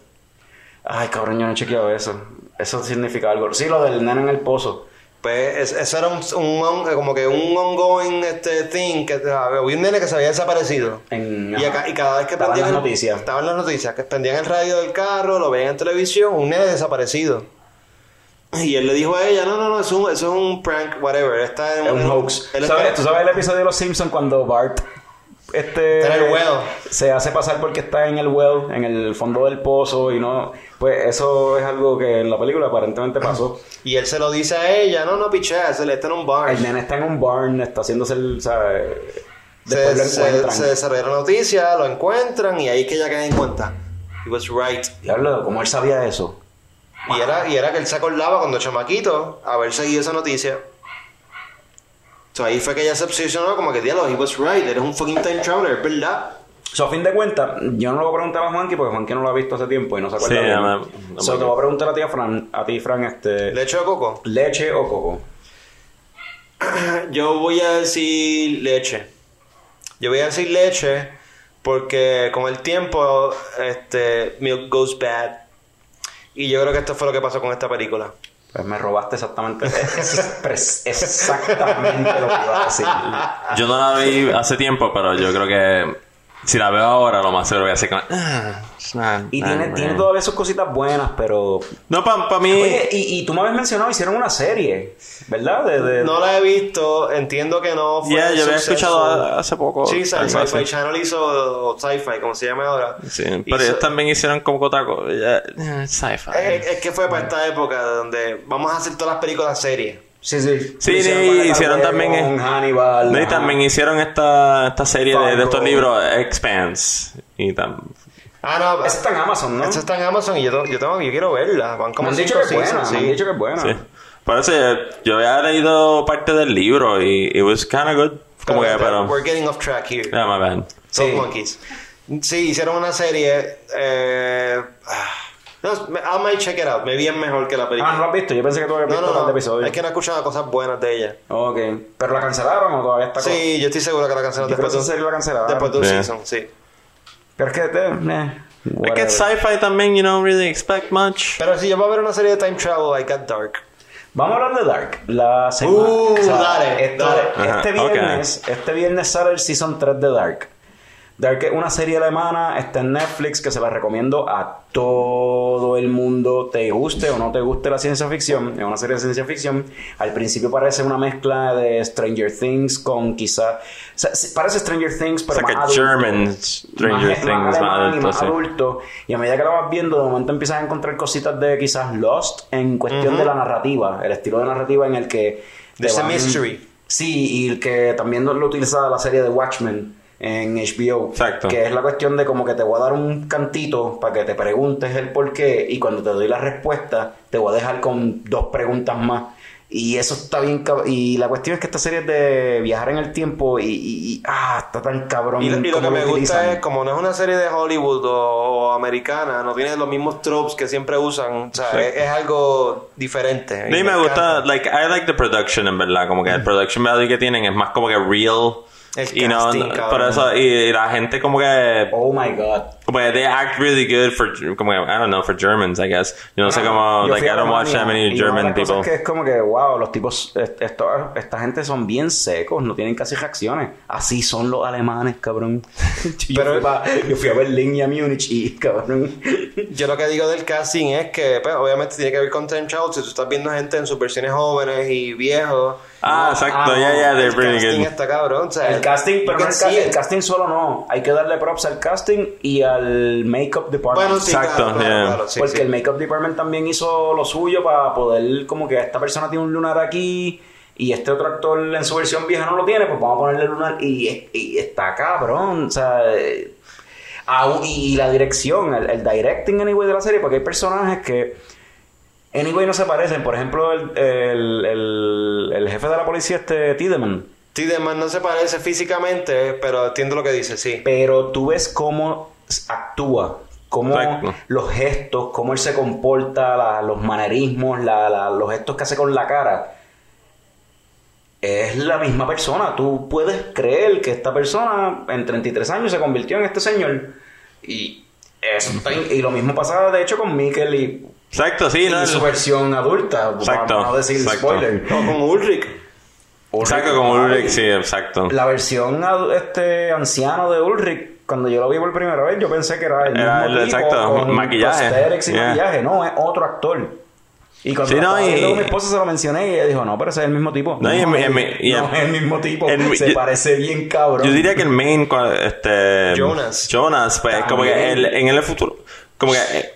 Ay, cabrón, yo no he chequeado eso. Eso significa algo. Sí, lo del nene en el pozo. Pues es- eso era un, un on- como que un ongoing este thing que había un nene que se había desaparecido. En, Y, ajá. acá- y cada vez que Estaban las noticias. Estaban las noticias, que prendían el radio del carro, lo veían en televisión, un nene desaparecido. Y él le dijo a ella, no, no, no, eso es un, eso es un prank, whatever. Está en Es un hoax. Él ¿Sabes- está- ¿Tú sabes el episodio de Los Simpsons cuando Bart este Está en el well. se hace pasar porque está en el well, en el fondo del pozo y no, pues eso es algo que en la película aparentemente pasó. Y él se lo dice a ella, no, no, pichea, se le está en un bar. El nene está en un barn, está haciéndose el. Se, lo se, encuentran. se desarrolla la noticia, lo encuentran y ahí es que ella cae en cuenta. He was right. Diablo, ¿cómo él sabía eso? Y era, y era que él se acordaba cuando chamaquito haber seguido esa noticia. So, ahí fue que ella se obsesionó como que, diablo, he was right, eres un fucking time traveler, es verdad. So, a fin de cuentas, yo no lo voy a preguntar a Juanqui porque Juanqui no lo ha visto hace tiempo y no se acuerda Sí, bien. no no So, me- te voy a preguntar a ti, a Fran, a ti, Fran, este, ¿Leche de coco? ¿leche o coco? Yo voy a decir leche. Yo voy a decir leche porque con el tiempo, este, milk goes bad. Y yo creo que esto fue lo que pasó con esta película. Pues me robaste exactamente, es- exactamente lo que iba a decir. Yo no la vi hace tiempo, pero yo creo que si la veo ahora, lo más seguro voy a hacer como. "Ah, ah, Y ah, tiene, ah". tiene todavía sus cositas buenas, pero... No, para mí. Oye, y, y tú me habías mencionado, hicieron una serie, ¿verdad? De, de- No la he visto, entiendo que no fue Ya, yo había escuchado hace poco. Sí. Sci-Fi Channel hizo o Sci-Fi, como se llama ahora. Sí, pero Hizo- ellos también hicieron como otra cosa. ya, eh, Sci-fi. Es, es que fue para esta época donde vamos a hacer todas las películas series. Sí, sí. Sí, Hicieron sí, con hicieron también, Con eh, Hannibal. No, y también hicieron esta, esta serie de, de estos libros, Expanse. Y tam- Ah, no, Esa está en Amazon, ¿no? esta está en Amazon y yo, yo, tengo, yo quiero verla. Van Me como han dicho que es buena, me han sí. dicho que es buena. sí. Por eso yo, había leído parte del libro y it was kind of good. Como que, pero. We're getting off track here. Yeah, my bad. Sí. Monkeys. Sí, hicieron una serie. Eh, ah, no, I might check it out. Me vi es mejor que la Ah, película. no lo has visto. Yo pensé que tú habías visto no, un no. episodios. Es que no he escuchado cosas buenas de ella. Ok. ¿Pero la cancelaron o todavía está con- Sí, yo estoy seguro que la cancelaron Yo creo después que de serie la cancelaron. Después de un Yeah. season, sí. Pero es que... eh, eh, Es que sci-fi también, you don't really expect much. Pero si yo voy a ver una serie de time travel, I got dark. Vamos a hablar de Dark. La semana... Uh, dale, esto- dale. Este Ajá, ok. viernes, este viernes sale el Season 3 de Dark. Dark es una serie alemana, está en Netflix, que se la recomiendo a todo el mundo, te guste o no te guste la ciencia ficción. Es una serie de ciencia ficción. Al principio parece una mezcla de Stranger Things con quizá... o sea, sí, parece Stranger Things, pero It's like más a adulto. German Stranger Más- Things, más más alemán y adulto, más sí. adulto. Y a medida que lo vas viendo, de momento empiezas a encontrar cositas de quizás Lost en cuestión de la narrativa, el estilo de narrativa en el que... There's a van- mystery. Sí, y el que también lo utiliza la serie de Watchmen en HBO. Exacto. Que es la cuestión de como que te voy a dar un cantito para que te preguntes el por qué y cuando te doy la respuesta te voy a dejar con dos preguntas más. Y eso está bien Y la cuestión es que esta serie es de viajar en el tiempo y, y- y- ah, está tan cabrón. Y, lo- y lo que me gusta es, como no es una serie de Hollywood o, o americana, no tiene los mismos tropes que siempre usan. O sea, Sí. es, es algo diferente. A mí me gusta, like, I like the production, en verdad. Como que el production value que tienen es más como que real. El y no, casting, no- por eso, y, y la gente como que, Oh my god. Como que they act really good for, como I don't know, for Germans, I guess. Yo no sé cómo, Ah, Yo like, a I don't watch that many German people. que es como que, wow, los tipos, est- esto- esta gente son bien secos, no tienen casi reacciones. Así son los alemanes, cabrón. yo, Pero- fui pa- yo fui a Berlín y a Múnich y, cabrón. Yo lo que digo del casting es que, pues, obviamente tiene que ver con time travel. Si tú estás viendo gente en sus versiones jóvenes y viejos. Ah, exacto, ah, yeah, yeah, el they're pretty casting good. está cabrón. O sea, El casting, you pero no el, ca- el casting solo no. Hay que darle props al casting y al make-up department. Bueno, sí, Exacto, claro, claro, yeah. claro, sí, Porque sí. el make-up department también hizo lo suyo para poder, como que esta persona tiene un lunar aquí y este otro actor en su versión vieja no lo tiene, pues vamos a ponerle lunar y, y está cabrón, o sea, eh, aún- y, la dirección, el, el directing anyway de la serie, porque hay personajes que anyway no se parecen, por ejemplo, el, el, el, el jefe de la policía, este Tiedemann, Tiedemann no se parece físicamente, pero entiendo lo que dice, sí. pero tú ves cómo actúa, cómo los gestos, cómo él se comporta, la- los manerismos, la- la- los gestos que hace con la cara. Es la misma persona. Tú puedes creer que esta persona en 33 años se convirtió en este señor. Y eso está in- y lo mismo pasa de hecho con Mikkel y, Exacto, sí, y no, su versión adulta. Exacto, Vamos a decir exacto. spoiler. O con Ulrich. exacto, como Ulrich, sí, exacto. La versión este anciano de Ulrich, cuando yo lo vi por primera vez, yo pensé que era el Era mismo el- tipo exacto, con maquillaje. prosthetics y Yeah. maquillaje. No, es otro actor. Y cuando Sí, la no, estaba y- viendo con mi esposa se lo mencioné y ella dijo, no, pero ese es el mismo tipo. No, y en mi- en mi- y no en- es el mismo tipo. se yo- parece bien cabrón. Yo diría que el main, este... Jonas. Jonas, pues, como que él, en el futuro, como que eh,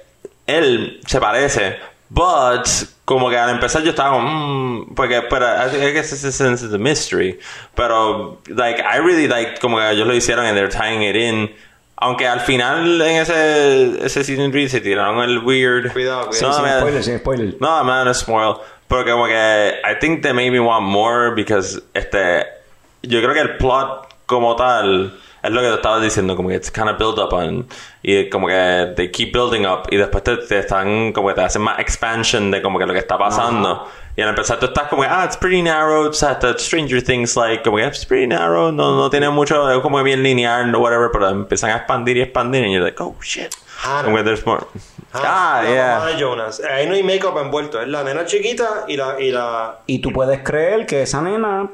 él se parece, but, como que al empezar yo estaba como, mm, porque, pero, I guess this is, this is a mystery, pero, like, I really like, como que ellos lo hicieron and they're tying it in, aunque al final en ese, ese season 3 se tiraron el weird. Cuidado, cuidado. No, sin man, spoiler, sin spoiler. no, I'm not gonna spoil. Pero como que I think they made me want more because este yo creo que el plot como tal es lo que te estabas diciendo, como que it's kind of build up on y como que they keep building up y después te, te están como que te hacen más expansion de como que lo que está pasando. Y al empezar tú estás como que, ah, it's pretty narrow, o sea, Stranger Things, like, como que it's pretty narrow, no, no tiene mucho, es como que bien lineal, no whatever, pero empiezan a expandir y expandir y you're like, oh shit. Hannah. Como que there's more. Ah, la yeah. mamá de Jonas. Ahí no hay make-up envuelto. Es la nena chiquita y la... Y la... Y tú puedes creer que esa nena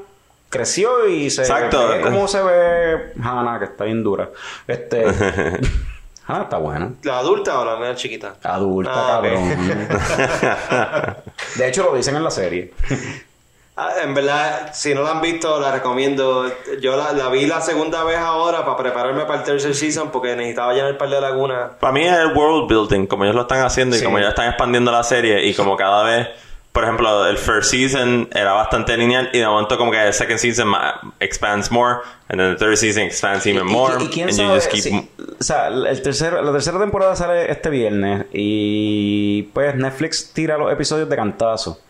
creció y se Exacto. ve como se ve Hannah, que está bien dura. Este Hannah está buena. ¿La adulta o la nena chiquita? Adulta, Ah, cabrón. De hecho, lo dicen en la serie. Ah, en verdad, si no la han visto, la recomiendo. Yo la, la vi la segunda vez ahora para prepararme para el tercer season porque necesitaba llenar el par de lagunas. Para mí es el world building, como ellos lo están haciendo y como ya están expandiendo la serie y como cada vez, por ejemplo, el first season era bastante lineal y de momento como que el second season expands more and then the third season expands even Y- y- more y, quién and you sabe just keep si- o sea, el tercer, la tercera temporada sale este viernes y pues Netflix tira los episodios de cantazo.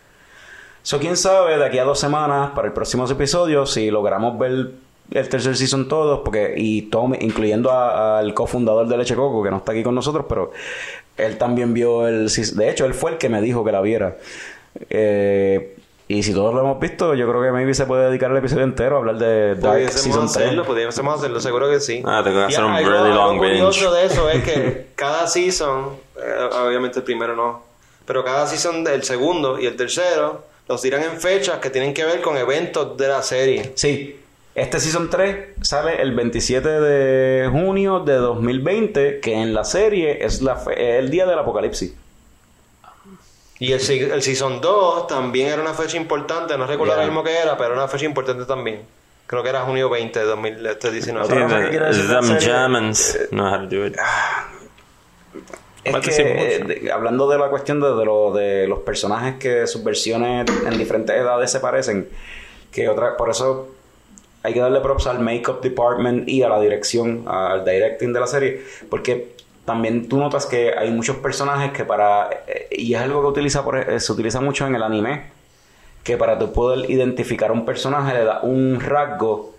So, quién sabe de aquí a dos semanas para el próximo episodio si logramos ver el tercer season todos, porque y Tom, incluyendo al cofundador de Leche Coco, que no está aquí con nosotros, pero él también vio el. De hecho, él fue el que me dijo que la viera. Eh, y si todos lo hemos visto, yo creo que maybe se puede dedicar el episodio entero a hablar de Dark Season Pudiésemos 3. hacerlo, pudiésemos hacerlo, seguro que sí. Ah, tengo que hacer un algo- really long curioso binge. de eso es que cada season, eh, obviamente el primero no, pero cada season del segundo y el tercero los tiran en fechas que tienen que ver con eventos de la serie. Sí. Este Season 3 sale el 27 de junio de 2020, que en la serie es la fe- el día del apocalipsis. Y el, el Season 2 también era una fecha importante, no recuerdo Yeah. ahora mismo que era, pero era una fecha importante también. Creo que era junio 20 de 2019. Otra cosa que quiero decir de la them Germans know how to do it. Es What que, eh, de- hablando de la cuestión de, de, lo- de los personajes que sus versiones en diferentes edades se parecen, que otra, por eso hay que darle props al makeup department y a la dirección, al directing de la serie, porque también tú notas que hay muchos personajes que para, eh, y es algo que utiliza por, eh, se utiliza mucho en el anime, que para tú poder identificar a un personaje le da un rasgo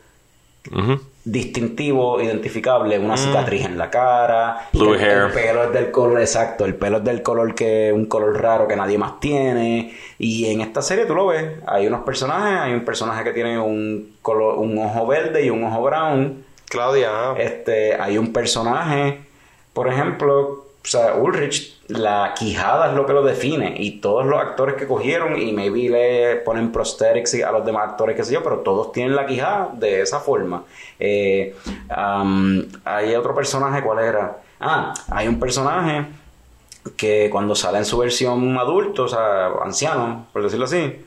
distintivo, identificable, una cicatriz en la cara, Blue el, hair. el pelo es del color exacto, el pelo es del color que un color raro que nadie más tiene y en esta serie tú lo ves, hay unos personajes, hay un personaje que tiene un color, un ojo verde y un ojo brown, Claudia, ah. este, hay un personaje, por ejemplo, o sea, Ulrich, la quijada es lo que lo define y todos los actores que cogieron y maybe le ponen prosthetics a los demás actores, qué sé yo, pero todos tienen la quijada de esa forma. Eh, am, hay otro personaje, ¿cuál era? Ah, hay un personaje que cuando sale en su versión adulto, o sea, anciano, por decirlo así,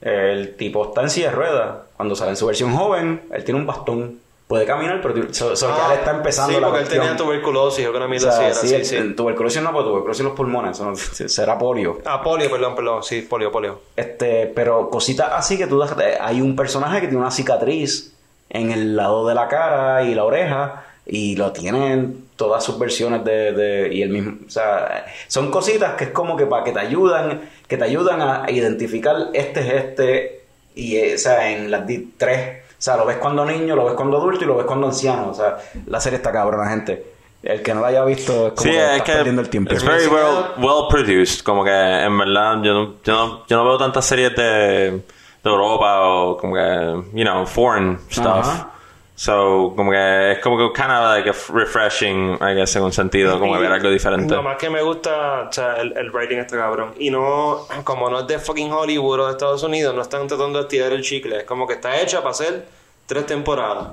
el tipo está en silla de ruedas. Cuando sale en su versión joven, él tiene un bastón. Puede caminar, pero so- ya le está empezando sí, la porque él tenía tuberculosis o que una O sea, así sí, era, sí, el- sí. el tuberculosis no, pero tuberculosis en los pulmones, no- será polio. Ah, polio, perdón, perdón, sí, polio, polio. Este, pero cositas así que tú eh, hay un personaje que tiene una cicatriz en el lado de la cara y la oreja y lo tienen todas sus versiones de, de- y el mismo, o sea, son cositas que es como que para que te ayudan, que te ayudan a identificar este es este y eh, o sea, en las tres, sea, lo ves cuando niño, lo ves cuando adulto y lo ves cuando anciano, o sea, la serie está cabrona, gente. El que no la haya visto es como Sí, que es estás que perdiendo el tiempo. it's very well, well produced. Como que en verdad yo no, yo no, yo no veo tantas series de, de Europa o como que, you know, foreign stuff. So, como que es como que kind of like a f- refreshing, I guess, en un sentido, como que ver algo diferente. Lo más que me gusta, o sea, el, el writing este cabrón. Y no, como no es de fucking Hollywood o de Estados Unidos, no están tratando de estirar el chicle. Es como que está hecha para hacer tres temporadas.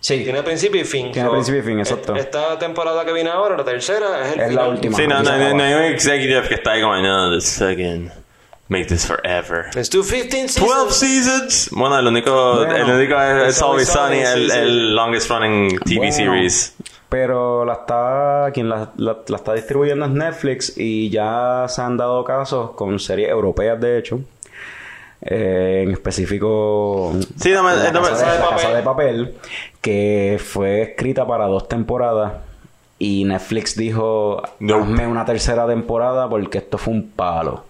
Sí, Tiene principio y fin. Tiene So, principio y fin, exacto. Esta temporada que viene ahora, la tercera, es el Es la última. Sí, no, no, no, no hay un executive que está ahí como, no, the second, make this forever. Let's do 15 seasons. 12 seasons. Bueno, el único, Bueno, el único es It's It's Always Sunny, el, el longest running TV Bueno, series. Pero la está, quien la, la- la está distribuyendo es Netflix y ya se han dado casos con series europeas, de hecho. Eh, en específico, Sí, no me- La, no me- casa, de, de La Papel. Casa de Papel, que fue escrita para dos temporadas. Y Netflix dijo, hazme una tercera temporada porque esto fue un palo.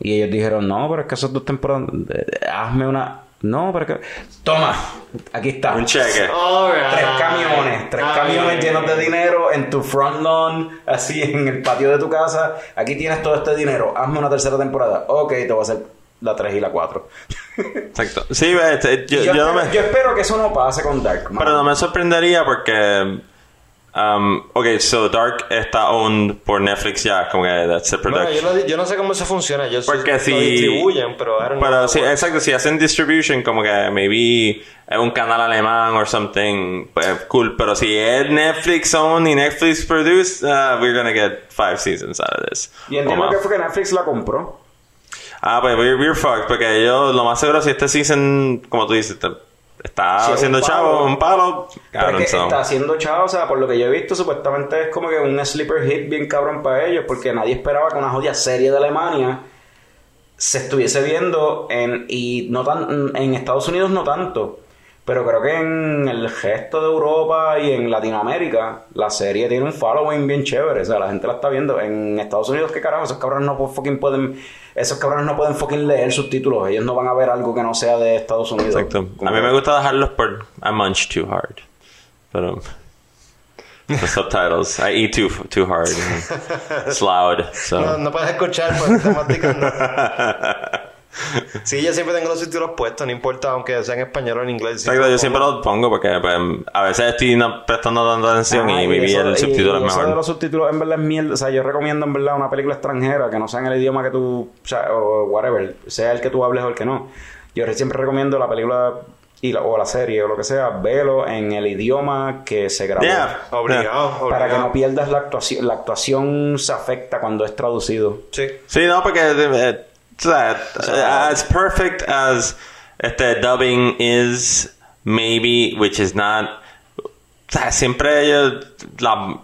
Y ellos dijeron, no, pero es que esas dos temporadas, eh, hazme una... No, pero es que... Toma, aquí está. Un cheque. Tres camiones, tres camiones llenos de dinero en tu front lawn, así en el patio de tu casa. Aquí tienes todo este dinero. Hazme una tercera temporada. Ok, te voy a hacer la 3 y la 4. Exacto. Sí, ve, este, yo, yo, yo no espero, me... yo espero que eso no pase con Dark. Pero no me sorprendería porque... Um, ok, so Dark está owned por Netflix ya, como que that's the Bueno, production. yo, no, yo no sé cómo eso funciona. Yo Porque lo si... distribuyen, pero I don't Pero works. exacto, si hacen distribution como que maybe es un canal alemán or something, pues cool. Pero si es Netflix owned y Netflix produced, uh, we're gonna get five seasons out of this. Y entiendo que fue que Netflix la compró. Ah, pues we're, we're fucked, porque yo lo más seguro si este season, como tú dices, te- está haciendo un palo. chavo, un palo, cabrón, es que so. está haciendo chavo, o sea, por lo que yo he visto, supuestamente es como que un sleeper hit bien cabrón para ellos, porque nadie esperaba que una jodida serie de Alemania se estuviese viendo en, y no tan, en Estados Unidos no tanto, pero creo que en el resto de Europa y en Latinoamérica la serie tiene un following bien chévere, o sea, la gente la está viendo. En Estados Unidos, ¿qué carajo? Esos cabrones no fucking pueden, esos cabrones no pueden fucking leer subtítulos, ellos no van a ver algo que no sea de Estados Unidos. Exacto. Como A mí me gusta dejarlos por I munch too hard. Pero the subtitles, I eat too too hard. It's loud. So. No, no puedes escuchar porque estás masticando. Sí, yo siempre tengo los subtítulos puestos, no importa aunque sea en español o en inglés. Exacto, yo siempre los pongo porque pues, a veces estoy no prestando tanta atención Ah, y mi eso- el y- subtítulo y es eso de mejor. los subtítulos en verdad es mierda. O sea, yo recomiendo en verdad una película extranjera que no sea en el idioma que tú, o sea, o whatever, sea el que tú hables o el que no. Yo siempre recomiendo la película y la- o la serie o lo que sea, velo en el idioma que se grabó. Yeah. Obligado, Para obligado. que no pierdas la actuación. La actuación se afecta cuando es traducido. Sí. Sí, no, porque eh, o sea, uh, as perfect as the dubbing is, maybe, which is not. O sea, siempre la,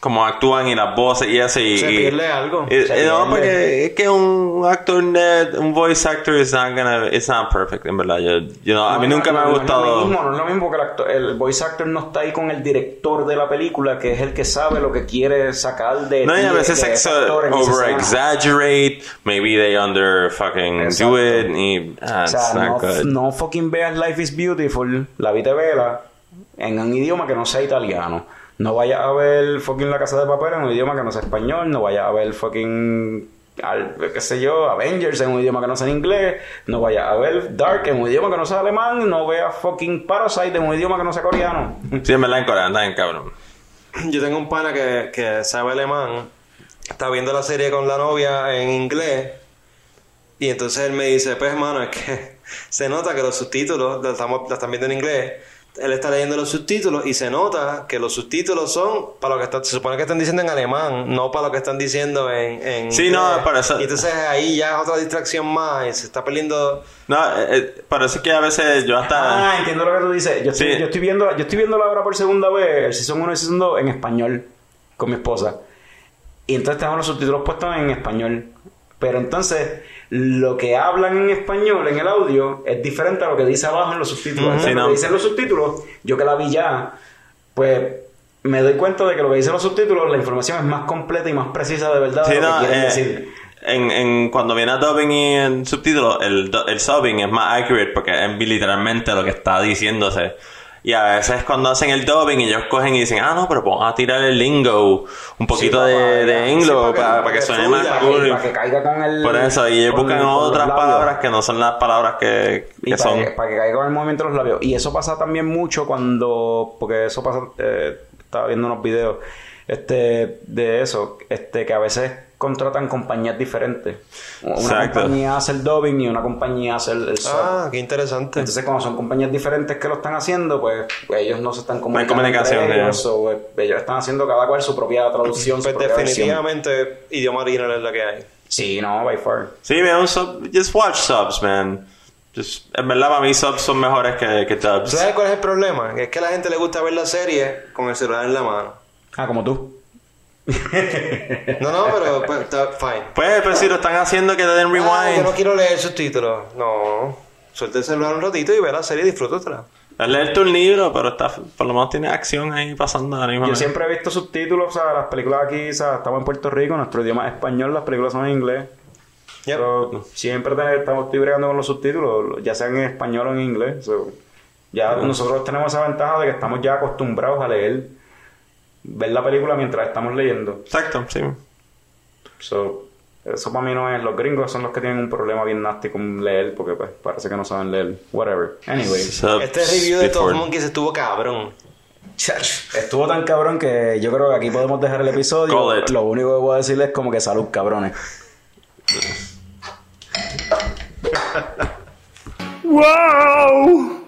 como actúan y las voces y eso y, algo. y- no, porque es que un actor, de- un voice actor is not gonna, it's not perfect, en verdad. Yo, you know, a mí No, nunca no, me ha no, gustado. No es lo mismo, no es lo mismo que el, actor- el voice actor no está ahí con el director de la película, que es el que sabe lo que quiere sacar de. No, y a veces de over exaggerate, maybe they under fucking Exacto. do it, y ah, O sea, no, good. no fucking veas Life is Beautiful, la vite vela, en un idioma que no sea italiano. No vayas a ver fucking La Casa de Papel en un idioma que no sea español. No vayas a ver fucking, al- qué sé yo, Avengers en un idioma que no sea en inglés. No vayas a ver Dark en un idioma que no sea alemán. No veas fucking Parasite en un idioma que no sea coreano. Sí, en verdad en Corea, anda bien cabrón. Yo tengo un pana que, que sabe alemán, está viendo la serie con la novia en inglés, y entonces él me dice, pues hermano, es que se nota que los subtítulos lo, estamos, están viendo en inglés, él está leyendo los subtítulos y se nota que los subtítulos son para lo que está, se supone que están diciendo en alemán, no para lo que están diciendo en, en Sí, inglés. no, para eso- Y entonces ahí ya es otra distracción más y se está perdiendo... No, eh, eh, parece que a veces yo hasta... Ah, entiendo lo que tú dices. Yo estoy, Sí. yo estoy viendo, yo estoy viendo la obra por segunda vez, el Season 1 y el Season 2 en español con mi esposa. Y entonces tenemos los subtítulos puestos en español. Pero entonces, lo que hablan en español en el audio es diferente a lo que dice abajo en los subtítulos. Sí, lo que dicen los subtítulos, yo que la vi ya, pues me doy cuenta de que lo que dicen los subtítulos, la información es más completa y más precisa de verdad Sí, de lo no, que quieren eh, decir. en, en, cuando viene a dubbing y en subtítulos, el, el subbing es más accurate porque es literalmente lo que está diciéndose. Y a veces cuando hacen el dubbing ellos cogen y dicen, ah, no, pero vamos a tirar el lingo, un poquito de, de para- inglo sí, para que- para, para que suene más cool. para que caiga con el. Por eso, y ellos buscan otras palabras que no son las palabras que, Y que para, son. que, para que caiga con el movimiento de los labios. Y eso pasa también mucho cuando. Porque eso pasa. eh, estaba viendo unos videos este de eso. Este que a veces contratan compañías diferentes. Una Exacto. compañía hace el dubbing y una compañía hace el, el sub. Ah, qué interesante. Entonces, como son compañías diferentes que lo están haciendo, pues ellos no se están comunicando. comunicación, entre ellos, o, eh, ellos están haciendo cada cual su propia traducción. su Pues propia versión. definitivamente idioma original es la que hay. Sí, no, by far. Sí, man, un sub, just watch subs, man. Just, en verdad, para mí subs son mejores que, que dubs. ¿Sabes cuál es el problema? Es que a la gente le gusta ver la serie con el celular en la mano. Ah, como tú. No, no, pero pues, está fine. Pues, pues si lo están haciendo, que le den Ah, yo rewind. no quiero leer subtítulos. No. Suelta el celular un ratito y ve la serie y disfrútatela. Es leerte un libro, pero está, por lo menos tiene acción ahí pasando la misma Yo siempre he visto subtítulos, o sea, las películas aquí, o sea, estamos en Puerto Rico, nuestro idioma es español, las películas son en inglés. Yep. So, siempre te- estamos estoy bregando con los subtítulos, ya sean en español o en inglés. So, ya nosotros tenemos esa ventaja de que estamos ya acostumbrados a leer, ver la película mientras estamos leyendo. Exacto, sí. So, eso para mí no es. Los gringos son los que tienen un problema bien nasty con leer, porque pues parece que no saben leer. Whatever. Anyway. Este review de Top Monkeys estuvo cabrón. Estuvo tan cabrón que yo creo que aquí podemos dejar el episodio. Call it. Lo único que voy a decirles es como que salud, cabrones. Wow!